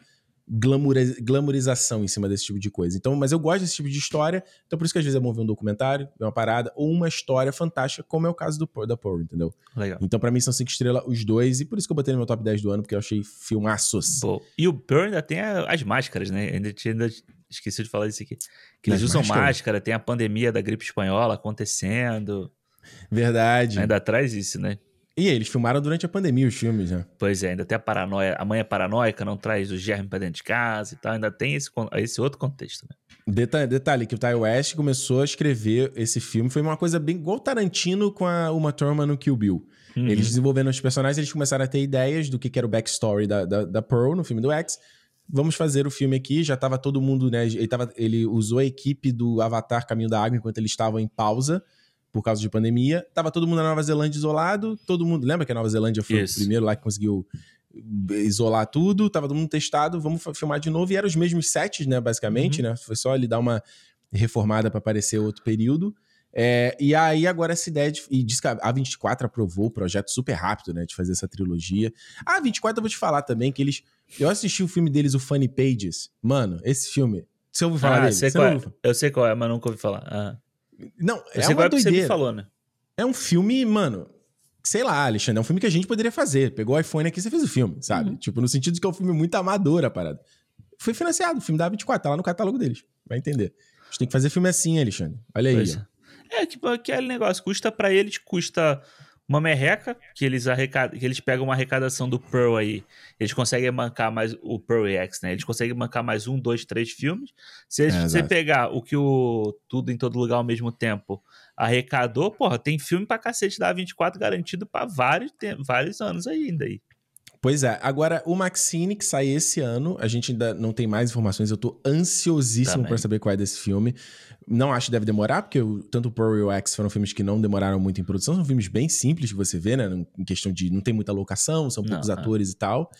glamorização em cima desse tipo de coisa. Então, mas eu gosto desse tipo de história, então por isso que às vezes é bom ver um documentário, ver uma parada, ou uma história fantástica, como é o caso do da Pearl, entendeu? Legal. Então, para mim, são cinco estrelas os dois, e por isso que eu botei no meu top 10 do ano, porque eu achei filmaços. Pô, e o Pearl ainda tem as máscaras, né? Ainda, ainda esqueci de falar isso aqui. Que eles usam máscara? máscara, tem a pandemia da gripe espanhola acontecendo. Verdade. Ainda traz isso, né? E eles filmaram durante a pandemia os filmes, né? Pois é, ainda tem a paranoia. A mãe é paranoica, não traz o germe pra dentro de casa e tal. Ainda tem esse, esse outro contexto, né? Detalhe, detalhe, que o Ty West começou a escrever esse filme. Foi uma coisa bem igual Tarantino com a Uma Thurman no Kill Bill. Uhum. Eles desenvolvendo os personagens, eles começaram a ter ideias do que, que era o backstory da, da, da Pearl no filme do X. Vamos fazer o filme aqui. Já tava todo mundo, né? Ele, tava, ele usou a equipe do Avatar Caminho da Água enquanto eles estavam em pausa por causa de pandemia. Tava todo mundo na Nova Zelândia isolado, todo mundo. Lembra que a Nova Zelândia foi Isso. o primeiro lá que conseguiu isolar tudo, tava todo mundo testado, vamos filmar de novo. E eram os mesmos sets, né, basicamente, uhum. né? Foi só ele dar uma reformada para aparecer outro período. É, e aí, agora essa ideia de. E diz que a A24 aprovou o projeto super rápido, né? De fazer essa trilogia. A A24, eu vou te falar também que eles. Eu assisti o filme deles, o Funny Pages. Mano, esse filme. Você ouviu falar ah, dele? Sei qual é. Eu sei qual é, mas nunca ouvi falar. Ah. Não, é uma é doideira. Você me falou, né? É um filme, mano, sei lá, Alexandre, é um filme que a gente poderia fazer. Pegou o iPhone aqui e você fez o filme, sabe? Uhum. Tipo, no sentido de que é um filme muito amador a parada. Foi financiado, o filme da 24, tá lá no catálogo deles. Vai entender. A gente tem que fazer filme assim, Alexandre. Olha aí. É, tipo, aquele negócio, custa para eles, custa uma merreca, que eles, arrecad... que eles pegam uma arrecadação do Pearl aí, eles conseguem mancar mais o Pearl X, né? Eles conseguem mancar mais um, dois, três filmes. Se é, você pegar o que o Tudo em Todo Lugar ao mesmo tempo arrecadou, porra, tem filme pra cacete da 24 garantido para vários, vários anos ainda aí. Pois é. Agora, o Maxine, que sai esse ano, a gente ainda não tem mais informações. Eu tô ansiosíssimo para saber qual é desse filme. Não acho que deve demorar, porque o, tanto o Pearl e o X foram filmes que não demoraram muito em produção. São filmes bem simples que você vê, né? Em questão de não tem muita locação, são poucos não, é. atores é. e tal.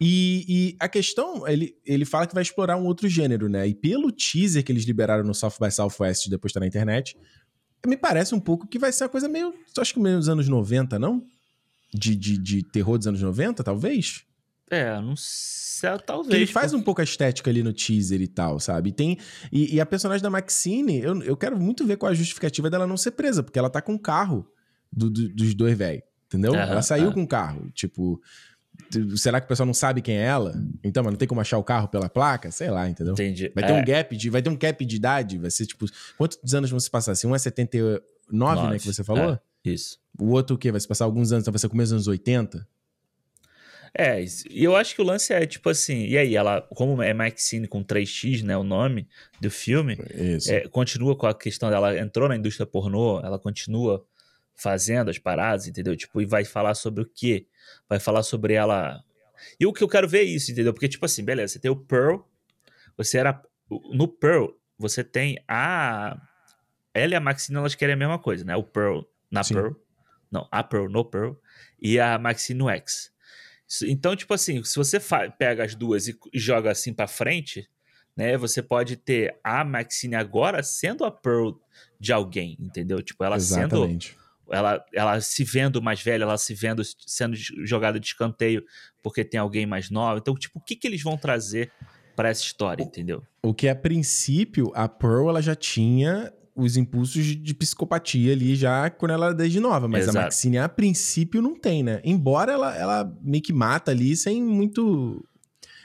E, e, a questão, ele, ele fala que vai explorar um outro gênero, né? E pelo teaser que eles liberaram no South by Southwest, depois tá na internet, me parece um pouco que vai ser uma coisa meio, acho que meio dos anos 90, não? de, de, de terror dos anos 90, talvez? É, não sei, talvez. Que ele faz porque... um pouco a estética ali no teaser e tal, sabe? E, tem, e, e, a personagem da Maxine, eu, eu quero muito ver qual a justificativa dela não ser presa, porque ela tá com o carro do, do, dos dois velhos, entendeu? Uhum, ela saiu uhum. com o carro, tipo... Será que o pessoal não sabe quem é ela? Então, mas não tem como achar o carro pela placa? Sei lá, entendeu? Entendi. Vai ter um é. gap de, vai ter um gap de idade, vai ser tipo, quantos anos vão se passar? Se um é 79, Nove. né, que você falou? É. Isso. O outro o quê? Vai se passar alguns anos, então vai ser começo dos anos 80? É, e eu acho que o lance é tipo assim, e aí, ela, como é Maxine com 3x, né, o nome do filme, é, continua com a questão dela entrou na indústria pornô, ela continua fazendo as paradas, entendeu? Tipo, e vai falar sobre o quê? Vai falar sobre ela. E o que eu quero ver é isso, entendeu? Porque, tipo assim, beleza, você tem o Pearl, você era. No Pearl, você tem a. Ela e a Maxine, elas querem a mesma coisa, né? O Pearl na Sim. Pearl. Não, a Pearl no Pearl. E a Maxine no X. Então, tipo assim, se você pega as duas e joga assim para frente, né? Você pode ter a Maxine agora sendo a Pearl de alguém, entendeu? Tipo, ela Exatamente. sendo ela, ela se vendo mais velha, ela se vendo sendo jogada de escanteio porque tem alguém mais nova. Então, tipo, o que, que eles vão trazer para essa história, entendeu? O que a princípio a Pearl ela já tinha os impulsos de psicopatia ali já quando ela era desde nova, mas Exato. a Maxine a princípio não tem, né? Embora ela, ela meio que mata ali sem muito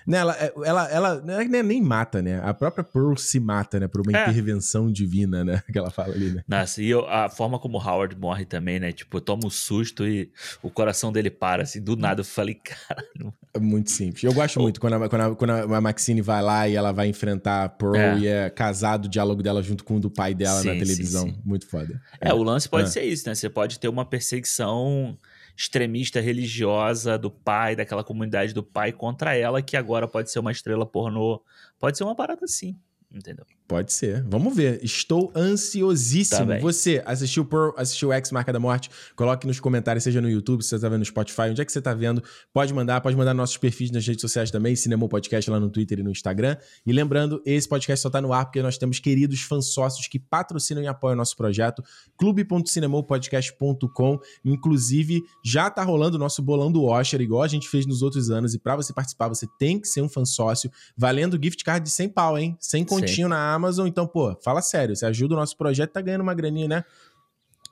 né, ela, é, ela, ela, ela é nem mata, né? A própria Pearl se mata, né? Por uma é. intervenção divina, né? Que ela fala ali, né? Nossa, e eu, a forma como Howard morre também, né? Tipo, toma um susto e o coração dele para, assim, do nada. Eu falei, caralho. É muito simples. Eu gosto oh. muito quando a, quando, a, quando a Maxine vai lá e ela vai enfrentar a Pearl é. e é casado o diálogo dela junto com o do pai dela sim, na televisão. Sim, sim. Muito foda. É, é, o lance pode é. ser isso, né? Você pode ter uma perseguição extremista religiosa do pai, daquela comunidade do pai contra ela, que agora pode ser uma estrela pornô. Pode ser uma parada assim entendeu? Pode ser. Vamos ver. Estou ansiosíssimo. Tá você assistiu por assistiu X Marca da Morte? Coloque nos comentários, seja no YouTube, se você tá vendo no Spotify, onde é que você tá vendo? Pode mandar, pode mandar nossos perfis nas redes sociais também, Cinema Podcast lá no Twitter e no Instagram. E lembrando, esse podcast só tá no ar porque nós temos queridos fãs sócios que patrocinam e apoiam o nosso projeto, clube.cinemopodcast.com. Inclusive, já tá rolando o nosso bolão do Oscar, igual a gente fez nos outros anos. E para você participar, você tem que ser um fã sócio, valendo gift card de 100 pau, hein? Sem continho na Amazon. Então, pô, fala sério, você ajuda o nosso projeto, tá ganhando uma graninha, né?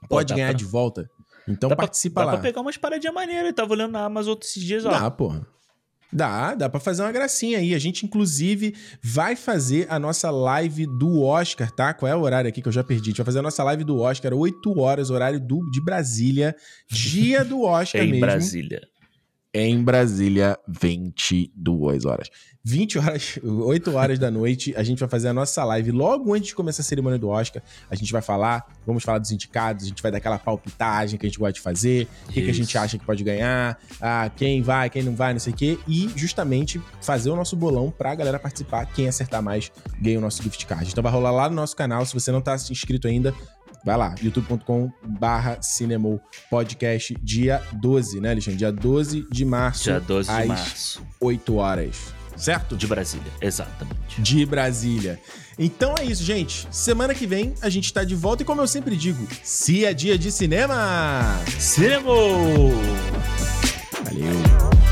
Pode pô, ganhar pra... de volta. Então dá participa pra, lá. Dá pra pegar umas paradinhas maneiras. Eu tava olhando na Amazon outros dias, ó. Dá, porra. Dá, dá pra fazer uma gracinha aí. A gente, inclusive, vai fazer a nossa live do Oscar, tá? Qual é o horário aqui que eu já perdi? A gente vai fazer a nossa live do Oscar, 8 horas, horário do, de Brasília. Dia do Oscar em mesmo. Em Brasília em Brasília, 22 horas. 20 horas, 8 horas da noite, a gente vai fazer a nossa live logo antes de começar a cerimônia do Oscar. A gente vai falar, vamos falar dos indicados, a gente vai dar aquela palpitagem que a gente gosta de fazer, o que, que, a gente acha que pode ganhar, ah, quem vai, quem não vai, não sei o quê, e justamente fazer o nosso bolão pra galera participar. Quem acertar mais ganha o nosso gift card. Então vai rolar lá no nosso canal. Se você não tá inscrito ainda, Vai lá, youtube.com barra Cinemou Podcast, dia 12, né, Alexandre? Dia 12 de março. Dia 12 de março. 8 horas. Certo? De Brasília, exatamente. De Brasília. Então é isso, gente. Semana que vem a gente tá de volta e como eu sempre digo, se é dia de cinema... Cinema! Valeu!